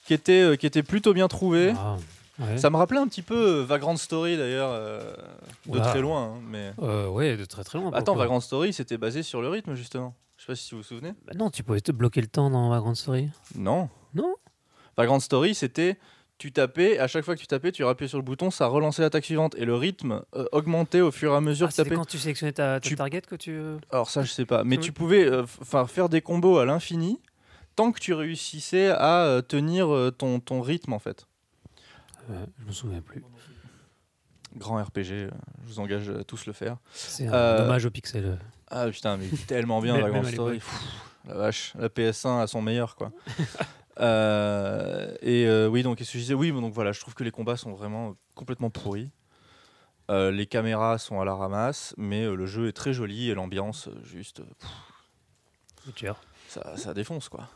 qui était, euh, qui était plutôt bien trouvé. Ah, ouais. Ça me rappelait un petit peu Vagrant Story d'ailleurs, euh, de très loin. hein, mais... Euh, ouais, de très très loin. Attends. Vagrant Story, c'était basé sur le rythme justement. Je sais pas si vous vous souvenez. Bah non, tu pouvais te bloquer le temps dans Vagrant Story. Non. Non Vagrant Story, c'était tu tapais, à chaque fois que tu tapais, tu appuyais sur le bouton, ça relançait l'attaque suivante et le rythme euh, augmentait au fur et à mesure Ah, que tapais. quand tu sélectionnais ta, ta Tu- target que tu. euh, Alors ça, je sais pas, mais Oui. tu pouvais euh, faire des combos à l'infini tant que tu réussissais à euh, tenir ton, ton rythme en fait. je me souviens plus. Grand RPG, je vous engage à tous le faire. C'est un hommage au pixel. Ah putain, mais tellement bien à Story. La vache, la PS1 à son meilleur quoi. Euh, et euh, oui, donc je disais Oui, donc voilà, je trouve que les combats sont vraiment complètement pourris. Euh, les caméras sont à la ramasse, mais le jeu est très joli et l'ambiance, juste, pff, ça, ça défonce quoi.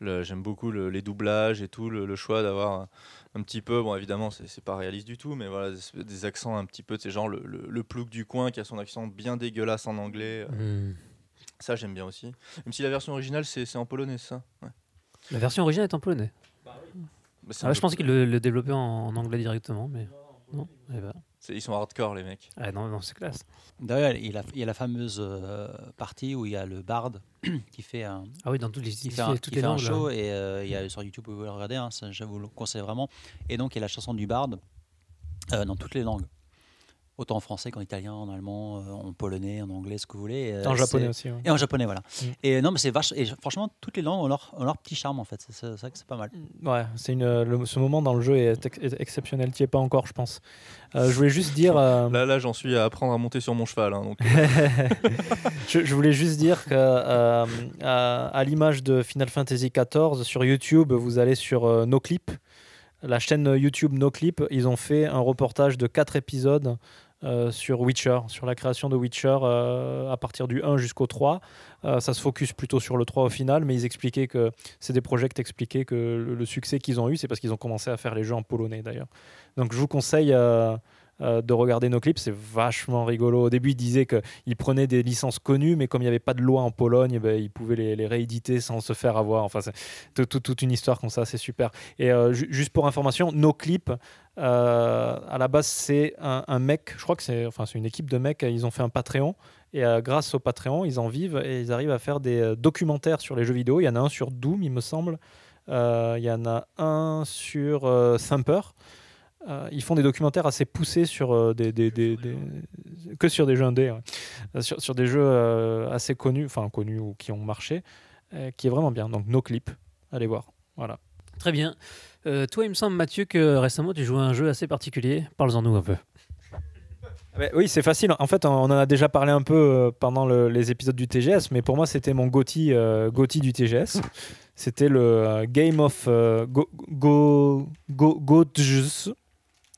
J'aime beaucoup le- les doublages et tout, le, le choix d'avoir un, petit peu, bon évidemment c'est pas réaliste du tout, mais voilà des, des accents un petit peu, c'est genre le, le, le plouc du coin qui a son accent bien dégueulasse en anglais. euh, Hmm. ça, j'aime bien aussi. Même si la version originale, c'est en polonais, ça ouais. La version originale est en polonais. Bah, Ah je pensais qu'ils le, le développaient en, en anglais directement, mais non. Eh ben. Ils sont hardcore, les mecs. Ah non, non, c'est classe. D'ailleurs, il y a, il y a la fameuse euh, partie où il y a le barde qui fait un, Ah oui, dans toutes les, qui il fait un, toutes qui fait un show et euh, il y a sur YouTube vous pouvez le regarder, hein, ça, je vous le conseille vraiment. Et donc il y a la chanson du barde euh, dans toutes les langues. Autant en français qu'en italien, en allemand, euh, en polonais, en anglais, ce que vous voulez. euh, En japonais aussi. ouais. Et en japonais, voilà. Mm. Et non, mais c'est vache. Et franchement, toutes les langues ont leur, ont leur petit charme en fait. C'est vrai que c'est pas mal. Ouais, c'est une, euh, le- ce moment dans le jeu est, ex- est exceptionnel. Tu es pas encore, je pense. Euh, je voulais juste dire. euh, Là, là j'en suis à apprendre à monter sur mon cheval. hein, donc, je, je voulais juste dire que, euh, à, à l'image de Final Fantasy XIV, sur YouTube, vous allez sur euh, NoClip, la chaîne YouTube NoClip. Ils ont fait un reportage de 4 épisodes euh, sur Witcher, sur la création de Witcher euh, à partir du 1 jusqu'au 3. Euh, ça se focus plutôt sur le 3 au final, mais ils expliquaient que c'est des projets qui expliquaient que le, le succès qu'ils ont eu, c'est parce qu'ils ont commencé à faire les jeux en polonais d'ailleurs. Donc je vous conseille. Euh, de regarder nos clips, c'est vachement rigolo. Au début, ils disaient qu'ils prenaient des licences connues, mais comme il n'y avait pas de loi en Pologne, ben, ils pouvaient les, rééditer sans se faire avoir. Enfin, c'est tout- tout- toute une histoire comme ça, c'est super. Et euh, ju- juste pour information, nos clips, euh, à la base, c'est un, mec, je crois que c'est enfin, une équipe de mecs, ils ont fait un Patreon. Et grâce au Patreon, ils en vivent et ils arrivent à faire des documentaires sur les jeux vidéo. Il y en a un sur Doom, il me semble. Il y en a un sur Thumper. Euh, ils font des documentaires assez poussés sur euh, des, des- des- des- que sur des jeux indés, ouais. Euh, sur, sur des jeux euh, assez connus, enfin connus ou qui ont marché. euh, qui est vraiment bien. Donc No Clip, allez voir. Voilà. Très bien. Euh, toi, il me semble, Mathieu, que récemment, tu jouais à un jeu assez particulier. Parle-en nous un peu. Ouais, oui, c'est facile. En fait, on en a déjà parlé un peu pendant le- les épisodes du TGS, mais pour moi, c'était mon GOTY, euh, du TGS. C'était le euh, Game of euh, Go, Go, Go, GOTJS,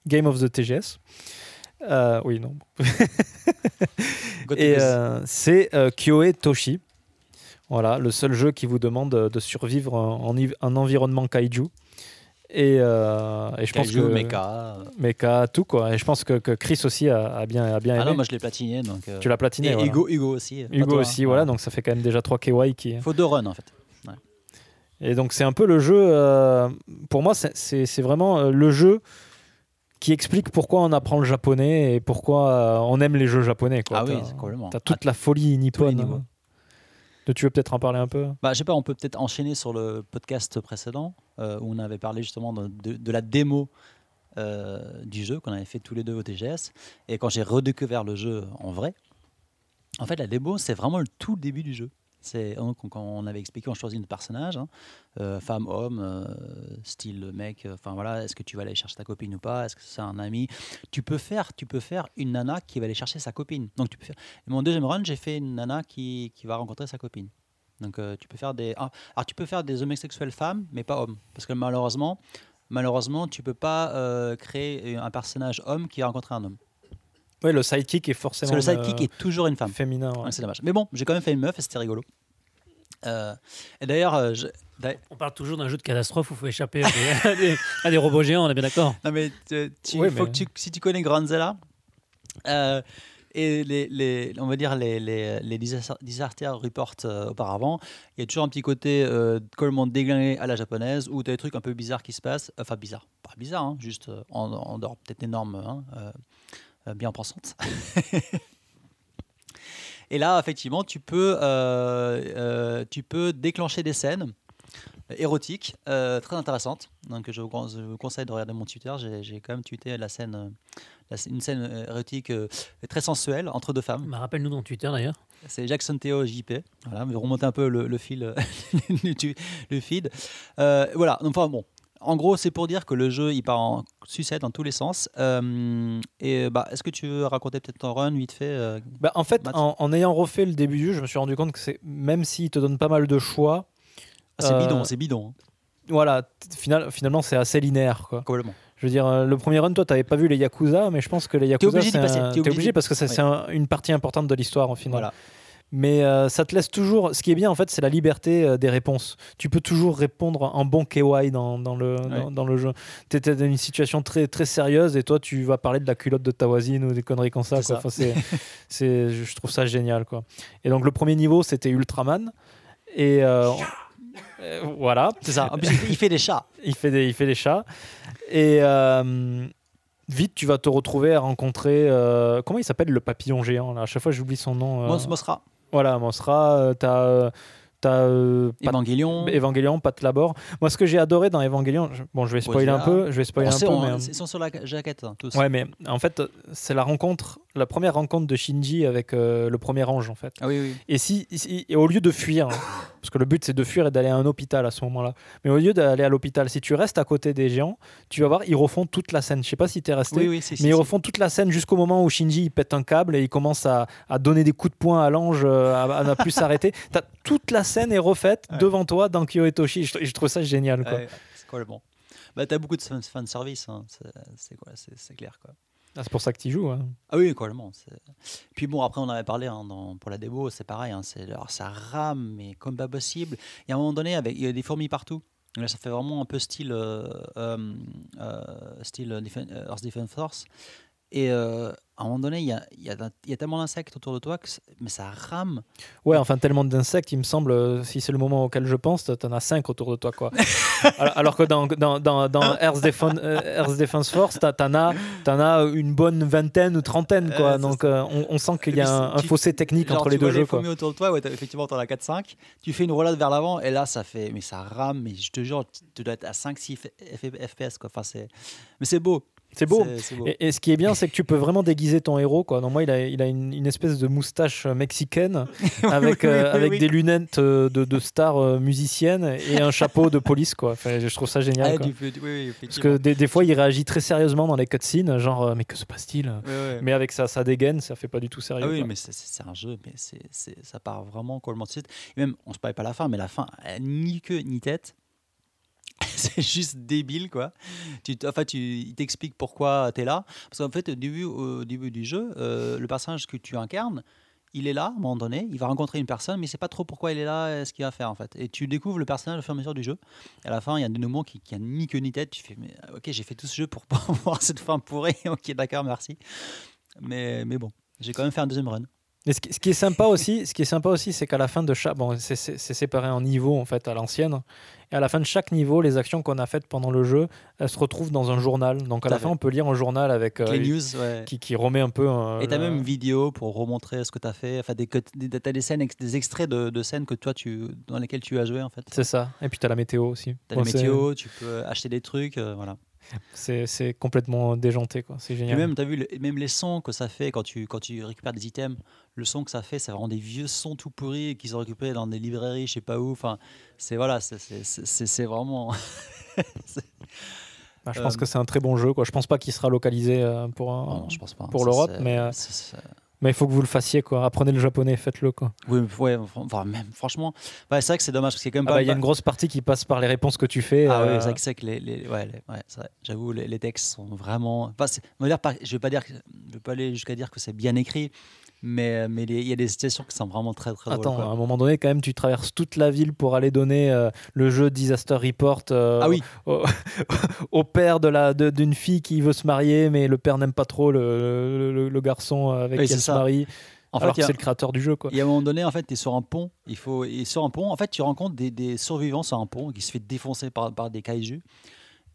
Game of the TGS. Euh, oui, non. Et euh, c'est euh, Kyoe Toshi. Voilà, le seul jeu qui vous demande de survivre en, en environnement kaiju. Et, euh, et je pense que Mecha. Mecha, tout quoi. Et je pense que, que Chris aussi a, a bien, a bien Ah non, moi je l'ai platiné. Donc, tu l'as platiné. Et voilà. Hugo, Hugo aussi. Hugo toi, aussi, hein. voilà. Donc ça fait quand même déjà 3 KY qui. Il faut deux runs en fait. Et donc c'est un peu le jeu. pour moi, c'est- vraiment le jeu qui explique pourquoi on apprend le japonais et pourquoi euh, on aime les jeux japonais. Quoi. Ah oui, complètement. T'as toute la folie nippone. hein. Tu veux peut-être en parler un peu? Bah, je sais pas, on peut peut-être enchaîner sur le podcast précédent euh, où on avait parlé justement de, de- de la démo euh, du jeu qu'on avait fait tous les deux au TGS. Et quand j'ai redécouvert le jeu en vrai, en fait, la démo, c'est vraiment le tout début du jeu. C'est quand on avait expliqué, on choisit notre personnage, hein, euh, femme, homme, euh, style mec. euh, Enfin voilà, est-ce que tu vas aller chercher ta copine ou pas? Est-ce que c'est un ami? Tu peux faire, tu peux faire une nana qui va aller chercher sa copine. Donc tu peux faire. Mon deuxième run, j'ai fait une nana qui, qui va rencontrer sa copine. Donc tu peux faire des. ah, alors tu peux faire des homosexuels femmes, mais pas hommes, parce que malheureusement, malheureusement, tu peux pas créer un personnage homme qui va rencontrer un homme. Oui, le sidekick est Parce forcément. que le sidekick euh, est toujours une femme. féminin. ouais. Ouais, c'est dommage. Mais bon, j'ai quand même fait une meuf et c'était rigolo. Euh, et d'ailleurs, euh, je- On parle toujours d'un jeu de catastrophe où il faut échapper à des, à des- à des robots géants, on est bien d'accord. non mais tu, tu- Ouais, faut mais- que tu- si tu connais Granzella euh, et les, les- on va dire les, les, les disaster euh, auparavant, il y a toujours un petit côté euh, complètement déglingué à la japonaise où tu as des trucs un peu bizarres qui se passent. Enfin, bizarre, pas bizarre, hein, juste euh, en, en dehors peut-être des normes hein, euh, euh, bien pensantes. Et là, effectivement, tu peux, euh, euh, tu peux déclencher des scènes érotiques euh, très intéressantes. Donc, je vous, con- je vous conseille de regarder mon Twitter. J'ai quand même tweeté la scène, euh, la une scène euh, érotique euh, très sensuelle entre deux femmes. Bah, Rappelle-nous dans Twitter d'ailleurs. C'est Jackson Théo JP. Voilà, mais remonter un peu le, le fil, euh, le feed. Euh, voilà, donc, enfin bon. En gros, c'est pour dire que le jeu, il part en sucette dans tous les sens. Euh, et bah, est-ce que tu veux raconter peut-être ton run vite fait euh, Bah, en fait, en, en ayant refait le début du jeu, je me suis rendu compte que c'est même s'il te donne pas mal de choix, ah, C'est Euh, bidon, c'est bidon, hein, voilà, final- finalement c'est assez linéaire. Quoi. complètement. Je veux dire, le premier run, toi, t'avais pas vu les Yakuza, mais je pense que les Yakuza, obligé d'y c'est passer, un- t'es t'es obligé obligé parce que Oui. c'est un- une partie importante de l'histoire au final. Voilà. Mais euh, ça te laisse toujours. Ce qui est bien, en fait, c'est la liberté euh, des réponses. Tu peux toujours répondre en bon KY dans, dans le, dans, Ouais. dans le jeu. Tu étais dans une situation très, très sérieuse et toi, tu vas parler de la culotte de ta voisine ou des conneries comme ça. Quoi. ça. Enfin, je trouve ça génial. Quoi. Et donc, le premier niveau, c'était Ultraman. Et euh, voilà, C'est ça. En plus, il fait- des chats. il fait des, il fait des chats. Et vite, tu vas te retrouver à rencontrer. euh, comment il s'appelle le papillon géant là? À chaque fois, j'oublie son nom. euh, Mos Mosra, voilà, euh, t'as euh, t'as, euh, Pat- Evangelion. Evangelion, Pat Labor. Moi, ce que j'ai adoré dans Evangelion, je- bon, je vais spoiler un peu, je vais spoiler On un sait, peu, on- mais, euh, Ils sont sur la jaquette, hein, tous. ouais, mais en fait, c'est la rencontre, la première rencontre de Shinji avec euh, le premier ange, en fait. Ah oui, oui. Et si, si- et au lieu de fuir, parce que le but c'est de fuir et d'aller à un hôpital à ce moment-là, mais au lieu d'aller à l'hôpital, si tu restes à côté des géants, tu vas voir, ils refont toute la scène. Je sais pas si tu es resté. Oui, oui, si, si, Mais ils si. refont toute la scène jusqu'au moment où Shinji il pète un câble et il commence à, à donner des coups de poing à l'ange, euh, à, ne plus s'arrêter. Toute la scène est refaite Ouais. devant toi dans Kyoetoshi. Je, je trouve ça génial. Quoi. Ouais, c'est complètement. Bah, t'as beaucoup de fan, service, hein. c'est, c'est quoi, c'est, c'est clair quoi. Ah, c'est pour ça que tu joues. hein. Ah oui, complètement. Puis bon, après on avait parlé hein, pour la démo, c'est pareil, hein, alors, ça rame mais comme pas possible. Et à un moment donné, avec, il y a des fourmis partout. Là, ça fait vraiment un peu style, euh, euh, euh, style Earth Defense Force. Et euh, à un moment donné, il y a, il y a d'un- il y a tellement d'insectes autour de toi, que mais ça rame. Ouais, enfin, tellement d'insectes, il me semble, euh, si c'est le moment auquel je pense, t'en as 5 autour de toi. Quoi. alors, alors que dans, dans, dans, dans Earth, Defense, euh, Earth Defense Force, t'en as, t'en as une bonne vingtaine ou trentaine. Quoi. Euh, Donc, euh, on, on sent qu'il y a un, un tu- fossé technique Genre, entre les tu deux vois jeux. les Quoi. fourmis autour de toi, ouais, t'as- effectivement, t'en as 4-5. Tu fais une roulade vers l'avant, et là, ça fait. Mais ça rame, mais je te jure, tu dois être à 5-6 FPS. Quoi. Enfin. Mais c'est beau. C'est beau. C'est- c'est beau. Et, et ce qui est bien, c'est que tu peux vraiment déguiser ton héros. Quoi. Moi, il a, il a une, une espèce de moustache euh, mexicaine avec, oui, euh, oui, avec oui. des lunettes euh, de, de star musicienne et un chapeau de police. Quoi. Enfin, je trouve ça génial. Ah, quoi. Parce que des, des fois, il réagit très sérieusement dans les cutscenes, genre, mais que se passe-t-il? Mais avec sa, sa dégaine, ça fait pas du tout sérieux. Ah oui, quoi. mais c'est- un jeu, mais c'est ça part vraiment complètement de suite. Et même, on se parlait pas la fin, mais la fin, ni queue ni tête. c'est juste débile, quoi. Tu, enfin, tu, il t'explique pourquoi tu es là. Parce qu'en fait, au début, au début du jeu, euh, le personnage que tu incarnes, il est là, à un moment donné, il va rencontrer une personne, mais sait pas trop pourquoi il est là, et ce qu'il va faire, en fait. Et tu découvres le personnage au fur et à mesure du jeu. Et à la fin, il y a un dénouement qui, qui a ni queue ni tête. Tu fais, mais euh, ok, j'ai fait tout ce jeu pour voir cette fin pourrie. ok, d'accord, merci. Mais, mais bon, j'ai quand même fait un deuxième run. Mais ce qui, ce qui est sympa aussi, ce qui est sympa aussi, c'est qu'à la fin de chaque, bon, c'est séparé en niveaux en fait à l'ancienne, et à la fin de chaque niveau, les actions qu'on a faites pendant le jeu, elles se retrouvent dans un journal. Donc à la fin, fait. on peut lire un journal avec euh, les news, ouais. qui, qui remet un peu. euh, Et t'as le- même une vidéo pour remontrer ce que t'as fait. Enfin, des, t'as des scènes, des extraits de, de scènes que toi, tu, dans lesquelles tu as joué, en fait. C'est ça. Et puis tu as la météo aussi. T'as Bon, c'est- météos, tu peux acheter des trucs, euh, voilà. C'est complètement déjanté, quoi. C'est Et génial. même, t'as vu, le- même les sons que ça fait quand tu, quand tu récupères des items, le son que ça fait, c'est vraiment des vieux sons tout pourris qu'ils ont récupérés dans des librairies, je sais pas où. Enfin, c'est voilà, c'est- vraiment. Bah, je pense euh, que c'est un très bon jeu, quoi. Je pense pas qu'il sera localisé euh, pour un. Oh non, je pense pas. pour l'Europe, mais, euh, Mais il faut que vous le fassiez, quoi. Apprenez le japonais, faites-le, quoi. Oui, ouais, enfin, même, franchement, ouais, c'est vrai que c'est dommage parce que quand même Ah pas. bah, Il y a pas- une grosse partie qui passe par les réponses que tu fais. Ah oui, euh, c'est vrai que, c'est que les, les- ouais, les- ouais, c'est vrai. j'avoue, les, les textes sont vraiment. Enfin, c'est- on va dire, pas- je vais pas dire, je vais pas aller jusqu'à dire que c'est bien écrit, mais mais les- il y a des situations qui sont vraiment très très. Attends, à un moment donné, quand même, tu traverses toute la ville pour aller donner euh, le jeu Disaster Report euh, Ah oui, au, au père de la de- d'une fille qui veut se marier, mais le père n'aime pas trop le, le- le garçon avec Oui, qui elle se marie. en alors fait, c'est le créateur du jeu, quoi. il y a un moment donné, en fait, tu es sur un pont. Il faut, et sur un pont, en fait, tu rencontres des, des survivants sur un pont qui se fait défoncer par, par des kaiju.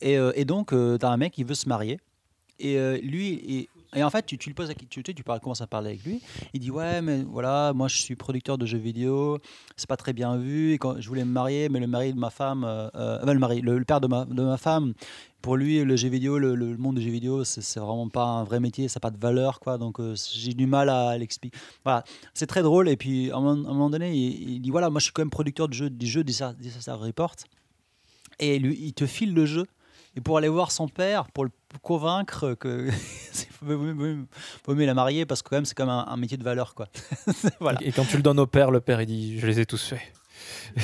Et, euh, et donc, tu as un mec qui veut se marier. Et euh, lui, et, et en fait, tu, tu lui poses, la- tu, tu, tu commences à parler avec lui. Il dit ouais, mais voilà, moi je suis producteur de jeux vidéo, c'est pas très bien vu. Quand je voulais me marier, mais le mari de ma femme, euh, euh, le mari, le, père de ma, de ma femme, pour lui, le jeu vidéo, le, monde des jeux vidéo, c'est vraiment pas un vrai métier, ça n'a pas de valeur, quoi. Donc euh, j'ai du mal à l'expliquer. Voilà, c'est très drôle. Et puis à un moment, à donné, il, dit voilà, moi je suis quand même producteur de jeu, du jeu Disaster Report. Et lui, il te file le jeu. Et pour aller voir son père, pour le convaincre que vaut mieux- la marier parce que quand même c'est comme un, un métier de valeur quoi. voilà. Et, et quand tu le donnes au père, le père il dit Je les ai tous faits.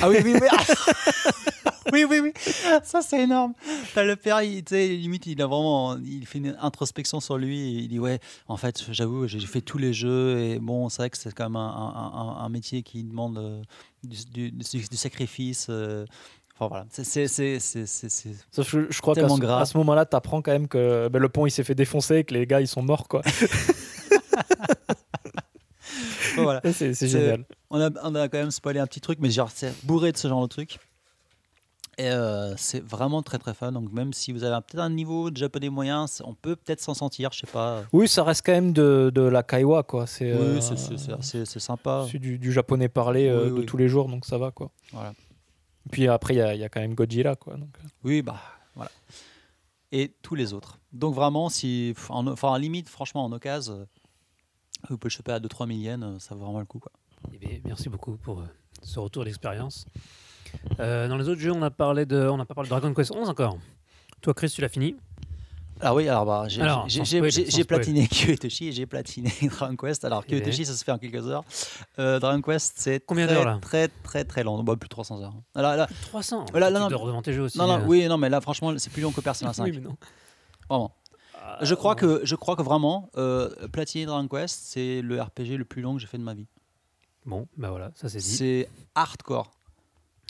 Ah oui oui oui. oui oui oui. Ça c'est énorme. T'as le père, il, limite il a vraiment, il fait une introspection sur lui. Et il dit ouais, en fait j'avoue j'ai fait tous les jeux et bon c'est vrai que c'est quand même un, un- un- un métier qui demande euh, du, du- du- du sacrifice. euh. Enfin voilà, c'est Sauf que je, crois qu'à ce, à ce moment-là, tu apprends quand même que ben, le pont il s'est fait défoncer et que les gars ils sont morts, quoi. voilà. c'est génial. On a, on a quand même spoilé un petit truc, mais genre c'est bourré de ce genre de truc. Et euh, c'est vraiment très très fun. Donc même si vous avez peut-être un niveau de japonais moyen, on peut peut-être s'en sentir, je sais pas. Oui, ça reste quand même de, de la kaiwa, quoi. C'est Oui, euh, c'est- sympa. c'est du, du japonais parlé euh, de oui. tous les jours, donc ça va, quoi. Voilà. Puis après, il y, a- il y a quand même Godzilla, quoi. Donc, euh. Oui, bah voilà. Et tous les autres. Donc vraiment, si, en, enfin, en limite, franchement, en occasion, euh, vous pouvez le choper à 2-3 000 yens, euh, ça vaut vraiment le coup. Quoi. Eh bien, merci beaucoup pour euh, ce retour d'expérience. Euh, dans les autres jeux, on a parlé de, on a pas parlé de Dragon Quest 11 encore. Toi, Chris, tu l'as fini? Alors oui, alors bah, j'ai Alors, j'ai- j'ai- spoil, platiné Kyotoshi et j'ai platiné Dragon Quest. Alors Eh bien. Kyotoshi, ça se fait en quelques heures. Euh, Dragon Quest, c'est Combien très, d'heures, là très très très long. Bah, plus de 300 heures. Alors, là, 300. Voilà, tu non, non, tes jeux aussi. non, non, euh. oui, non, mais là, franchement, c'est plus long que Persona 5. Oui, mais non. Vraiment. Ah, Je crois que, je crois que vraiment, euh, platiner Dragon Quest, c'est le RPG le plus long que j'ai fait de ma vie. Bon, bah voilà, ça c'est dit. C'est hardcore.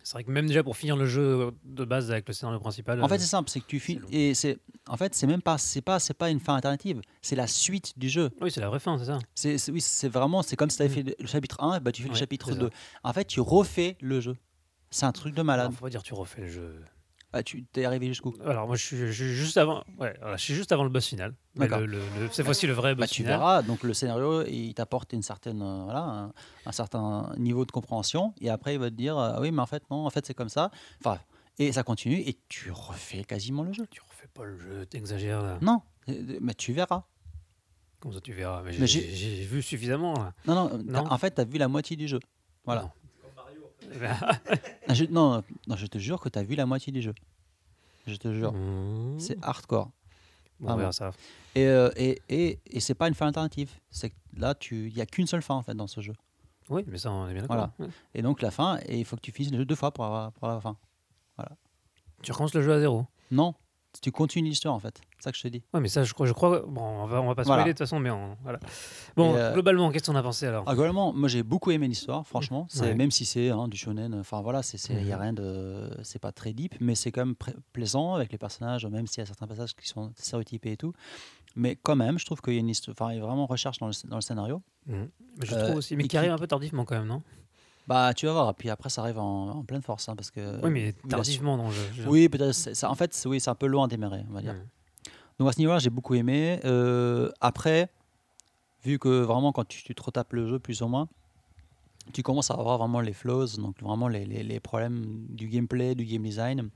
C'est vrai que même déjà pour finir le jeu de base avec le scénario principal. En fait, euh, c'est simple, c'est que tu finis et c'est en fait, c'est même pas c'est pas c'est pas une fin alternative, c'est la suite du jeu. oui, c'est la vraie fin, c'est ça. C'est oui, c'est vraiment c'est comme si tu avais fait le- chapitre 1, bah tu fais le chapitre c'est ça. 2. En fait, tu refais le jeu. C'est un truc de malade. Alors, faut pas dire tu refais le jeu. Ah, tu t'es arrivé jusqu'où? Alors moi, je suis, je suis juste avant. Ouais, voilà, je suis juste avant le boss final. Mais D'accord. le, le- le- cette fois-ci, le vrai bah, boss tu final. verras, donc le scénario, il t'apporte une certaine, euh, voilà, un, un certain niveau de compréhension, et après il va te dire, euh, oui, mais en fait non, en fait c'est comme ça. Enfin, et ça continue, et tu refais quasiment le jeu. Tu refais pas le jeu, t'exagères là. Non, Euh, Mais tu verras. Comment ça, tu verras? Mais j'ai vu suffisamment. là. Non, non, Non? en fait, tu as vu la moitié du jeu. Voilà. Non. Ah, je- non, non, je te jure que tu as vu la moitié du jeu. Je te jure. Mmh. C'est hardcore. Bon, Ah ça. Et, euh, et, et, et c'est pas une fin alternative. C'est là, il n'y a qu'une seule fin en fait dans ce jeu. Oui, mais ça, on est bien d'accord. Ouais. Et donc la fin, et il faut que tu finisses le jeu deux fois pour avoir, pour avoir la fin. Tu recommences le jeu à zéro? Non, tu continues l'histoire en fait. C'est ça que je te dis. Ouais, mais ça, je crois, je crois. Bon, on va, on va pas spoiler Voilà. de toute façon, mais on- voilà. Bon, euh, globalement, qu'est-ce qu'on a pensé alors? Ah, globalement, moi j'ai beaucoup aimé l'histoire, franchement. C'est Ouais. même si c'est hein, du shonen, enfin voilà, c'est c'est- il y a Mhm. rien de, c'est pas très deep, mais c'est quand même plaisant avec les personnages, même s'il y a certains passages qui sont stéréotypés et tout. Mais quand même, je trouve qu'il y a une histoire, enfin il y a vraiment recherche dans le, dans le scénario. Mais je Euh, trouve aussi, mais qui arrive un peu tardivement quand même, non? Bah tu vas voir, puis après ça arrive en, en pleine force, hein, parce que. Oui, mais tardivement dans le jeu. Oui, peut-être. ça- En fait, c'est- oui, c'est un peu loin à démarrer, on va dire. Mhm. Donc à ce niveau-là, j'ai beaucoup aimé. Euh, après, vu que vraiment quand tu, tu te retapes le jeu plus ou moins, tu commences à avoir vraiment les flaws, donc vraiment les, les- les problèmes du gameplay, du game design.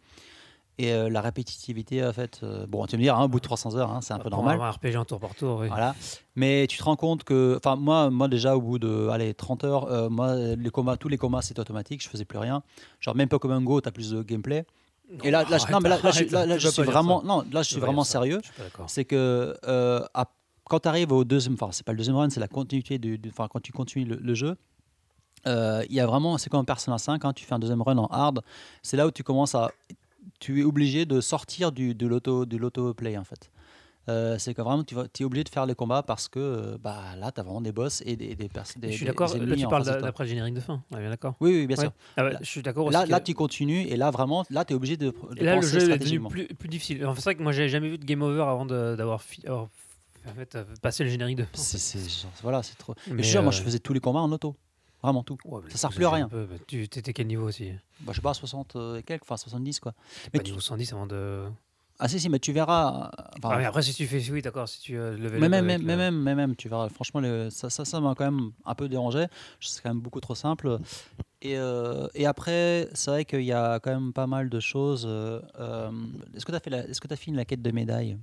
Et euh, la répétitivité, en fait, euh, bon, tu vas me dire, hein, au bout de 300 heures, hein, c'est un peu normal. un RPG en tour par tour, oui. Voilà. Mais tu te rends compte que, enfin, moi, moi déjà, au bout de allez, 30 heures, euh, moi, les combats, tous les combats, c'était automatique, je faisais plus rien. Genre, même Pokémon Go, tu as plus de gameplay. Et là, non, mais là, là, je, là, là, je suis vraiment, non, là, je suis vraiment sérieux. Je suis pas d'accord. C'est que à- quand tu arrives au deuxième, enfin, c'est pas le deuxième run, c'est la continuité du, enfin, quand tu continues le, le jeu. euh, Il y a vraiment, c'est comme Persona 5, hein, tu fais un deuxième run en hard, c'est là où tu commences à, tu es obligé de sortir du, de l'auto, de l'auto play en fait. Euh, c'est que vraiment tu, vas, es obligé de faire les combats parce que euh, bah, là tu as vraiment des boss et des, je suis d'accord, là tu parles d'après le générique de fin, bien d'accord Oui, oui, bien Ouais. sûr. Ah ouais, Je suis d'accord aussi. Là, que- là tu continues et là vraiment, là tu es obligé de, de Et là, le jeu est devenu plus, plus difficile. Enfin, c'est vrai que moi, j'ai jamais vu de game over avant d'avoir en fait, euh, passé le générique de fin. C'est, voilà, c'est trop. Mais, Mais, je sûr, moi euh, je faisais tous les combats en auto. Vraiment tout. Ouais, mais ça sert plus à rien. peu- bah, tu étais quel niveau aussi? Bah, je sais pas, 60 et quelques, enfin 70 quoi. Mais pas tu- niveau 110 avant de. Ah si, si, mais tu verras. euh, enfin, Ah, mais après, si tu fais. Oui, d'accord, si tu euh, mais même, même, le- même, même, même, tu verras. Franchement, le- ça, ça, ça m'a quand même un peu dérangé. C'est quand même beaucoup trop simple. Et, euh, et après, c'est vrai qu'il y a quand même pas mal de choses. euh, euh, est-ce que tu as fait la, est-ce que tu as fini la quête de médailles?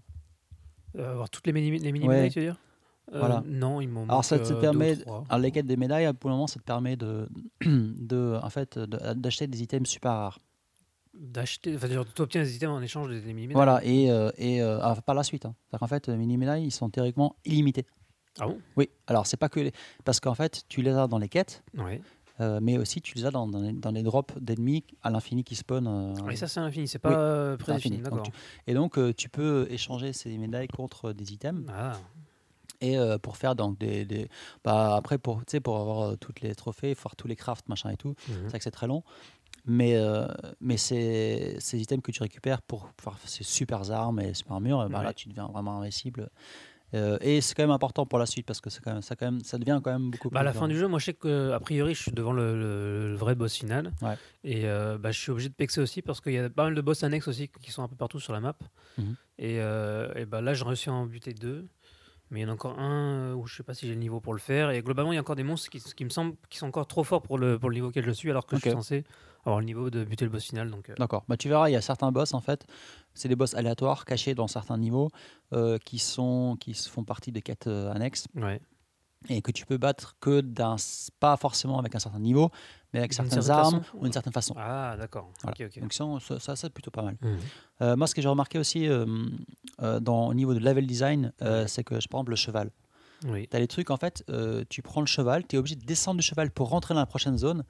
Euh, avoir toutes les mini, les mini Ouais. médailles, tu veux dire? Euh, Voilà. Non, il m'en Alors, ça te euh, permet-. Alors les quêtes des médailles, pour le moment, ça te permet de, de en fait, de- d'acheter des items super rares. D'acheter. Enfin, tu obtiens des items en échange des, mini médailles. Voilà. Et, euh, et euh, ah, par la suite, hein. Qu'en fait, les mini médailles, ils sont théoriquement illimités. Ah bon? Oui. Alors c'est pas que les... parce qu'en fait, tu les as dans les quêtes. Euh, mais aussi tu les as dans, dans, les, dans les drops d'ennemis à l'infini qui spawnent. euh, Et ça, c'est à l'infini, c'est pas Oui, euh, prédéfini, Donc, d'accord. tu- Et donc euh, tu peux échanger ces médailles contre des items Ah, et euh, pour faire donc des, des- bah, après pour tu sais pour avoir euh, toutes les trophées, faire tous les crafts machin et tout. mhm. C'est vrai que c'est très long. Mais, euh, mais c'est ces items que tu récupères pour faire ces super armes et super armures, bah, là tu deviens vraiment invincible. Euh, et c'est quand même important pour la suite parce que c'est quand même, ça, quand même, ça devient quand même beaucoup Bah, à plus la fin dur. du jeu, moi je sais que a priori je suis devant le, le- le vrai boss final. Ouais. Et bah, je suis obligé de pexer aussi parce qu'il y a pas mal de boss annexes aussi qui sont un peu partout sur la map. Mhm. Et, et bah, là j'ai réussi à en buter deux. Mais il y en a encore un euh, où je sais pas si j'ai le niveau pour le faire. Et globalement, il y a encore des monstres qui, qui me semblent qui sont encore trop forts pour le, pour le niveau auquel je suis, alors que je suis censé avoir le niveau de buter le boss final. Donc, euh, D'accord. Bah, tu verras, il y a certains boss en fait, c'est des boss aléatoires cachés dans certains niveaux euh, qui sont qui font partie des quêtes euh, annexes ouais. Et que tu peux battre que d'un pas forcément avec un certain niveau, mais avec certaines certaine armes façon ou d'une certaine façon. Ah, d'accord. Voilà. Ok, ok. Donc ça, ça, c'est plutôt pas mal. Mhm. Euh, moi, ce que j'ai remarqué aussi euh, euh, dans, au niveau de level design, c'est que, je par exemple, le cheval. Oui. Tu as les trucs, en fait, tu prends le cheval, tu es obligé de descendre du cheval pour rentrer dans la prochaine zone.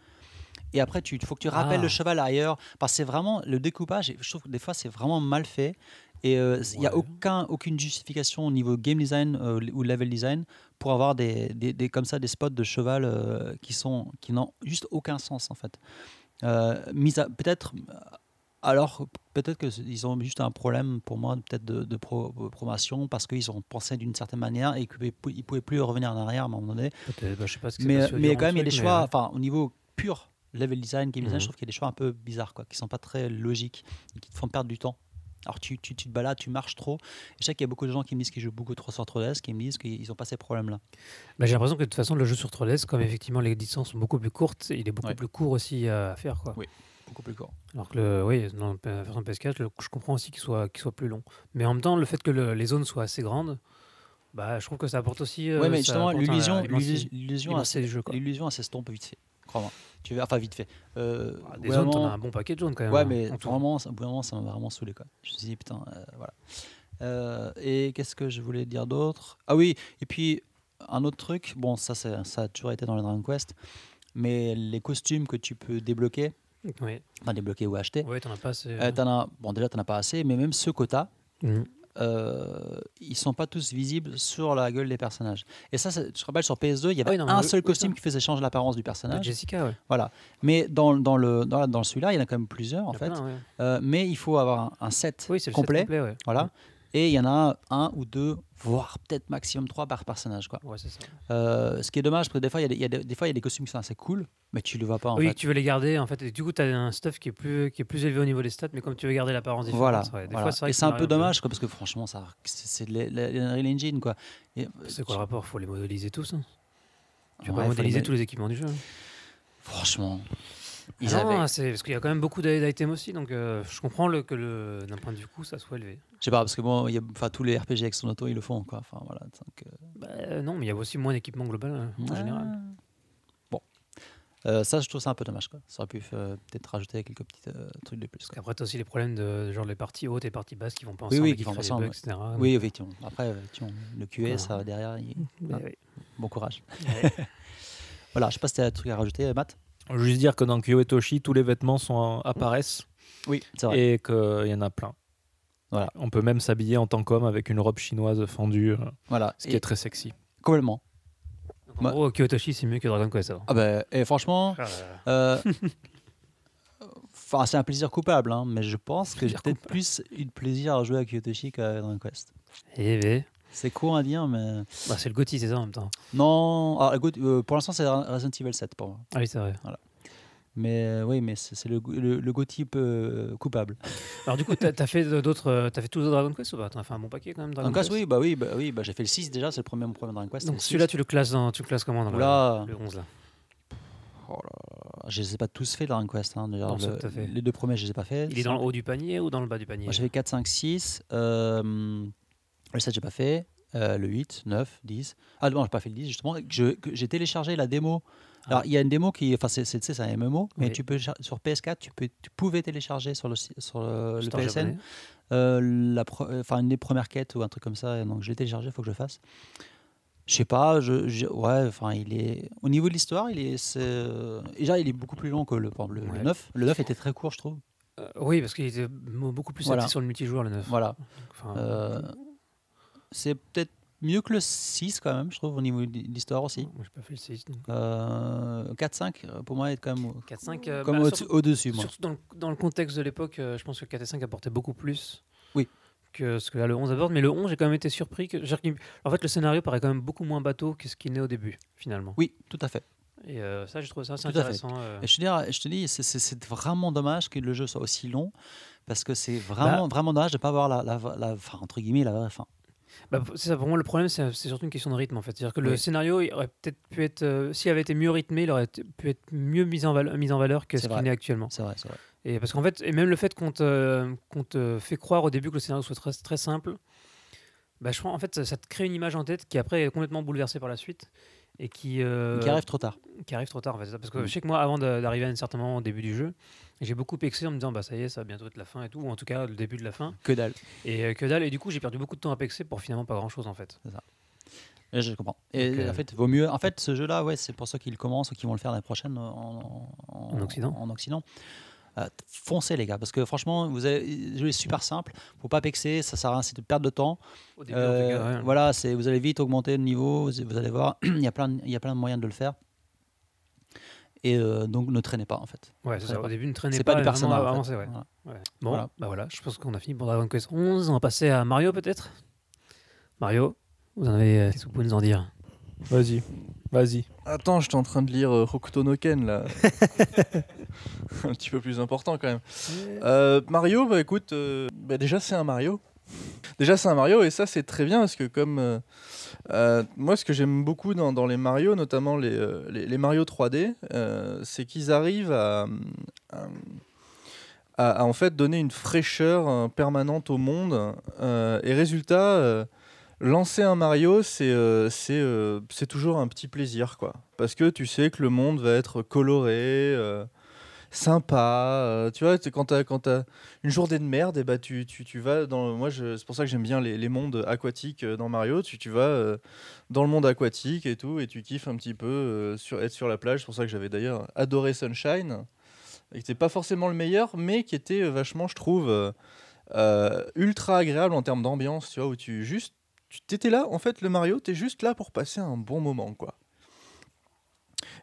Et après, il faut que tu rappelles Ah. le cheval ailleurs. Parce que c'est vraiment le découpage, je trouve que des fois, c'est vraiment mal fait. Et il n'y a aucun, aucune justification au niveau game design euh, ou level design pour avoir des, des, des- comme ça des spots de cheval euh, qui sont qui n'ont juste aucun sens en fait. Euh, peut-être alors peut-être qu'ils ont juste un problème pour moi peut-être de, de pro- de promotion parce qu'ils ont pensé d'une certaine manière et qu'ils ne pouvaient plus revenir en arrière à un moment donné. Bah, je sais pas ce que c'est Mais, mais quand même, il y a des choix, mais, enfin, au niveau pur, level design, game design, Mhm. je trouve qu'il y a des choix un peu bizarres, quoi, qui sont pas très logiques, et qui te font perdre du temps. Alors, tu, tu, tu te balades, tu marches trop. Je sais qu'il y a beaucoup de gens qui me disent qu'ils jouent beaucoup trop sur 3DS, qui me disent qu'ils n'ont pas ces problèmes-là. Bah, j'ai l'impression que de toute façon, le jeu sur 3DS, comme effectivement les distances sont beaucoup plus courtes, il est beaucoup Ouais. plus court aussi à faire. Quoi. Oui. beaucoup plus court. Alors que le, oui, dans la version PS4, le- je comprends aussi qu'il soit, qu'il soit plus long. Mais en même temps, le fait que le- les zones soient assez grandes, bah, je trouve que ça apporte aussi. euh, ouais, mais justement, l'illusion, l'illusion, l'illusion, l'illusion, s'estompe vite fait. Crois-moi. Tu enfin, vite fait. Euh, Ah, des zones, t'en as un bon paquet de zones quand même. Ouais, hein, mais vraiment, ça- au bout d'un moment, ça m'a vraiment saoulé. Quoi. Je me suis dit, putain, euh, voilà. Euh, et qu'est-ce que je voulais dire d'autre? Ah oui, et puis un autre truc, bon, ça, ça a toujours été dans les Dragon Quest, mais les costumes que tu peux débloquer, Oui, enfin débloquer ou acheter, ouais, t'en as pas assez. euh, t'en as, bon, déjà, t'en as pas assez, mais même ceux que t'as, Mhm. Euh, ils sont pas tous visibles sur la gueule des personnages. Et ça, je te rappelle, sur PS2, il y Ah avait oui, non, un seul costume qui faisait changer l'apparence du Bah, personnage. Jessica, ouais. Voilà. Mais dans, dans, le, dans, dans celui-là, il y en a quand même plusieurs, en fait. plein, ouais. Euh, mais il faut avoir un, un set Oui, c'est le set complet. ouais. Voilà. Et il y en a un ou deux, voire peut-être maximum trois par personnage. Quoi. Ouais, ça. Euh, ce qui est dommage, parce que des fois, il y, a des- il y a des, des fois, il y a des costumes qui sont assez cool, mais tu le vois pas en oui, fait. tu veux les garder en fait. Et du coup, tu as un stuff qui est, plus, qui est plus élevé au niveau des stats, mais comme tu veux garder l'apparence différente. Voilà. ouais. Des voilà. fois, Et c'est un peu dommage, quoi, parce que franchement, ça, c'est l'Unreal Engine. Quoi. Et, C'est quoi le rapport? Faut les modéliser tous. hein. Tu Ouais, vas les modéliser tous les équipements du jeu. hein. Franchement, ils Ah non, c'est parce qu'il y a quand même beaucoup d'i- d'items aussi, donc euh, je comprends le, que le, d'un point de vue coût, ça soit élevé. Je sais pas, parce que bon, y a, tous les RPG avec son auto, ils le font. Quoi. Enfin, voilà, donc, euh, Bah, euh, non, mais il y a aussi moins d'équipement global euh, en ouais. général. Bon. Euh, ça, je trouve ça un peu dommage. Quoi. Ça aurait pu peut-être rajouter quelques petits trucs de plus. Quoi. qu'après, tu as aussi les problèmes de genre les parties hautes et parties basses qui vont pas Oui, ensemble, oui, et qui vont ensemble, bugs, etc. Oui, effectivement. Après, le QA, Voilà. ça derrière, Ah. oui. bon courage. Ouais. Voilà, je sais pas si tu as un truc à rajouter, Matt? Juste dire que dans Kyo Toshi, tous les vêtements sont, apparaissent Oui, c'est vrai. et qu'il y en a plein. Voilà. On peut même s'habiller en tant qu'homme avec une robe chinoise fendue, euh, Voilà, ce qui Et- est très sexy. complètement. En Bah- gros, Kyotoshi, c'est mieux que Dragon Quest. alors. Ah ben, et franchement, Ah euh, enfin, c'est un plaisir coupable, hein, mais je pense que j'ai peut-être plus eu de plaisir à jouer à Kyotoshi qu'à Dragon Quest. Eh ben, C'est court à dire, mais bah, c'est le Gotti, c'est ça en même temps. non. écoute, euh, pour l'instant, c'est Resident Evil 7 pour moi. Ah oui, c'est vrai. Mais euh, oui, mais c'est le, le, le Gotti peu coupable. Alors du coup, t'as as fait d'autres, euh, t'as fait tous les Dragon Quest ou pas? T'as fait un bon paquet quand même. Dragon Quest, oui, bah oui, bah oui, bah j'ai fait le 6 déjà, c'est le premier, mon premier Dragon Quest. Donc celui-là, 6. tu le classes, dans, tu le classes comment dans le- Oula. le 11 là? Oh là je les ai pas tous fait Dragon Quest. Hein, Non, le- fait. les deux premiers, je les ai pas fait. Il est dans le haut du panier ou dans le bas du panier? Moi, j'avais 4, 5, 6. Euh, le 7, j'ai pas fait. Euh, le 8, 9, 10. Ah non, j'ai pas fait le 10, justement. J'ai téléchargé la démo. Ah. Alors, il y a une démo qui. Enfin, c'est- un MMO, mais Oui. tu peux, sur PS4, tu, peux, tu pouvais télécharger sur le, sur le, le PSN euh, la enfin, une des premières quêtes ou un truc comme ça. Donc, je l'ai téléchargé, il faut que je le fasse. Je sais pas, je, je- ouais, enfin, il est. Au niveau de l'histoire, il est. euh, Déjà, il est beaucoup plus long que le, le, le Ouais. 9. Le 9 était très court, je trouve. Euh, oui, parce qu'il était beaucoup plus Voilà. sur le multijoueur le 9. Voilà. Enfin, Euh, c'est peut-être mieux que le 6 quand même, je trouve, au niveau de l'histoire aussi. Moi, j'ai pas fait le 6. Donc. Euh, 4-5, euh, pour moi, est quand même 4-5. euh, comme bah, au- au-dessus, moi. Surtout dans le, dans le contexte de l'époque, euh, je pense que 4 et 5 apportaient beaucoup plus Oui. que ce que là le 11 apporte. Mais le 11, j'ai quand même été surpris. Que, j'ai- en fait, le scénario paraît quand même beaucoup moins bateau que ce qu'il n'est au début, finalement. Oui, tout à fait. Et euh, ça, je trouve ça assez Tout intéressant. euh. Et je, te dis, je te dis, c'est- c'est c'est vraiment dommage que le jeu soit aussi long, parce que c'est vraiment, Bah. vraiment dommage de ne pas avoir la, la, entre guillemets, la vraie fin. Bah, ça, pour moi, le problème, c'est c'est surtout une question de rythme, en fait. C'est-à-dire que le scénario, il aurait peut-être pu être. euh, S'il avait été mieux rythmé, il aurait pu être mieux mis en, valeur, mis en valeur que ce qu'il est actuellement. C'est vrai, c'est vrai. Et parce qu'en fait, et même le fait qu'on te, qu'on te fait croire au début que le scénario soit très, très simple, bah, je en fait, ça, ça te crée une image en tête qui après est complètement bouleversée par la suite et qui, euh, Qui arrive trop tard. qui arrive trop tard. En fait, c'est ça. Parce que Mm. je sais que moi, avant d'arriver à un certain moment au début du jeu, j'ai beaucoup pexé en me disant, bah ça y est, ça va bientôt être la fin et tout, ou en tout cas le début de la fin. Que dalle. Et euh, que dalle. Et du coup, j'ai perdu beaucoup de temps à pexer pour finalement pas grand chose en fait. Et je comprends. Et Donc, euh, en fait, vaut mieux. En fait, ce jeu-là, ouais, c'est pour ça qu'ils commencent ou qu'ils vont le faire l'année prochaine en, en, En Occident. En Occident. Euh, foncez les gars, parce que franchement, vous avez, le jeu est super simple. Faut pas pexer, ça sert à rien, c'est de perdre de temps. Au début, en tout cas, Euh, ouais. Voilà, c'est vous allez vite augmenter le niveau. Vous, vous allez voir, il y a plein, de- il y a plein de moyens de le faire. Et euh, donc ne traînez pas en fait. Ouais, c'est ça. Au début, ne traînez C'est pas, pas du vraiment personnage. en fait. avancer, ouais. Voilà. Ouais. Bon, Voilà. bah voilà, je pense qu'on a fini pour Dragon Quest 11. On va passer à Mario peut-être? Mario, vous en avez. euh, Qu'est-ce que vous pouvez nous en dire Vas-y, vas-y. Attends, j'étais en train de lire euh, Hokuto no Ken là. un petit peu plus important quand même. Euh, Mario, bah écoute, euh, bah, déjà c'est un Mario. Déjà c'est un Mario et ça c'est très bien parce que comme moi ce que j'aime beaucoup dans, dans les Mario, notamment les, les, les Mario 3D, euh, c'est qu'ils arrivent à, à- en fait donner une fraîcheur permanente au monde. Euh, et résultat, euh, lancer un Mario, c'est euh, euh, c'est toujours un petit plaisir, quoi. Parce que tu sais que le monde va être coloré, euh, sympa. tu vois, quand t'as t'as une journée de merde, et bah tu, tu, tu vas dans. Moi, c'est pour ça que j'aime bien les, les mondes aquatiques dans Mario. Tu, tu vas dans le monde aquatique et tout, et tu kiffes un petit peu sur, être sur la plage. C'est pour ça que j'avais d'ailleurs adoré Sunshine, qui n'était pas forcément le meilleur, mais qui était vachement, je trouve, ultra agréable en termes d'ambiance. Tu vois, où tu juste. Tu t'étais là, en fait, le Mario, t'es juste là pour passer un bon moment, quoi.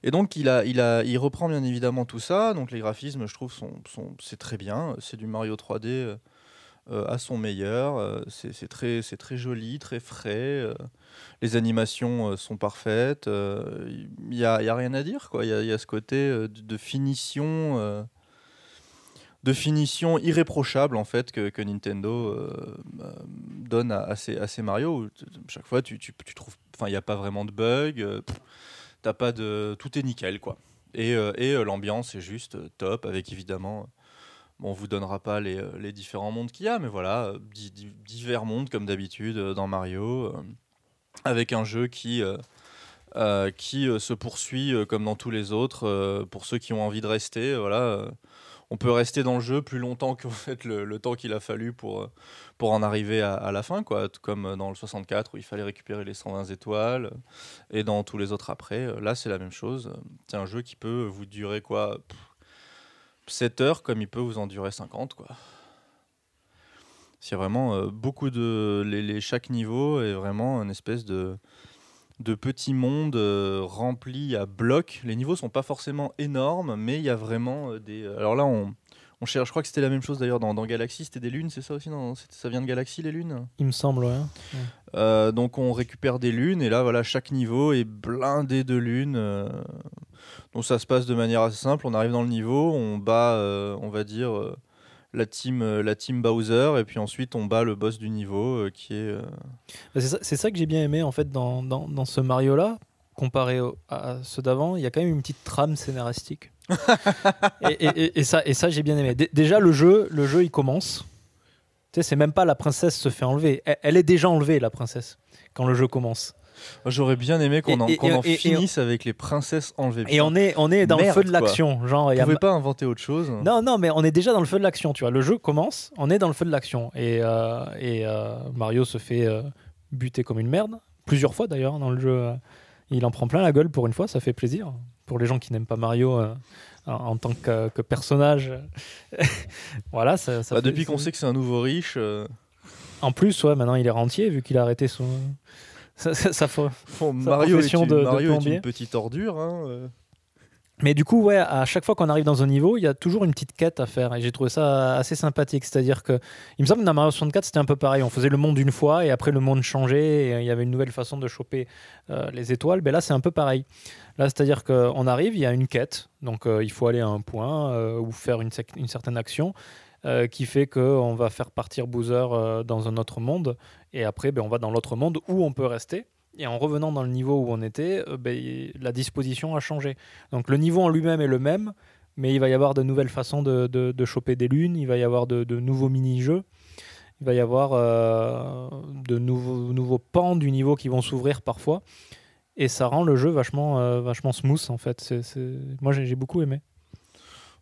Et donc il, a, il, a, il reprend bien évidemment tout ça. Donc les graphismes, je trouve, sont, sont, c'est très bien. C'est du Mario 3D euh, euh, à son meilleur. Euh, c'est très, très joli, très frais. euh, les animations sont parfaites. Il n'y a, y a rien à dire. Il y, a- ce côté de finition. De finition irréprochable en fait que, que Nintendo euh, euh, donne à, à ces, à ces Mario. Chaque fois, tu, tu, trouves, enfin, il n'y a pas vraiment de bug. euh, T'as pas de, tout est nickel quoi. Et, euh, et l'ambiance est juste top avec évidemment. Bon, on vous donnera pas les, les différents mondes qu'il y a, mais voilà, di- di- divers mondes comme d'habitude dans Mario, avec un jeu qui, qui se poursuit comme dans tous les autres. pour ceux qui ont envie de rester, voilà, on peut rester dans le jeu plus longtemps que le, temps qu'il a fallu pour, euh, en arriver à, la fin, comme euh, dans le 64 où il fallait récupérer les 120 étoiles, et dans tous les autres après. euh, Là, c'est la même chose. C'est un jeu qui peut vous durer quoi pff, 7 heures comme il peut vous en durer 50, quoi. C'est vraiment beaucoup de. Chaque niveau est vraiment une espèce de, de petit monde euh, rempli à blocs. Les niveaux sont pas forcément énormes, mais il y a vraiment euh, des. Alors là, on, on cherche. Je crois que c'était la même chose d'ailleurs dans, dans Galaxy. C'était des lunes, c'est ça aussi non Ça vient de Galaxy, les lunes? Il me semble, ouais. euh, donc on récupère des lunes et là voilà chaque niveau est blindé de lunes. euh. donc ça se passe de manière assez simple. On arrive dans le niveau, on bat, euh, on va dire euh, la team, euh, la team Bowser et puis ensuite on bat le boss du niveau euh, qui est. euh, Bah, C'est ça, ça que j'ai bien aimé en fait dans, dans, dans ce Mario là, comparé au- à ceux d'avant. Il y a quand même une petite trame scénaristique. et, et- et- et ça, et ça j'ai bien aimé. Dé- déjà le jeu, le jeu il commence. Tu sais, c'est même pas la princesse se fait enlever. Elle, elle est déjà enlevée la princesse quand le jeu commence. J'aurais bien aimé qu'on en, et- qu'on en et- et- finisse avec les princesses enlevées. Et on est, on est dans le feu de l'action. Genre, a pouvait pas inventer autre chose. Non, non, mais on est déjà dans le feu de l'action, tu vois. Le jeu commence, on est dans le feu de l'action. Et, euh, et euh, Mario se fait euh, buter comme une merde, plusieurs fois d'ailleurs dans le jeu. il en prend plein la gueule pour une fois, ça fait plaisir. Pour les gens qui n'aiment pas Mario en, tant que, que personnage. voilà, ça, ça Bah, fait- depuis qu'on sait que c'est un nouveau riche, En plus, ouais, maintenant il est rentier vu qu'il a arrêté son. Ça, ça- ça faut- bon, Sa Mario, est une, de- de Mario est une petite ordure. hein, euh. Mais du coup, ouais, à chaque fois qu'on arrive dans un niveau, il y a toujours une petite quête à faire. Et j'ai trouvé ça assez sympathique. C'est-à-dire que, il me semble que dans Mario 64, c'était un peu pareil. On faisait le monde une fois et après le monde changeait et il y avait une nouvelle façon de choper euh, les étoiles. Mais là, c'est un peu pareil. Là, c'est-à-dire qu'on arrive, il y a une quête. Donc, euh, il faut aller à un point euh, ou faire une certaine action euh, qui fait qu'on va faire partir Bowser euh, dans un autre monde. Et après, ben, on va dans l'autre monde où on peut rester. Et en revenant dans le niveau où on était, euh, ben, la disposition a changé. Donc le niveau en lui-même est le même, mais il va y avoir de nouvelles façons de, de- choper des lunes, il va y avoir de, nouveaux mini-jeux, il va y avoir de nouveaux, nouveaux pans du niveau qui vont s'ouvrir parfois. Et ça rend le jeu vachement, vachement smooth en fait. Moi j'ai beaucoup aimé.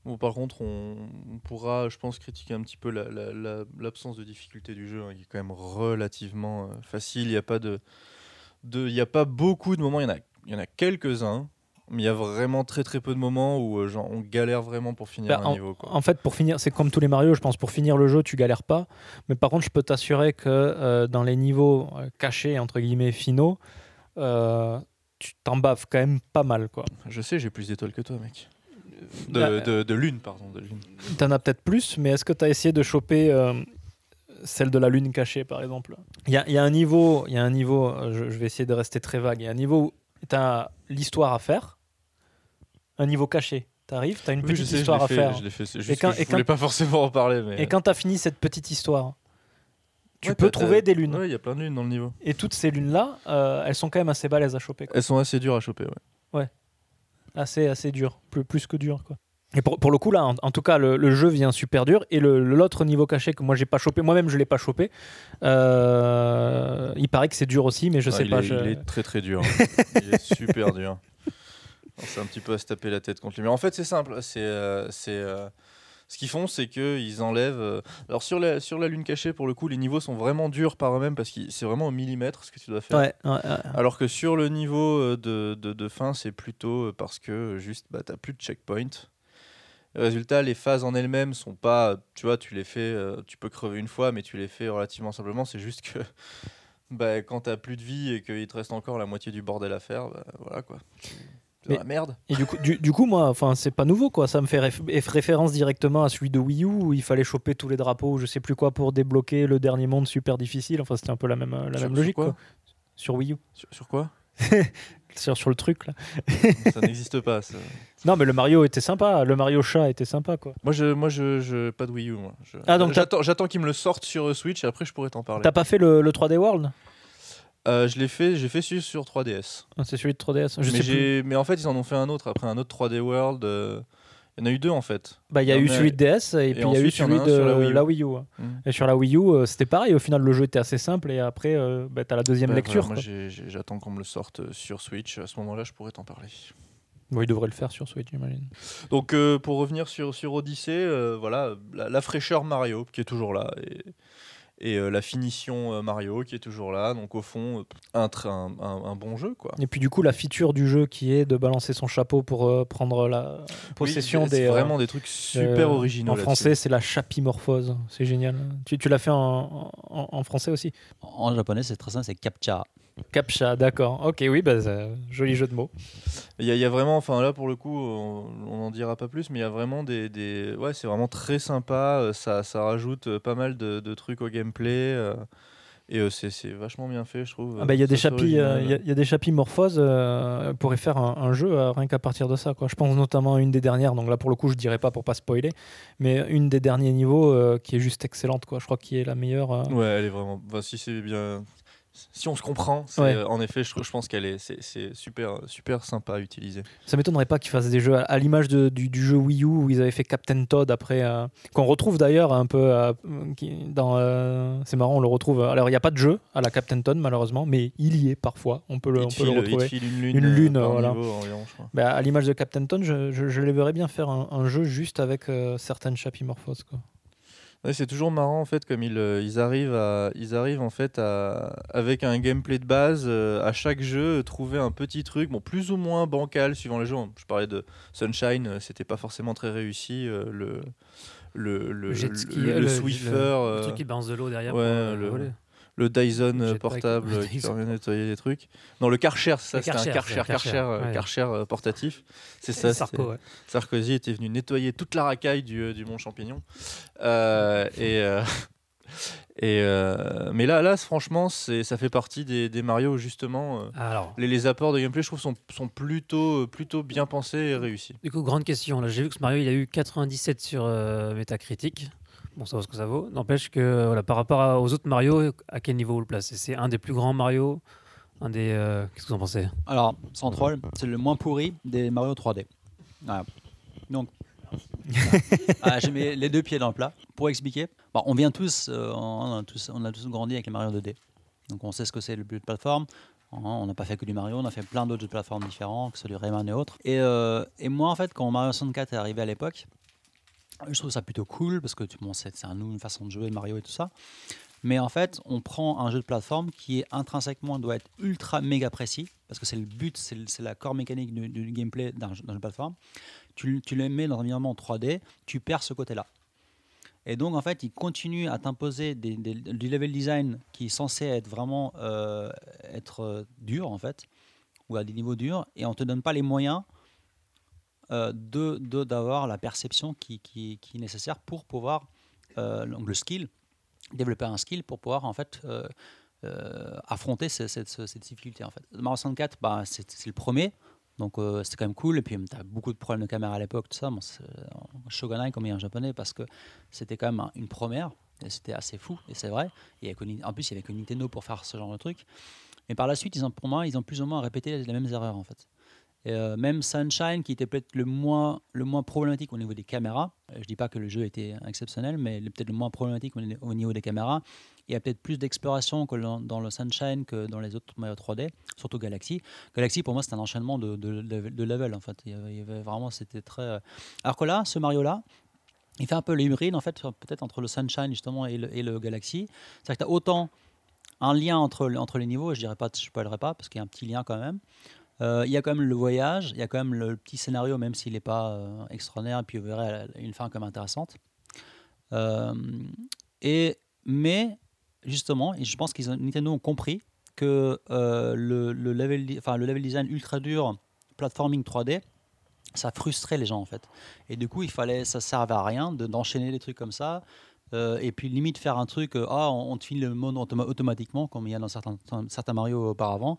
Bon, par contre, on, on pourra, je pense, critiquer un petit peu la- la- la- l'absence de difficulté du jeu, hein, qui est quand même relativement euh, facile. Il n'y a pas de, de, il y a pas beaucoup de moments. Il y en a, il y en a quelques-uns, mais il y a vraiment très très peu de moments où euh, genre, on galère vraiment pour finir Bah, un niveau. Quoi. En fait, pour finir, c'est comme tous les Mario, je pense, pour finir le jeu, tu galères pas. Mais par contre, je peux t'assurer que euh, dans les niveaux cachés, entre guillemets, finaux, tu t'en baves quand même pas mal. quoi. Je sais, j'ai plus d'étoiles que toi, mec. De, Bah, de, de lune, pardon, de lune. T'en as peut-être plus, mais est-ce que tu as essayé de choper euh, celle de la lune cachée, par exemple? Il y a, y a un niveau, y a un niveau euh, je, je vais essayer de rester très vague, il y a un niveau où tu as l'histoire à faire, un niveau caché. Tu arrives, tu as une Oui, je petite sais, histoire à fait, faire. je l'ai fait. C'est Et juste quand- que je et voulais quand- pas forcément en parler, mais. Et quand tu as fini cette petite histoire, tu Ouais, peux t'as- trouver t'as- des lunes. Ouais, il y a plein de lunes dans le niveau. Et toutes ces lunes-là, euh, elles sont quand même assez balèzes à choper. quoi. Elles sont assez dures à choper, ouais. Assez, assez dures, plus, plus que dures. Quoi. Et pour, pour le coup, là, en, en tout cas, le, le jeu vient super dur. Et l'autre niveau caché que moi, j'ai pas chopé, moi-même, je l'ai pas chopé. euh, il paraît que c'est dur aussi, mais je Ah, sais il pas. Est, je- il est très très dur. il est super dur. C'est un petit peu à se taper la tête contre lui. Mais en fait, c'est simple. C'est, euh, c'est, euh, ce qu'ils font, c'est qu'ils enlèvent. euh, Alors, sur la, sur la lune cachée, pour le coup, les niveaux sont vraiment durs par eux-mêmes parce que c'est vraiment au millimètre ce que tu dois faire. Ouais, ouais, ouais. Alors que sur le niveau euh, de, de, de fin, c'est plutôt euh, parce que juste, bah, t'as plus de checkpoint. Résultat, les phases en elles-mêmes sont pas, tu vois, tu les fais, euh, tu peux crever une fois, mais tu les fais relativement simplement. C'est juste que bah, quand t'as plus de vie et qu'il te reste encore la moitié du bordel à faire, bah, voilà quoi. Mais- merde. Et du coup, du, du coup moi, enfin, c'est pas nouveau, quoi. Ça me fait réf- réf- référence directement à celui de Wii U où il fallait choper tous les drapeaux, ou je sais plus quoi, pour débloquer le dernier monde super difficile. Enfin, c'était un peu la même, la Sur- même sur logique, quoi quoi. Sur Wii U, Sur, sur quoi? Sur, sur le truc là. Ça n'existe pas. ça. Non, mais le Mario était sympa. Le Mario chat était sympa, quoi. Moi, je, moi, je, je, pas de Wii U. Moi. Je- Ah, donc j'attends, qu'ils me le sortent sur Switch et après je pourrais t'en parler. T'as pas fait le, le 3D World? Euh, je l'ai fait, j'ai fait sur, sur 3DS. Ah, C'est celui de 3DS. Je mais, sais plus. j'ai- mais en fait, ils en ont fait un autre après un autre 3D World. euh, Il y en a eu deux en fait. Bah, il y a eu celui de DS et, puis il y a eu celui de la la Wii U. Ouais. Mm. Et sur la Wii U, euh, c'était pareil. Au final, le jeu était assez simple et après, euh, bah, t'as la deuxième lecture. voilà, moi, j'attends qu'on me le sorte sur Switch. À ce moment-là, je pourrais t'en parler. Bon, il devrait le faire sur Switch, j'imagine. Donc, euh, pour revenir sur, sur Odyssey, voilà, la, la fraîcheur Mario qui est toujours là. Et, et, euh, la finition euh, Mario qui est toujours là. Donc, au fond, euh, un, un, un- un bon jeu. quoi. Et puis du coup, la feature du jeu qui est de balancer son chapeau pour euh, prendre la possession Oui, des. euh, vraiment des trucs super euh, originaux. En français, c'est la chapimorphose. C'est génial. Tu, tu l'as fait en, en- en français aussi? En japonais, c'est très simple, c'est captcha. Captcha, d'accord. Ok, oui, bah, c'est- joli jeu de mots. Il y, a- il y a vraiment, enfin là pour le coup, on n'en dira pas plus, mais il y a vraiment des, des- ouais, c'est vraiment très sympa. euh, Ça, ça rajoute euh, pas mal de, de trucs au gameplay euh, et euh, c'est vachement bien fait, je trouve. Ah bah, Il y a des chapis, euh, il y a- des chapis morphoses. euh, pourrait faire un, un jeu euh, rien qu'à partir de ça. Quoi. Je pense notamment à une des dernières. Donc là, pour le coup, je dirais pas pour pas spoiler, mais une des derniers niveaux euh, qui est juste excellente. Quoi. Je crois qui est la meilleure. euh, Ouais, elle est vraiment. si c'est bien, si on se comprend, Ouais. euh, en effet, je, je pense qu'elle est, c'est, c'est super, super sympa à utiliser. Ça m'étonnerait pas qu'ils fassent des jeux à, à l'image de- du, du jeu Wii U où ils avaient fait Captain Todd après, euh, qu'on retrouve d'ailleurs un peu euh, dans. c'est marrant, on le retrouve. Alors il n'y a pas de jeu à la Captain Todd malheureusement, mais il y est parfois. On peut le, on peut le il te retrouver. une lune, Une lune, voilà. niveau environ. Bah, à l'image de Captain Todd, je, je, je les verrais bien faire un, un jeu juste avec certaines chapimorphoses. Quoi. Ouais, c'est toujours marrant en fait comme ils, euh, ils arrivent à ils arrivent en fait à avec un gameplay de base euh, à chaque jeu euh, trouver un petit truc bon plus ou moins bancal suivant les jeux. Je parlais de Sunshine, c'était pas forcément très réussi euh, le le le, jet le- ski, le- le le- Swiffer, le truc qui balance de l'eau derrière ouais, pour le- voler. Le Dyson euh, portable Le euh, qui permet de nettoyer des trucs. Non, le Karcher, c'est ça, c'était un Karcher, Karcher, c'est euh, ouais. Karcher, portatif. C'est ça. Sarko, c'était- ouais. Sarkozy était venu nettoyer toute la racaille du, du Mont Champignon. Euh, et euh, et euh, mais là, là, franchement, c'est ça fait partie des, des Mario où, justement. euh, Alors, les, les apports de gameplay, je trouve, sont, sont plutôt, plutôt bien pensés et réussis. du coup, grande question. Là, j'ai vu que ce Mario, il a eu 97 sur euh, Metacritic. Bon, ça vaut ce que ça vaut. N'empêche que, euh, voilà, par rapport aux autres Mario, à quel niveau vous le placez? C'est un des plus grands Mario? Un des. euh, Qu'est-ce que vous en pensez? Alors, sans troll, c'est le moins pourri des Mario 3D. Voilà. Donc, ah, j'ai mis les deux pieds dans le plat. Pour expliquer, bon, on vient tous, euh, on, a tous, on a tous grandi avec les Mario 2D. Donc, on sait ce que c'est le jeu de plateforme. On n'a pas fait que du Mario, on a fait plein d'autres jeux de plateforme différents, que ce soit du Rayman et autres. Et, euh, et moi, en fait, quand Mario 64 est arrivé à l'époque, je trouve ça plutôt cool parce que bon, c'est un, une façon de jouer Mario et tout ça. Mais en fait, on prend un jeu de plateforme qui est intrinsèquement doit être ultra méga précis parce que c'est le but, c'est la corps mécanique du, gameplay d'un jeu, de plateforme. Tu, le mets dans un environnement 3D, tu perds ce côté-là. Et donc, en fait, il continue à t'imposer du level design qui est censé être vraiment euh, être euh, dur, en fait, ou à des niveaux durs, et on ne te donne pas les moyens euh, de d'avoir la perception qui, qui- est nécessaire pour pouvoir, euh, donc le skill, développer un skill pour pouvoir, en fait, euh, affronter ce- cette, ce- cette difficulté. En fait. Mario 64, bah, c'est c'est le premier. Donc c'était quand même cool. Et puis tu as beaucoup de problèmes de caméra à l'époque, tout ça. C'est- Shogunai, comme il a en japonais, parce que c'était quand même un- une première. Et c'était assez fou, et c'est vrai. Et en plus, il y avait que Nintendo pour faire ce genre de truc. Mais par la suite, ils ont, pour moi, ils ont plus ou moins répété les mêmes erreurs, en fait. Et, euh, même Sunshine, qui était peut-être le moins, le moins problématique au niveau des caméras. euh, Je dis pas que le jeu était exceptionnel, mais peut-être le moins problématique au, au niveau des caméras. Il y a peut-être plus d'exploration dans, le Sunshine que dans les autres Mario 3D, surtout Galaxy. Galaxy, pour moi, c'est un enchaînement de, de, de, de level, en fait. Vraiment, très. euh, Alors que là, ce Mario-là, il fait un peu l'hybride, en fait, peut-être entre le Sunshine, justement, et le, Galaxy. C'est-à-dire que tu as autant un lien entre, entre les niveaux, je dirais pas, je ne spoilerai pas, parce qu'il y a un petit lien quand même. Euh, il y a quand même le voyage, il y a quand même le petit scénario, même s'il n'est pas euh, extraordinaire, et puis vous verrez une fin même intéressante. Euh, et, mais, justement, et je pense qu'ils ont, Nintendo ont compris que le, le level, enfin, le level design ultra dur, platforming 3D, ça frustrait les gens en fait. Et du coup, il fallait, ça servait à rien de- d'enchaîner des trucs comme ça. Et puis limite faire un truc, ah, on, on te file le automa- automatiquement, comme il y a dans certains, certains Mario auparavant.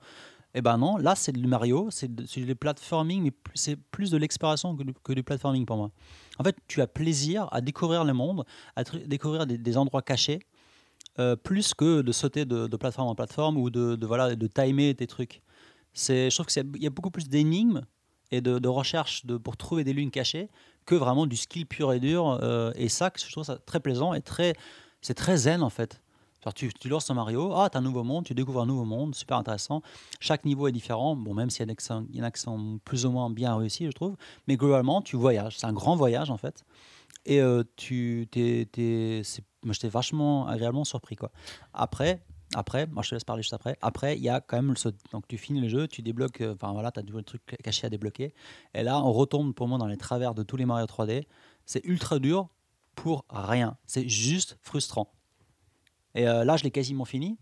Et ben non, là c'est du Mario, c'est du platforming, mais c'est plus de l'exploration que, du- platforming pour moi. En fait, tu as plaisir à découvrir le monde, à découvrir des, endroits cachés, euh, plus que de sauter de, plateforme en plateforme ou de, voilà, de timer tes trucs. Je trouve qu'il y a beaucoup plus d'énigmes et de, de recherche de, pour trouver des lunes cachées que vraiment du skill pur et dur. euh, et ça, je trouve ça très plaisant et très, c'est très zen en fait. Genre, tu, tu lances un Mario, ah, t'as un nouveau monde, tu découvres un nouveau monde, super intéressant. Chaque niveau est différent, bon, même s'il y, en a qui sont plus ou moins bien réussis, je trouve. Mais globalement, tu voyages. C'est un grand voyage en fait. Et euh, tu, t'es, j'étais vachement agréablement surpris. Quoi. Après, après, moi je te laisse parler juste après. Après, il y a quand même ce, donc tu finis le jeu, tu débloques, euh, enfin voilà, tu as des trucs cachés à débloquer. Et là, on retombe pour moi dans les travers de tous les Mario 3D. C'est ultra dur pour rien. C'est juste frustrant. Et euh, là, je l'ai quasiment fini.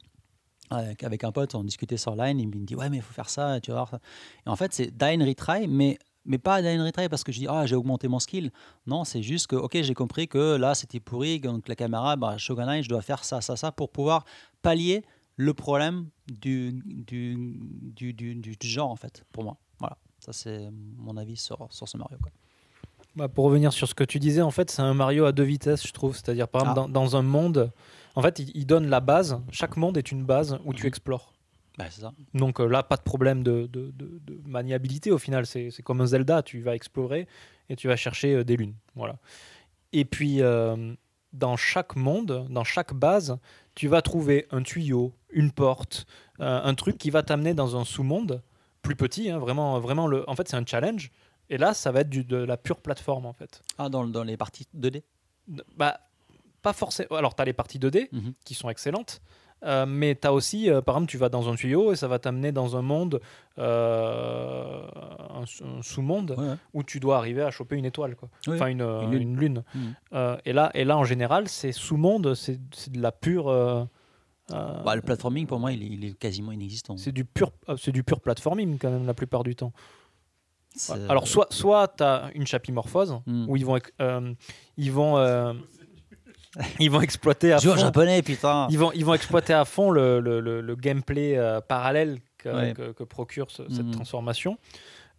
Avec, avec un pote, on discutait sur Line, il me dit Ouais, mais il faut faire ça, tu vas voir. ça. Et en fait, c'est die and retry, mais, mais pas die and retry parce que je dis Ah, j'ai augmenté mon skill. Non, c'est juste que, ok, j'ai compris que là, c'était pourri, donc la caméra, bah, Shogun Eye, je dois faire ça, ça, ça pour pouvoir pallier le problème du, du, du, du, genre, en fait, pour moi. Voilà, ça, c'est mon avis sur, sur ce Mario. Quoi. Bah, pour revenir sur ce que tu disais, en fait, c'est un Mario à deux vitesses, je trouve. C'est-à-dire, par exemple, Ah. dans, dans un monde, en fait, il, il donne la base. Chaque monde est une base où tu Mhm. explores. Bah, ça. Donc euh, là, pas de problème de, de- de- de maniabilité au final. C'est comme un Zelda, tu vas explorer et tu vas chercher euh, des lunes. Voilà. Et puis, euh, dans chaque monde, dans chaque base, tu vas trouver un tuyau, une porte, un truc qui va t'amener dans un sous-monde plus petit. hein, vraiment, vraiment le, en fait, c'est un challenge. Et là, ça va être du- de la pure plateforme, en fait. Ah, dans, dans les parties 2D Bah, pas forcément. Alors, tu as les parties 2D Mhm. qui sont excellentes. euh, mais tu as aussi, euh, par exemple, tu vas dans un tuyau et ça va t'amener dans un monde, euh, un, sous- un sous-monde, Ouais, ouais. où tu dois arriver à choper une étoile, quoi. Oui. enfin une, Une lune. une lune. Mhm. Euh, et, là, et là, en général, c'est sous-monde, c'est de la pure. euh, euh, Bah, le platforming, pour moi, il est, il est quasiment inexistant. c'est du pur, c'est du pur platforming quand même la plupart du temps. Alors soit, soit tu as une chapimorphose Hmm. où ils vont, euh, ils vont, euh, ils vont exploiter à fond. japonais, putain Ils vont, ils vont exploiter à fond le, le- le- le gameplay euh, parallèle que, Ouais. que- que procure ce- cette Mhm. transformation.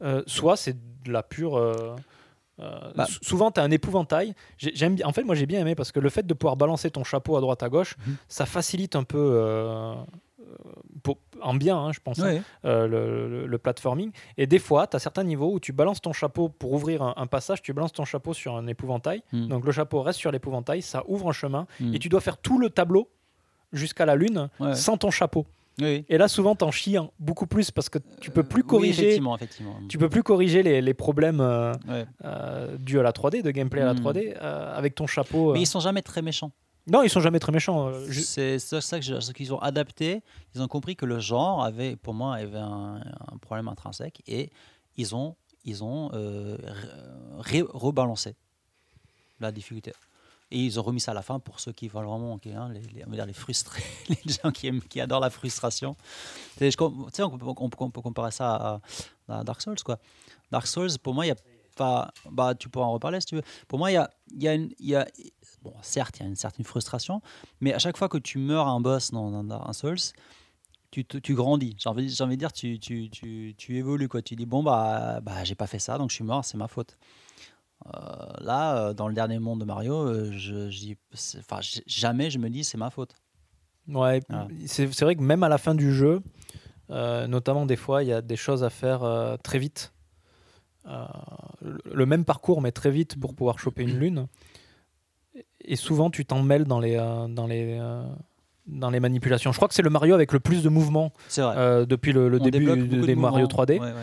Euh, soit c'est de la pure. euh, Bah. sou- souvent, tu as un épouvantail. J'ai- J'aime, en fait, moi, j'ai bien aimé parce que le fait de pouvoir balancer ton chapeau à droite à gauche, Mhm. ça facilite un peu, pour- en bien, hein, je pense, hein, euh, le, le- le platforming. Et des fois, tu as certains niveaux où tu balances ton chapeau pour ouvrir un, un passage, tu balances ton chapeau sur un épouvantail. Mhm. Donc le chapeau reste sur l'épouvantail, ça ouvre un chemin Mhm. et tu dois faire tout le tableau jusqu'à la lune Ouais. sans ton chapeau. Oui. Et là, souvent, t'en chies beaucoup plus parce que tu peux plus Oui, corriger, effectivement, effectivement. tu peux plus corriger les, les problèmes euh, Ouais. euh, dus à la 3D, de gameplay à la Mm. 3D, euh, avec ton chapeau. euh. Mais ils sont jamais très méchants. Non, ils sont jamais très méchants. euh, C'est ça qu'ils ont adapté. Ils ont compris que le genre avait, pour moi, avait un, problème intrinsèque et ils ont, ils ont euh, re- rebalancé la difficulté. Et ils ont remis ça à la fin pour ceux qui veulent vraiment, qui, hein, les, on va dire les frustrés, les gens qui, adorent la frustration. Tu sais, on, peut- comparer ça à, Dark Souls. Quoi. Dark Souls, pour moi, il y a pas. Bah, tu pourras en reparler si tu veux. Pour moi, il y a, y a une. y a, bon, certes, il y a une certaine frustration, mais à chaque fois que tu meurs à un boss dans, un Souls, tu, grandis. J'ai envie, envie de dire, tu, tu, tu, tu évolues. Quoi. Tu dis, bon, bah, bah j'ai pas fait ça, donc je suis mort, c'est ma faute. Euh, là, euh, dans le dernier monde de Mario, euh, je, je enfin, jamais je me dis c'est ma faute. Ouais, Ah. c'est vrai que même à la fin du jeu, euh, notamment des fois, il y a des choses à faire euh, très vite. le- le même parcours, mais très vite pour pouvoir choper une lune. Et souvent, tu t'en mêles dans les, euh, dans, les, euh, dans les manipulations. Je crois que c'est le Mario avec le plus de mouvements euh, depuis le, début de- des Mario mouvements. 3D. Ouais, ouais.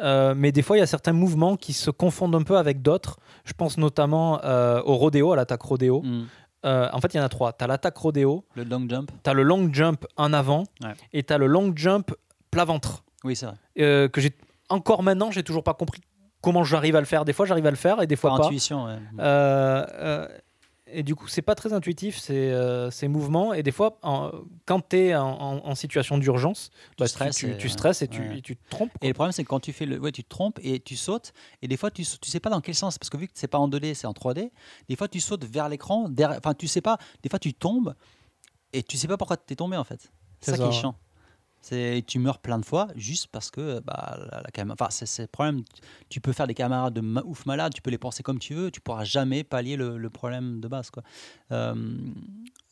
Euh, mais des fois, il y a certains mouvements qui se confondent un peu avec d'autres. Je pense notamment euh, au rodéo, à l'attaque rodéo. Mm. Euh, en fait, il y en a trois. Tu as l'attaque rodéo, Le long jump. tu as le long jump en avant Ouais. et tu as le long jump plat-ventre. Oui, c'est vrai. Euh, que j'ai encore maintenant, j'ai toujours pas compris comment j'arrive à le faire. Des fois, j'arrive à le faire et des fois Par pas. intuition, ouais. Euh, euh, et du coup, c'est pas très intuitif ces, euh, ces mouvements. Et des fois, en- quand tu es en, en- en situation d'urgence, bah, tu, stresses tu- et- tu stresses et tu, ouais. et tu te trompes. Et le problème, c'est que quand tu fais le, ouais, tu te trompes et tu sautes, et des fois, tu, tu sais pas dans quel sens, parce que vu que c'est pas en 2D, c'est en 3D, des fois, tu sautes vers l'écran, enfin, tu sais pas, des fois, tu tombes, et tu sais pas pourquoi tu es tombé, en fait. C'est C'est ça, qui ça, est chiant. Tu meurs plein de fois juste parce que bah, la, la. Enfin, c'est, le problème. Tu peux faire des caméras de ouf malade, tu peux les penser comme tu veux, tu pourras jamais pallier le, problème de base. Quoi. Euh,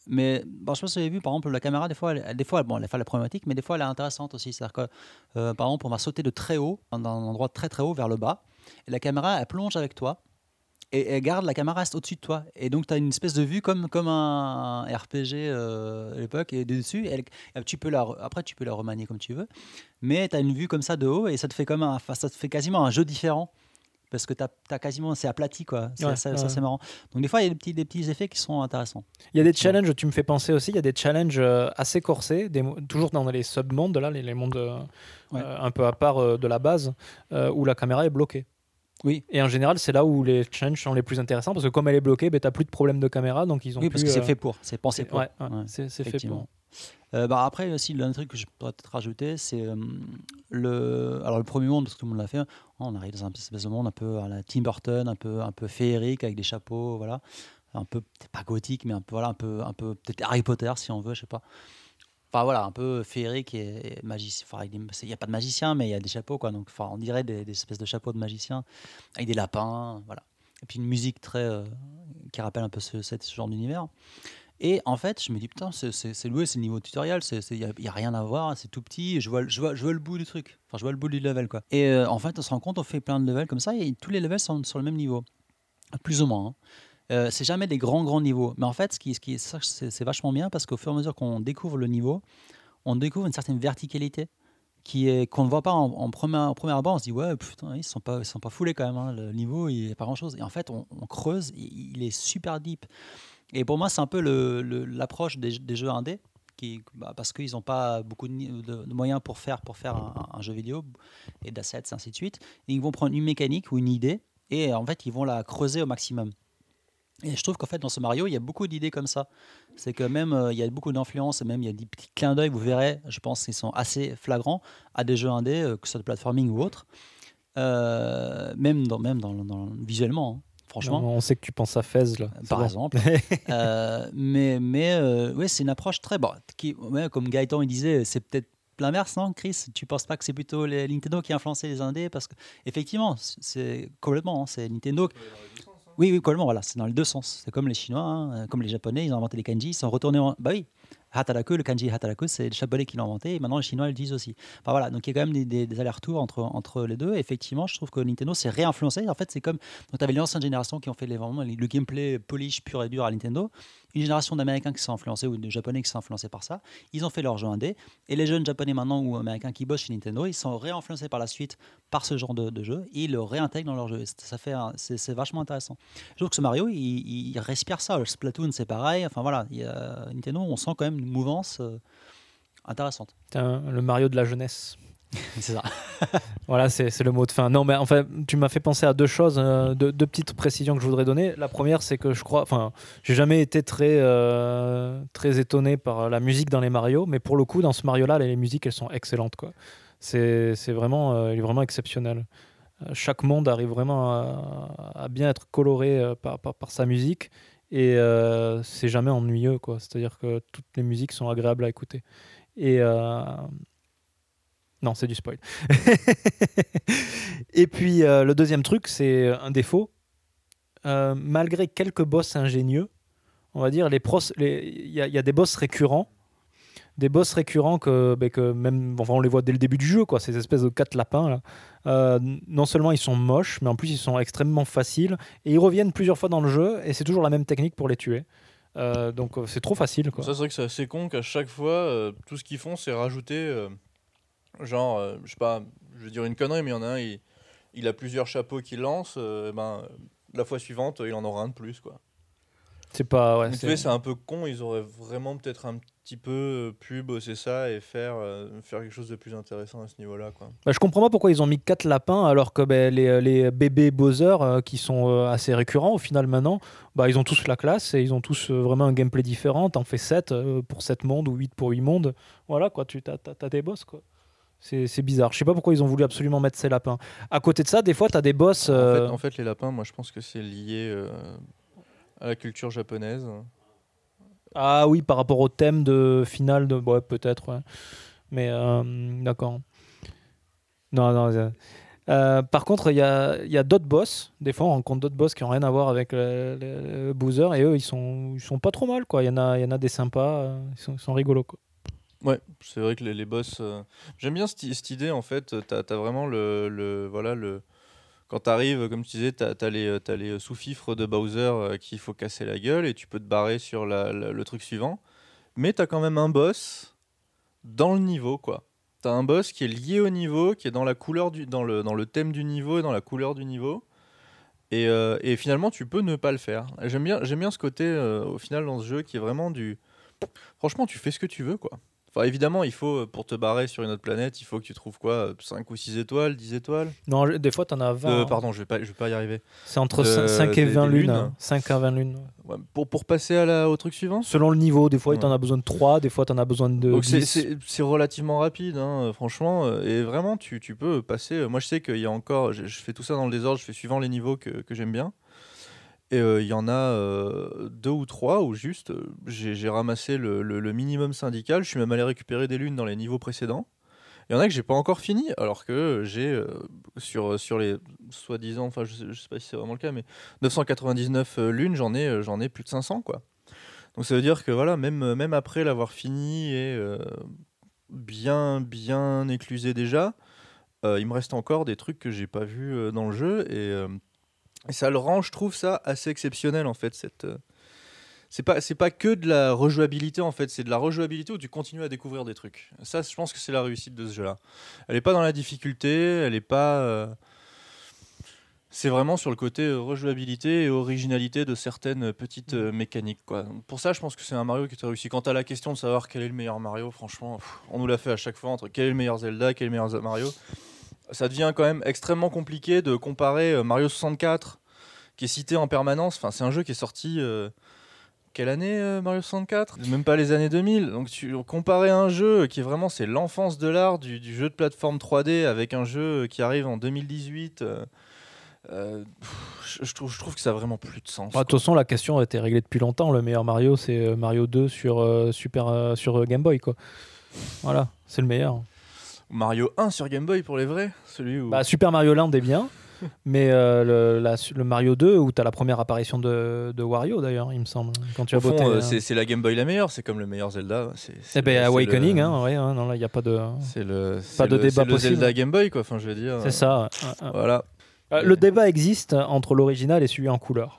mais bon, je pense que vous avez vu, par exemple, la caméra, des fois, elle, des fois, bon, elle problématique, mais des fois, elle est intéressante aussi. C'est-à-dire que, euh, par exemple, on va sauter de très haut, d'un endroit très très haut vers le bas, et la caméra, elle plonge avec toi, et elle garde, la caméra reste au-dessus de toi. Et donc, tu as une espèce de vue comme, comme un RPG euh, à l'époque, et dessus, elle, elle- tu peux la, re- après, tu peux la remanier comme tu veux, mais tu as une vue comme ça de haut, et ça te fait, comme un, ça te fait quasiment un jeu différent. Parce que tu as, quasiment, c'est aplati quoi. Ouais, ça, ouais. ça, c'est marrant. Donc des fois il y a des petits, des petits effets qui sont intéressants. Il y a des challenges, tu me fais penser aussi, il y a des challenges euh, assez corsés, des toujours dans les submondes, là, les, les mondes euh, Ouais. euh, un peu à part de la base, euh, où la caméra est bloquée. Oui. Et en général, c'est là où les challenges sont les plus intéressants, parce que comme elle est bloquée, ben, tu n'as plus de problème de caméra, donc ils ont Oui, parce que c'est euh, fait pour, c'est pensé pour. ouais, ouais, Ouais, c'est fait pour. Euh, bah après aussi l'un truc que je pourrais peut-être rajouter c'est euh, le alors le premier monde parce que tout le monde l'a fait hein, on arrive dans un espèce de monde un peu à la Tim Burton un peu un peu féerique avec des chapeaux voilà un peu peut-être pas gothique mais un peu voilà un peu un peu peut-être Harry Potter si on veut je sais pas enfin voilà un peu féerique et, magicien enfin il n'y a pas de magicien mais il y a des chapeaux quoi donc enfin on dirait des, espèces de chapeaux de magicien avec des lapins voilà et puis une musique très euh, qui rappelle un peu ce, genre d'univers et en fait, je me dis, putain, c'est- loué, c'est le niveau tutoriel, il n'y a, rien à voir, c'est tout petit, je vois, le- je, vois, je vois le bout du truc, enfin, je vois le bout du level, quoi. Et euh, en fait, on se rend compte, on fait plein de levels comme ça, et tous les levels sont sur le même niveau, plus ou moins. hein. Euh, c'est jamais des grands, grands niveaux. Mais en fait, ce qui, ce qui c'est vachement bien parce qu'au fur et à mesure qu'on découvre le niveau, on découvre une certaine verticalité qui est qu'on ne voit pas en, en premier, en premier abord. On se dit, ouais, putain, ils ne sont, pas- sont pas foulés quand même. hein, Le niveau, il n'y a pas grand-chose. Et en fait, on, creuse, il, est super deep. Et pour moi, c'est un peu l'approche des, jeux indés. Qui, bah, parce qu'ils n'ont pas beaucoup de, moyens pour faire, pour faire un, jeu vidéo et d'assets, ainsi de suite. Ils vont prendre une mécanique ou une idée et en fait, ils vont la creuser au maximum. Et je trouve qu'en fait, dans ce Mario, il y a beaucoup d'idées comme ça. C'est que même, euh, il y a beaucoup d'influences, et même il y a des petits clins d'œil, vous verrez, je pense qu'ils sont assez flagrants, à des jeux indés, euh, que ce soit de platforming ou autre. Euh, même dans, même dans, dans- visuellement, hein, franchement. On sait que tu penses à Fez, là. C'est Par bon. exemple. Euh, mais mais euh, ouais, c'est une approche très bon. Qui, ouais, comme Gaëtan il disait, c'est peut-être l'inverse, non, Chris? Tu penses pas que c'est plutôt les Nintendo qui a influencé les indés? Parce que effectivement, c'est- c'est complètement, hein, c'est Nintendo. Oui, oui, complètement. Voilà, c'est dans les deux sens. C'est comme les Chinois, hein, euh, comme les Japonais, ils ont inventé les kanji, ils sont retournés en. Bah oui. Hataraku, le kanji Hataraku, c'est les Japonais qui l'ont inventé et maintenant les Chinois le disent aussi. Enfin, voilà, donc il y a quand même des, allers-retours entre, entre les deux. Effectivement, je trouve que Nintendo s'est réinfluencé. En fait, c'est comme. Donc, tu avais les anciennes générations qui ont fait les- le gameplay polish pur et dur à Nintendo. Une génération d'Américains qui sont influencés ou de Japonais qui sont influencés par ça. Ils ont fait leur jeu indé. Et les jeunes Japonais maintenant ou Américains qui bossent chez Nintendo, ils sont réinfluencés par la suite par ce genre de, jeu et ils le réintègrent dans leur jeu. Ça fait un- c'est vachement intéressant. Je trouve que ce Mario, il, respire ça. Le Splatoon, c'est pareil. Enfin voilà, Nintendo, on sent quand même une mouvance euh, intéressante. Putain, le Mario de la jeunesse. c'est ça. Voilà, c'est le mot de fin. Non, mais enfin, tu m'as fait penser à deux choses, euh, deux, petites précisions que je voudrais donner. La première, c'est que je crois, enfin, j'ai jamais été très, euh, très étonné par la musique dans les Mario, mais pour le coup, dans ce Mario-là, les musiques, elles sont excellentes. C'est vraiment, euh, vraiment exceptionnel. Chaque monde arrive vraiment à, à bien être coloré par, par, par sa musique et c'est jamais ennuyeux, quoi. C'est-à-dire que toutes les musiques sont agréables à écouter. Et non, c'est du spoil. Et puis euh, le deuxième truc, c'est un défaut. Euh, malgré quelques boss ingénieux, on va dire, les pros- les- il y, a- il y a des boss récurrents. des boss récurrents que, ben, que même, enfin, on les voit dès le début du jeu, quoi, ces espèces de quatre lapins. Là. Euh, non seulement ils sont moches, mais en plus ils sont extrêmement faciles. Et ils reviennent plusieurs fois dans le jeu, et c'est toujours la même technique pour les tuer. Donc c'est trop facile. Quoi. Ça, c'est vrai que c'est assez con qu'à chaque fois, tout ce qu'ils font, c'est rajouter. Euh, genre, euh, je sais pas, je vais dire une connerie, mais il y en a un, il, il a plusieurs chapeaux qu'il lance. euh, ben, euh, la fois suivante, il en aura un de plus, quoi. C'est pas. Ouais, c'est- sais, c'est un peu con, ils auraient vraiment peut-être un petit peu euh, pu bosser ça et faire, euh, faire quelque chose de plus intéressant à ce niveau-là, quoi. Bah, je comprends pas pourquoi ils ont mis quatre lapins alors que ben, les, les bébés Bowser euh, qui sont euh, assez récurrents au final maintenant, bah, ils ont tous la classe et ils ont tous euh, vraiment un gameplay différent. T'en fais 7 pour 7 mondes ou 8 pour 8 mondes. Voilà quoi, tu as, tes boss quoi. C'est bizarre. Je sais pas pourquoi ils ont voulu absolument mettre ces lapins. À côté de ça, des fois, tu as des boss. En, fait, euh, en fait, les lapins, moi, je pense que c'est lié euh, à la culture japonaise. Ah oui, par rapport au thème de finale, de... ouais, peut-être. ouais. Mais euh, d'accord. Non, non. par contre, il y a, il y a d'autres boss. Des fois, on rencontre d'autres boss qui n'ont rien à voir avec le, le- le Boozer. Et eux, ils sont, ils sont pas trop mal. Il y, en a, y en a des sympas. Ils sont, ils sont rigolos. Quoi. Ouais, c'est vrai que les, boss. euh, J'aime bien cette, idée en fait. T'as as vraiment le, le voilà le. Quand t'arrives, comme tu disais, t'as as les, euh, t'as les sous-fifres de Bowser euh, qu'il faut casser la gueule et tu peux te barrer sur le truc suivant. Mais t'as quand même un boss dans le niveau quoi. T'as un boss qui est lié au niveau, qui est dans la couleur du, dans le dans le thème du niveau et dans la couleur du niveau. Et, euh, finalement, tu peux ne pas le faire. J'aime bien, bien ce côté euh, au final dans ce jeu qui est vraiment du. Franchement, tu fais ce que tu veux quoi. Enfin, évidemment, il faut, euh, pour te barrer sur une autre planète, il faut que tu trouves quoi 5 ou 6 étoiles, 10 étoiles? Non, des fois, tu en as 20. Euh, hein. Pardon, je vais pas, je vais pas y arriver. C'est entre de- 5 et des- 20 des lunes. lunes. hein. 5 à 20 lunes. Ouais, pour, pour passer à la, au truc suivant? Selon le niveau, des fois, Ouais. tu en as besoin de 3, des fois, tu en as besoin de Donc c'est- 10. c'est c'est relativement rapide, hein, franchement, euh, et vraiment tu, tu peux passer. euh, Moi je sais qu'il y a encore, je, je fais tout ça dans le désordre, je fais suivant les niveaux que, que j'aime bien. Et euh, il y en a euh, deux ou trois où juste euh, j'ai ramassé le, minimum syndical, je suis même allé récupérer des lunes dans les niveaux précédents. Il y en a que j'ai pas encore fini, alors que j'ai sur, sur les soi-disant, enfin je je sais pas si c'est vraiment le cas, mais 999 euh, lunes, j'en ai, j'en ai plus de 500 quoi. Donc ça veut dire que voilà, même, même après l'avoir fini et bien bien éclusé déjà, il me reste encore des trucs que j'ai pas euh, dans le jeu et, et ça le rend, je trouve ça assez exceptionnel en fait cette euh, c'est pas c'est pas que de la rejouabilité en fait, c'est de la rejouabilité où tu continues à découvrir des trucs. Ça, je pense que c'est la réussite de ce jeu-là. Elle est pas dans la difficulté, elle est pas euh, c'est vraiment sur le côté euh, rejouabilité et originalité de certaines petites euh, mécaniques. Quoi. Pour ça, je pense que c'est un Mario qui est réussi. Quant à la question de savoir quel est le meilleur Mario, franchement, pff, on nous l'a fait à chaque fois entre quel est le meilleur Zelda, quel est le meilleur Mario. Ça devient quand même extrêmement compliqué de comparer euh, Mario 64, qui est cité en permanence. Enfin, c'est un jeu qui est sorti. euh, quelle année euh, Mario 64 Même pas les années 2000. Donc tu comparer un jeu qui est vraiment c'est l'enfance de l'art du, du jeu de plateforme 3D avec un jeu qui arrive en 2018. euh, euh, pff, je, trouve, je trouve que ça a vraiment plus de sens. Bah, De toute façon, la question a été réglée depuis longtemps. Le meilleur Mario, c'est Mario 2 sur, Super, sur Game Boy. Quoi. Voilà, c'est le meilleur. Mario 1 sur Game Boy pour les vrais, celui où Bah, Super Mario Land est bien, mais euh, le, la- le Mario 2, où tu as la première apparition de, de Wario d'ailleurs, il me semble. Quand tu as au fond, voté. euh, euh, c'est la Game Boy la meilleure, c'est comme le meilleur Zelda. c'est- eh ben, Awakening, le- hein, ouais, hein, non, là, il n'y a pas de. C'est le, Pas c'est de le- débat c'est le possible. Zelda Game Boy, quoi. Enfin, je veux dire. C'est ça. ouais. Voilà. Euh, le débat existe entre l'original et celui en couleur.